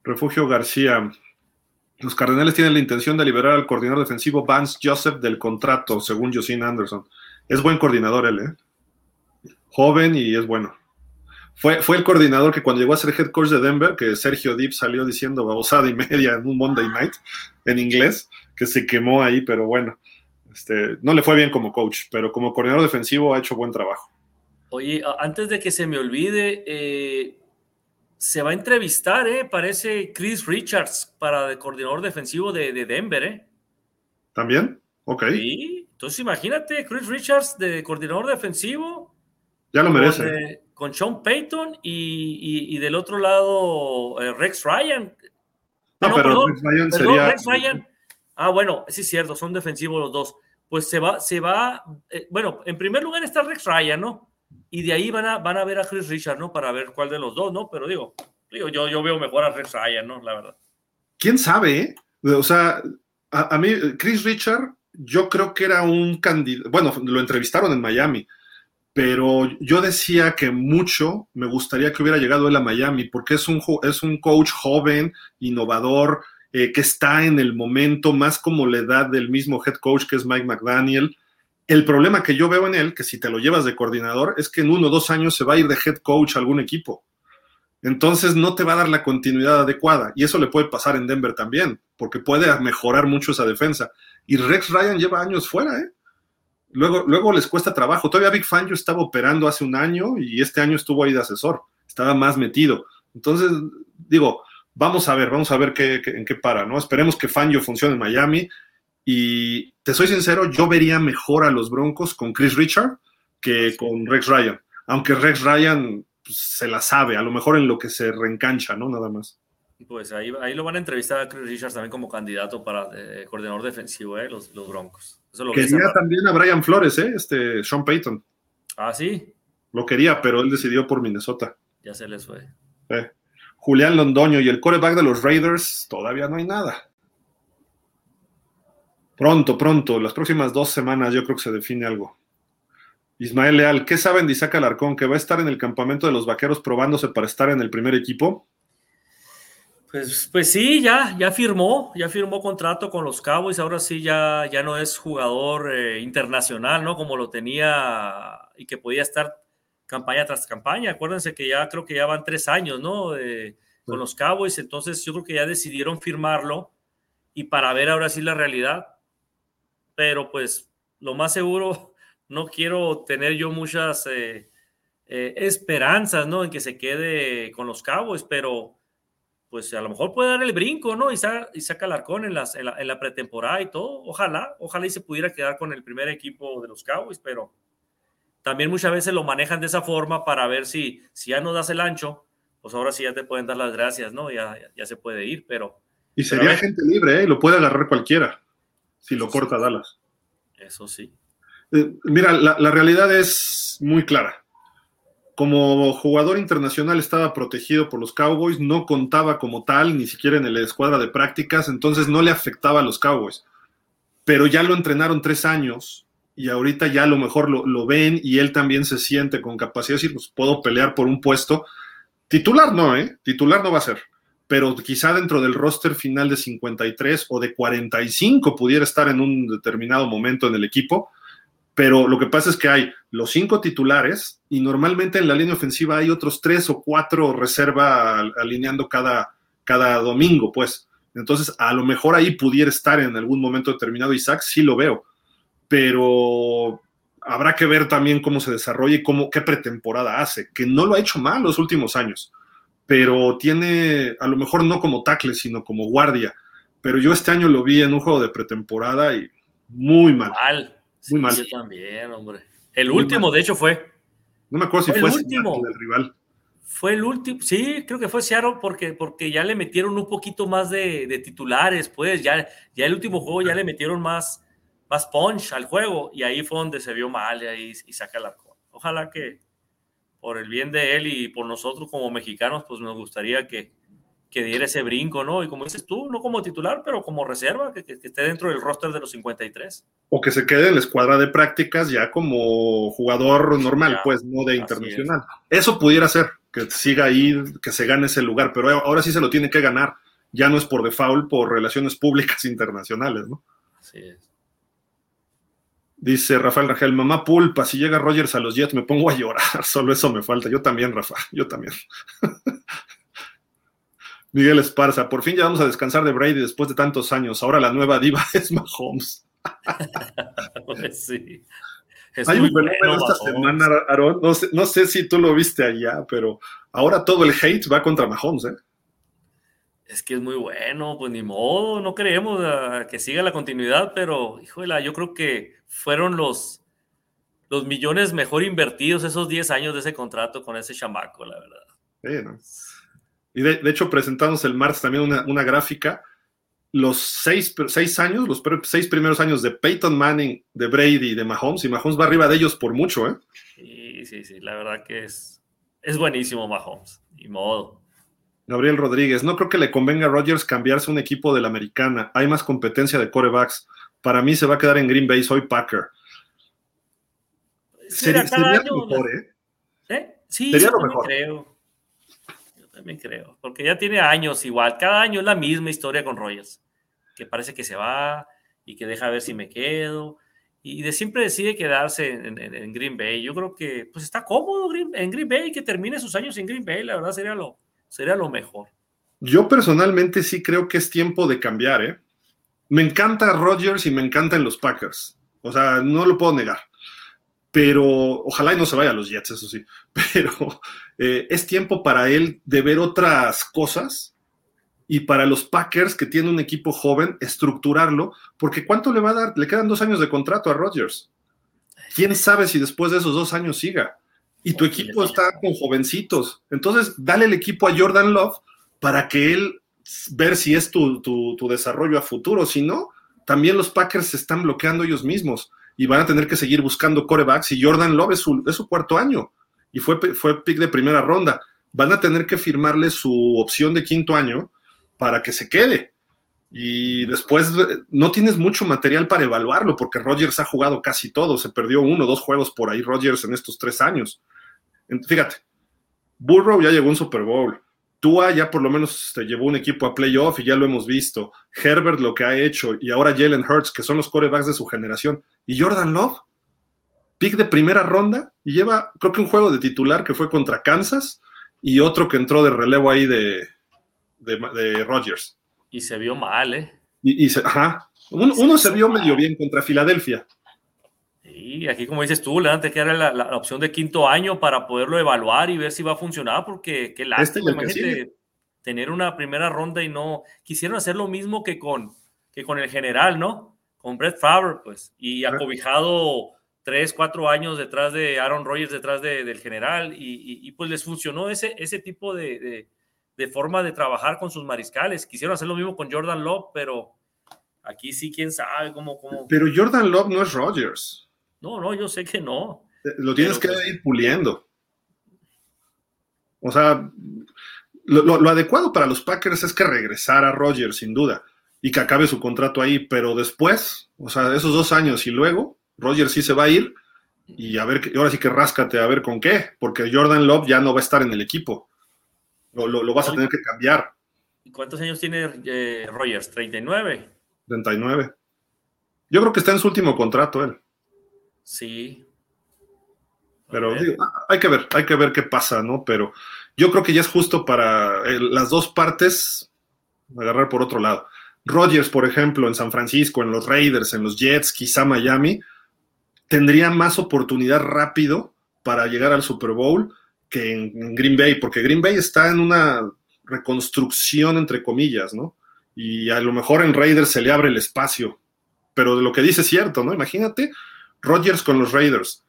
Refugio García. Los Cardenales tienen la intención de liberar al coordinador defensivo Vance Joseph del contrato, según Josine Anderson. Es buen coordinador él, ¿eh? Joven y es bueno. Fue, fue el coordinador que cuando llegó a ser head coach de Denver, que Sergio Deep salió diciendo babosada y media en un Monday night en inglés, que se quemó ahí, pero bueno. Este, no le fue bien como coach, pero como coordinador defensivo ha hecho buen trabajo. Oye, antes de que se me olvide, eh, se va a entrevistar, ¿eh? Parece Chris Richards para el coordinador defensivo de, Denver, ¿eh? ¿También? Ok. Sí, entonces imagínate, Chris Richards de coordinador defensivo. Ya lo merece. Con, Sean Payton y, del otro lado eh, Rex Ryan. No, pero Rex Ryan sería. Rex Ryan. Ah, bueno, sí es cierto, son defensivos los dos pues se va, se va, eh, bueno, en primer lugar está Rex Ryan, ¿no? Y de ahí van a, van a ver a Chris Richard, ¿no? Para ver cuál de los dos, ¿no? Pero digo, digo yo, yo veo mejor a Rex Ryan, ¿no? La verdad. ¿Quién sabe? Eh? O sea, a, mí, Chris Richard, yo creo que era un candidato, bueno, lo entrevistaron en Miami, pero yo decía que mucho me gustaría que hubiera llegado él a Miami, porque es un, es un coach joven, innovador, eh, que está en el momento más como la edad del mismo head coach que es Mike McDaniel. El problema que yo veo en él, que si te lo llevas de coordinador, es que en uno o dos años se va a ir de head coach a algún equipo. Entonces no te va a dar la continuidad adecuada. Y eso le puede pasar en Denver también, porque puede mejorar mucho esa defensa. Y Rex Ryan lleva años fuera, ¿eh? Luego, luego les cuesta trabajo. Todavía Big Fangio estaba operando hace un año y este año estuvo ahí de asesor. Estaba más metido. Entonces, digo, vamos a ver, vamos a ver qué, en qué para, ¿no? Esperemos que Fangio funcione en Miami. Y te soy sincero, yo vería mejor a los Broncos con Chris Richard que con Rex Ryan. Aunque Rex Ryan pues, se la sabe, a lo mejor en lo que se reencancha, ¿no? Nada más. Pues ahí, ahí lo van a entrevistar a Chris Richards también como candidato para eh, coordinador defensivo, ¿eh? Los, los Broncos. Eso lo quería también a Brian Flores, ¿eh? Este, Sean Payton. Ah, sí. Lo quería, pero él decidió por Minnesota. Ya se les fue. Eh. Julián Londoño y el coreback de los Raiders, todavía no hay nada. Pronto, pronto, las próximas dos semanas yo creo que se define algo. Ismael Leal, ¿qué saben de Isaac Alarcón? ¿Que va a estar en el campamento de los vaqueros probándose para estar en el primer equipo? Pues, pues sí, ya, ya firmó, ya firmó contrato con los Cowboys, ahora sí ya, ya no es jugador eh, internacional, ¿no? Como lo tenía y que podía estar campaña tras campaña. Acuérdense que ya creo que ya van tres años, ¿no? con los Cowboys, entonces yo creo que ya decidieron firmarlo y para ver ahora sí la realidad. Pero pues lo más seguro, no quiero tener yo muchas eh, eh, esperanzas, ¿no? En que se quede con los Cowboys, pero pues a lo mejor puede dar el brinco, ¿no? Y saca, y saca el arcón en, las, en, la, pretemporada y todo. Ojalá, ojalá y se pudiera quedar con el primer equipo de los Cowboys, pero también muchas veces lo manejan de esa forma para ver si, si ya no das el ancho, pues ahora sí ya te pueden dar las gracias, ¿no? Ya, ya, se puede ir, pero... Y sería gente libre, ¿eh? Lo puede agarrar cualquiera, si lo corta Dallas. Eso sí. Eh, mira, la, realidad es muy clara como jugador internacional estaba protegido por los Cowboys, no contaba como tal, ni siquiera en la escuadra de prácticas, entonces no le afectaba a los Cowboys. Pero ya lo entrenaron tres años y ahorita ya a lo mejor lo, ven y él también se siente con capacidad de decir, pues puedo pelear por un puesto. Titular no, ¿eh? Titular no va a ser, pero quizá dentro del roster final de 53 o de 45 pudiera estar en un determinado momento en el equipo pero lo que pasa es que hay los cinco titulares y normalmente en la línea ofensiva hay otros tres o cuatro reserva alineando cada, cada domingo, pues. Entonces, a lo mejor ahí pudiera estar en algún momento determinado Isaac, sí lo veo, pero habrá que ver también cómo se desarrolla y cómo, qué pretemporada hace, que no lo ha hecho mal los últimos años, pero tiene, a lo mejor no como tackle, sino como guardia. Pero yo este año lo vi en un juego de pretemporada y muy mal. Mal, muy mal. Yo también, hombre. El último, de hecho, fue. No me acuerdo si fue, el último. el rival. Fue el último, sí, creo que fue Seattle porque, porque ya le metieron un poquito más de, titulares, pues ya, ya el último juego ya le metieron más, más punch al juego y ahí fue donde se vio mal y ahí y saca la Ojalá que por el bien de él y por nosotros como mexicanos, pues nos gustaría que, que diera ese brinco, ¿no? Y como dices tú, no como titular, pero como reserva, que, esté dentro del roster de los 53. O que se quede en la escuadra de prácticas ya como jugador normal, pues, no de internacional. Eso pudiera ser, que siga ahí, que se gane ese lugar, pero ahora sí se lo tiene que ganar. Ya no es por default, por relaciones públicas <laughs> internacionales, ¿no? Así es. Dice Rafael Rangel, mamá pulpa, si llega Rogers a los Jets me pongo a llorar, <laughs> solo eso me falta. Yo también, Rafa, yo también. <laughs> Miguel Esparza, por fin ya vamos a descansar de Brady después de tantos años. Ahora la nueva diva <laughs> es Mahomes. pues <laughs> sí. Hay un fenómeno esta semana, Aaron. No sé, si tú lo viste allá, pero ahora todo el hate va contra Mahomes, ¿eh? Es que es muy bueno, pues ni modo, no creemos que siga la continuidad, pero híjole, yo creo que fueron los, los millones mejor invertidos esos 10 años de ese contrato con ese chamaco, la verdad. Sí, ¿no? Y de, hecho presentamos el martes también una, gráfica, los seis, seis, años, los seis primeros años de Peyton Manning, de Brady y de Mahomes, y Mahomes va arriba de ellos por mucho, ¿eh? Sí, sí, sí, la verdad que es, es buenísimo Mahomes, y modo. Gabriel Rodríguez, no creo que le convenga a Rodgers cambiarse un equipo de la americana, hay más competencia de corebacks. Para mí se va a quedar en Green Bay, soy Packer. Sería, lo mejor, ¿eh? ¿Eh? Sí, sería lo mejor. Creo también creo, porque ya tiene años igual, cada año es la misma historia con Rogers, que parece que se va y que deja ver si me quedo, y de siempre decide quedarse en, Green Bay. Yo creo que pues está cómodo en Green Bay, que termine sus años en Green Bay, la verdad sería lo, sería lo mejor. Yo personalmente sí creo que es tiempo de cambiar, ¿eh? Me encanta Rodgers y me encantan los Packers. O sea, no lo puedo negar. Pero ojalá y no se vaya a los Jets, eso sí. <laughs> Pero eh, es tiempo para él de ver otras cosas y para los Packers, que tienen un equipo joven, estructurarlo, porque ¿cuánto le va a dar? Le quedan dos años de contrato a Rodgers. ¿Quién sabe si después de esos dos años siga? Y tu equipo está con jovencitos. Entonces, dale el equipo a Jordan Love para que él ver si es tu, desarrollo a futuro. Si no, también los Packers se están bloqueando ellos mismos y van a tener que seguir buscando corebacks. Y Jordan Love es su, cuarto año y fue, fue pick de primera ronda. Van a tener que firmarle su opción de quinto año para que se quede. Y después no tienes mucho material para evaluarlo porque Rodgers ha jugado casi todo. Se perdió uno o dos juegos por ahí Rodgers en estos tres años. Fíjate, Burrow ya llegó a un Super Bowl. Tua ya por lo menos te llevó un equipo a playoff y ya lo hemos visto. Herbert lo que ha hecho y ahora Jalen Hurts, que son los corebacks de su generación. Y Jordan Love, pick de primera ronda y lleva, creo que un juego de titular que fue contra Kansas y otro que entró de relevo ahí de, de, Rodgers. Y se vio mal, ¿eh? Y, ajá. Uno, se vio medio bien contra Filadelfia. Y aquí, como dices tú, le dan que era la, opción de quinto año para poderlo evaluar y ver si va a funcionar, porque qué este lástima, tener una primera ronda y no quisieron hacer lo mismo que con, que con el general, ¿no? Con Brett Favre, pues, y acobijado tres, cuatro años detrás de Aaron Rodgers, detrás del general, y, pues les funcionó ese, ese tipo de, de, forma de trabajar con sus mariscales. Quisieron hacer lo mismo con Jordan Love, pero aquí sí, quién sabe cómo. cómo... Pero Jordan Love no es Rodgers. No, no, yo sé que no. Eh, lo tienes que pues ir puliendo. O sea, lo, adecuado para los Packers es que regresara Roger, sin duda, y que acabe su contrato ahí, pero después, o sea, esos dos años y luego, Roger sí se va a ir y a ver, ahora sí que ráscate a ver con qué, porque Jordan Love ya no va a estar en el equipo. Lo, vas a tener que cambiar. ¿Y cuántos años tiene eh, Rogers? ¿39? 39. Yo creo que está en su último contrato él. Sí. Pero hay que ver, hay que ver qué pasa, ¿no? Pero yo creo que ya es justo para eh, las dos partes agarrar por otro lado. Rodgers, por ejemplo, en San Francisco, en los Raiders, en los Jets, quizá Miami, tendría más oportunidad rápido para llegar al Super Bowl que en, Green Bay, porque Green Bay está en una reconstrucción, entre comillas, ¿no? Y a lo mejor en Raiders se le abre el espacio. Pero de lo que dice es cierto, ¿no? Imagínate Rodgers con los Raiders,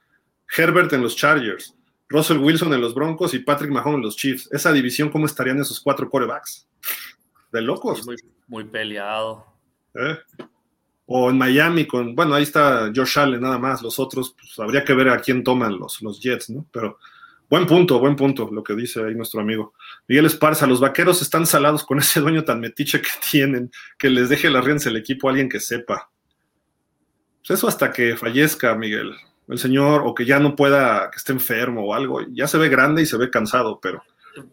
Herbert en los Chargers, Russell Wilson en los Broncos y Patrick Mahomes en los Chiefs. Esa división, ¿cómo estarían esos cuatro corebacks? De locos. Muy, peleado. ¿Eh? O en Miami con, bueno, ahí está Josh Allen nada más, los otros, pues habría que ver a quién toman los, los Jets, ¿no? Pero buen punto, buen punto, lo que dice ahí nuestro amigo. Miguel Esparza, los vaqueros están salados con ese dueño tan metiche que tienen, que les deje las riendas el equipo a alguien que sepa. Pues eso hasta que fallezca, Miguel, el señor, o que ya no pueda, que esté enfermo o algo. Ya se ve grande y se ve cansado, pero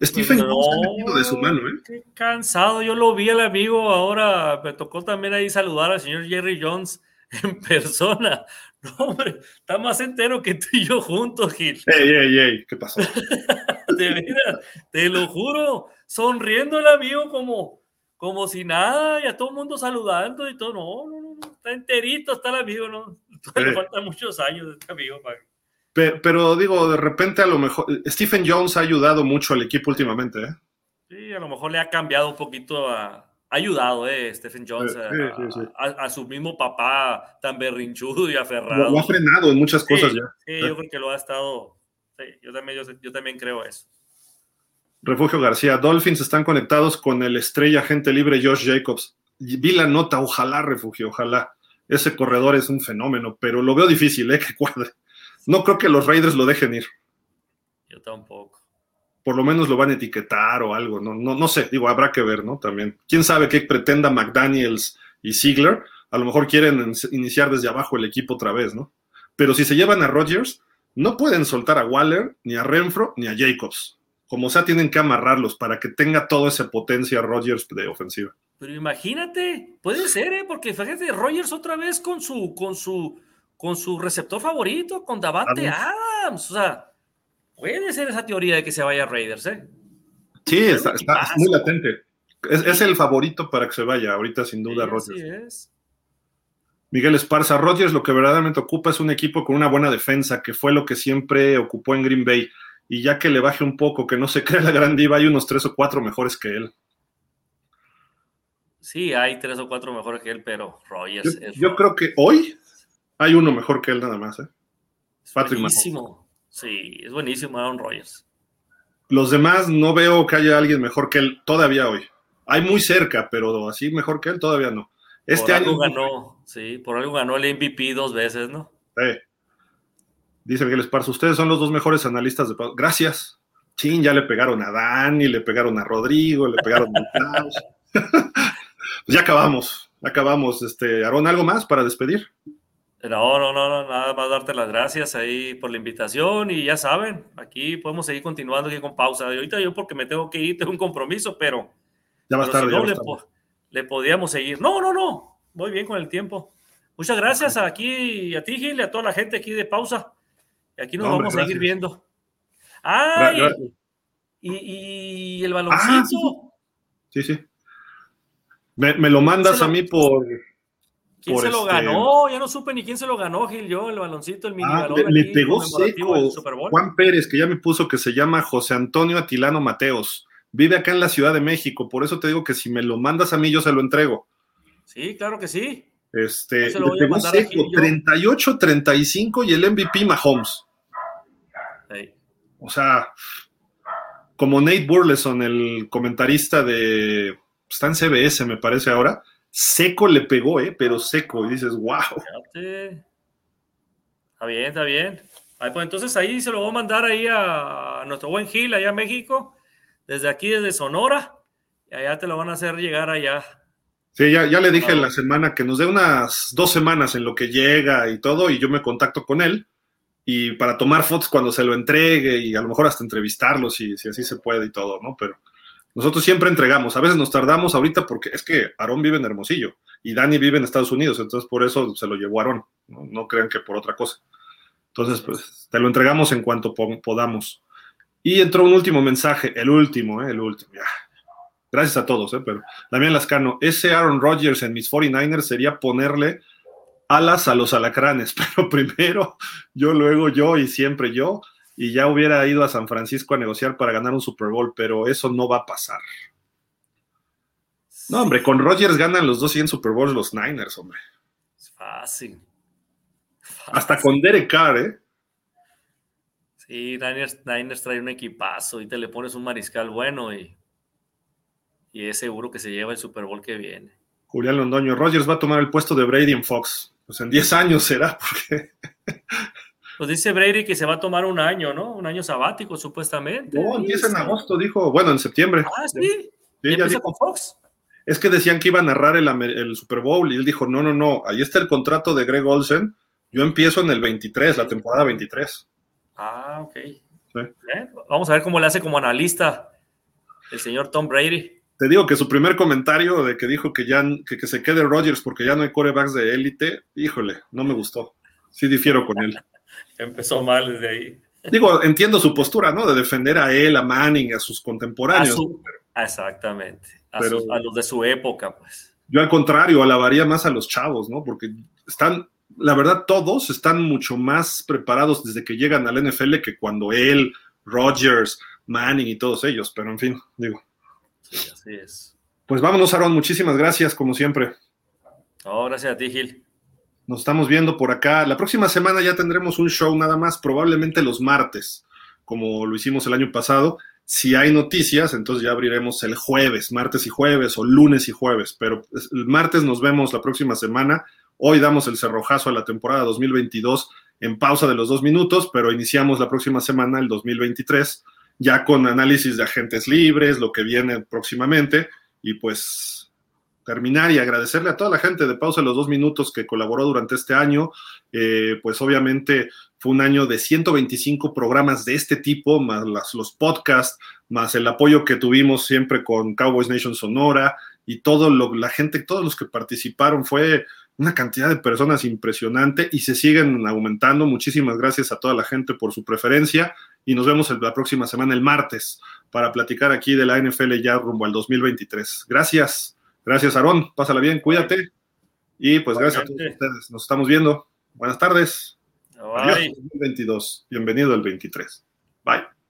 Stephen no, está de su mano, ¿eh? Qué cansado, yo lo vi al amigo, ahora me tocó también ahí saludar al señor Jerry Jones <laughs> en persona. No, hombre, está más entero que tú y yo juntos, Gil. Ey, ey, ey, ¿qué pasó? <laughs> de veras, te lo juro, sonriendo el amigo como, como si nada, y a todo el mundo saludando y todo. No, no, está enterito, está el amigo, ¿no? Le faltan muchos años de este amigo. Pero, digo, de repente a lo mejor, Stephen Jones ha ayudado mucho al equipo últimamente, ¿eh? Sí, a lo mejor le ha cambiado un poquito a... Ha ayudado, ¿eh? Stephen Jones a, su mismo papá tan berrinchudo y aferrado. Lo, ha frenado en muchas cosas ya. Sí, yo creo que lo ha estado... Sí, yo también, yo también creo eso. Refugio García, Dolphins están conectados con el estrella agente libre Josh Jacobs vi la nota, ojalá refugio, ojalá. Ese corredor es un fenómeno, pero lo veo difícil, ¿eh? <laughs> Que cuadre. No creo que los Raiders lo dejen ir. Yo tampoco. Por lo menos lo van a etiquetar o algo, no, no, no sé, digo, habrá que ver, ¿no? También. ¿Quién sabe qué pretenda McDaniels y Ziegler? A lo mejor quieren iniciar desde abajo el equipo otra vez, ¿no? Pero si se llevan a Rodgers, no pueden soltar a Waller, ni a Renfro, ni a Jacobs. Como sea, tienen que amarrarlos para que tenga toda esa potencia Rodgers de ofensiva. Pero imagínate, puede ser, ¿eh? Porque fíjate, Rogers otra vez con su, con su, con su receptor favorito, con Davante Adams. O sea, puede ser esa teoría de que se vaya a Raiders, ¿eh? Sí, está, muy latente. Es, el favorito para que se vaya ahorita, sin duda, sí, es. Miguel Esparza, Rodgers lo que verdaderamente ocupa es un equipo con una buena defensa, que fue lo que siempre ocupó en Green Bay. Y ya que le baje un poco, que no se <laughs> crea la gran diva, hay unos tres o cuatro mejores que él. Sí, hay tres o cuatro mejores que él, pero Rodgers yo, es. Yo creo que hoy hay uno mejor que él nada más. ¿eh? Es buenísimo. Sí, es buenísimo Aaron Rodgers. Los demás no veo que haya alguien mejor que él todavía hoy. Hay muy cerca, pero así mejor que él todavía no. Este por año ganó, sí, por algo ganó el MVP dos veces, ¿no? Sí. Dice Miguel Esparza, ustedes son los dos mejores analistas de Gracias. Chin, ya le pegaron a Dani, le pegaron a Rodrigo, le pegaron a <laughs> pues ya acabamos, acabamos. Este, Aarón, ¿algo más para despedir? No, no, no, nada más darte las gracias ahí por la invitación y ya saben, aquí podemos seguir continuando aquí con pausa. Ahorita yo porque me tengo que ir, <laughs> tengo un compromiso, pero... Ya va a estar. le, podíamos seguir. No, no, no, voy bien con el tiempo. Muchas gracias aquí a ti, Gil, y a toda la gente aquí de pausa. Y aquí nos vamos a seguir viendo. ¡Ay! Y, el baloncito. Ah, sí, sí. Me, lo mandas a mí por ¿Quién se lo este ganó? Ya no supe ni quién se lo ganó, Gil, yo, el baloncito, el mini ah, Le, pegó seco Juan Pérez, que ya me puso que se llama José Antonio Atilano Mateos. Vive acá en la Ciudad de México, por eso te digo que si me lo mandas a mí, yo se lo entrego. Sí, claro que sí. Este, le pegó seco, 38-35 y el MVP Mahomes. O sea, como Nate Burleson, el comentarista de. Está en CBS, me parece ahora seco le pegó, ¿eh? Pero seco. Y dices, wow. Está bien, está bien. pues entonces ahí se lo voy a mandar ahí a, nuestro buen Gil, allá a México, desde aquí, desde Sonora. Y allá te lo van a hacer llegar allá. Sí, ya, ya le dije en la semana que nos dé unas dos semanas en lo que llega y todo, y yo me contacto con él. Y para tomar fotos cuando se lo entregue y a lo mejor hasta entrevistarlo si, si así se puede y todo, ¿no? Pero nosotros siempre entregamos, a veces nos tardamos ahorita porque es que Aarón vive en Hermosillo y Dani vive en Estados Unidos, entonces por eso se lo llevó Aarón, no, crean que por otra cosa. Entonces, pues te lo entregamos en cuanto podamos. Y entró un último mensaje, el último, ¿eh? el último, Gracias a todos, ¿eh? pero Damián Lascano, ese Aaron Rodgers en mis 49ers sería ponerle alas a los alacranes, <laughs> pero primero yo, luego yo y siempre yo y ya hubiera ido a San Francisco a negociar para ganar un Super Bowl, pero eso no va a pasar. No, hombre, con Rodgers ganan los dos 100 Super Bowls los Niners, hombre. Es fácil. Hasta con Derek Carr, ¿eh? Sí, Niners, Niners trae un equipazo y te le pones un mariscal bueno y, y es seguro que se lleva el Super Bowl que viene. Julián Londoño, Rodgers va a tomar el puesto de Brady en Fox. Pues en 10 años será, porque Pues dice Brady que se va a tomar un año, ¿no? Un año sabático, supuestamente. No, empieza en agosto, dijo. Bueno, en septiembre. Ah, sí. empieza con Fox? Es que decían que iba a narrar el, Super Bowl y él dijo, no, no, no, ahí está el contrato de Greg Olsen. Yo empiezo en el 23, la temporada 23. Ah, ok. Vamos a ver cómo le hace como analista el señor Tom Brady. Te digo que su primer comentario de que dijo que ya que, que se quede Rodgers porque ya no hay corebacks de élite, híjole, no me gustó. Sí difiero con él. Empezó mal desde ahí. Digo, entiendo su postura, ¿no? De defender a él, a Manning, a sus contemporáneos. exactamente. A, a, los de su época, pues. Yo al contrario, alabaría más a los chavos, ¿no? Porque están, la verdad, todos están mucho más preparados desde que llegan al NFL que cuando él, Rodgers, Manning y todos ellos. Pero en fin, digo. Sí, así es. Pues vámonos, Aaron. Muchísimas gracias, como siempre. Oh, gracias a ti, Gil. Nos estamos viendo por acá. La próxima semana ya tendremos un show nada más, probablemente los martes, como lo hicimos el año pasado. Si hay noticias, entonces ya abriremos el jueves, martes y jueves, o lunes y jueves. Pero el martes nos vemos la próxima semana. Hoy damos el cerrojazo a la temporada 2022 en pausa de los dos minutos, pero iniciamos la próxima semana, el 2023, ya con análisis de agentes libres, lo que viene próximamente. Y pues terminar y agradecerle a toda la gente de Pausa los dos minutos que colaboró durante este año. Eh, pues obviamente fue un año de 125 programas de este tipo, más los podcasts, más el apoyo que tuvimos siempre con Cowboys Nation Sonora y todo lo, la gente, todos los que participaron. Fue una cantidad de personas impresionante y se siguen aumentando. Muchísimas gracias a toda la gente por su preferencia y nos vemos la próxima semana, el martes, para platicar aquí de la NFL ya rumbo al 2023. Gracias, gracias Aarón, pásala bien, cuídate y pues gracias a todos ustedes. Nos estamos viendo. Buenas tardes. Bye. 2022. Bienvenido al 23. Bye.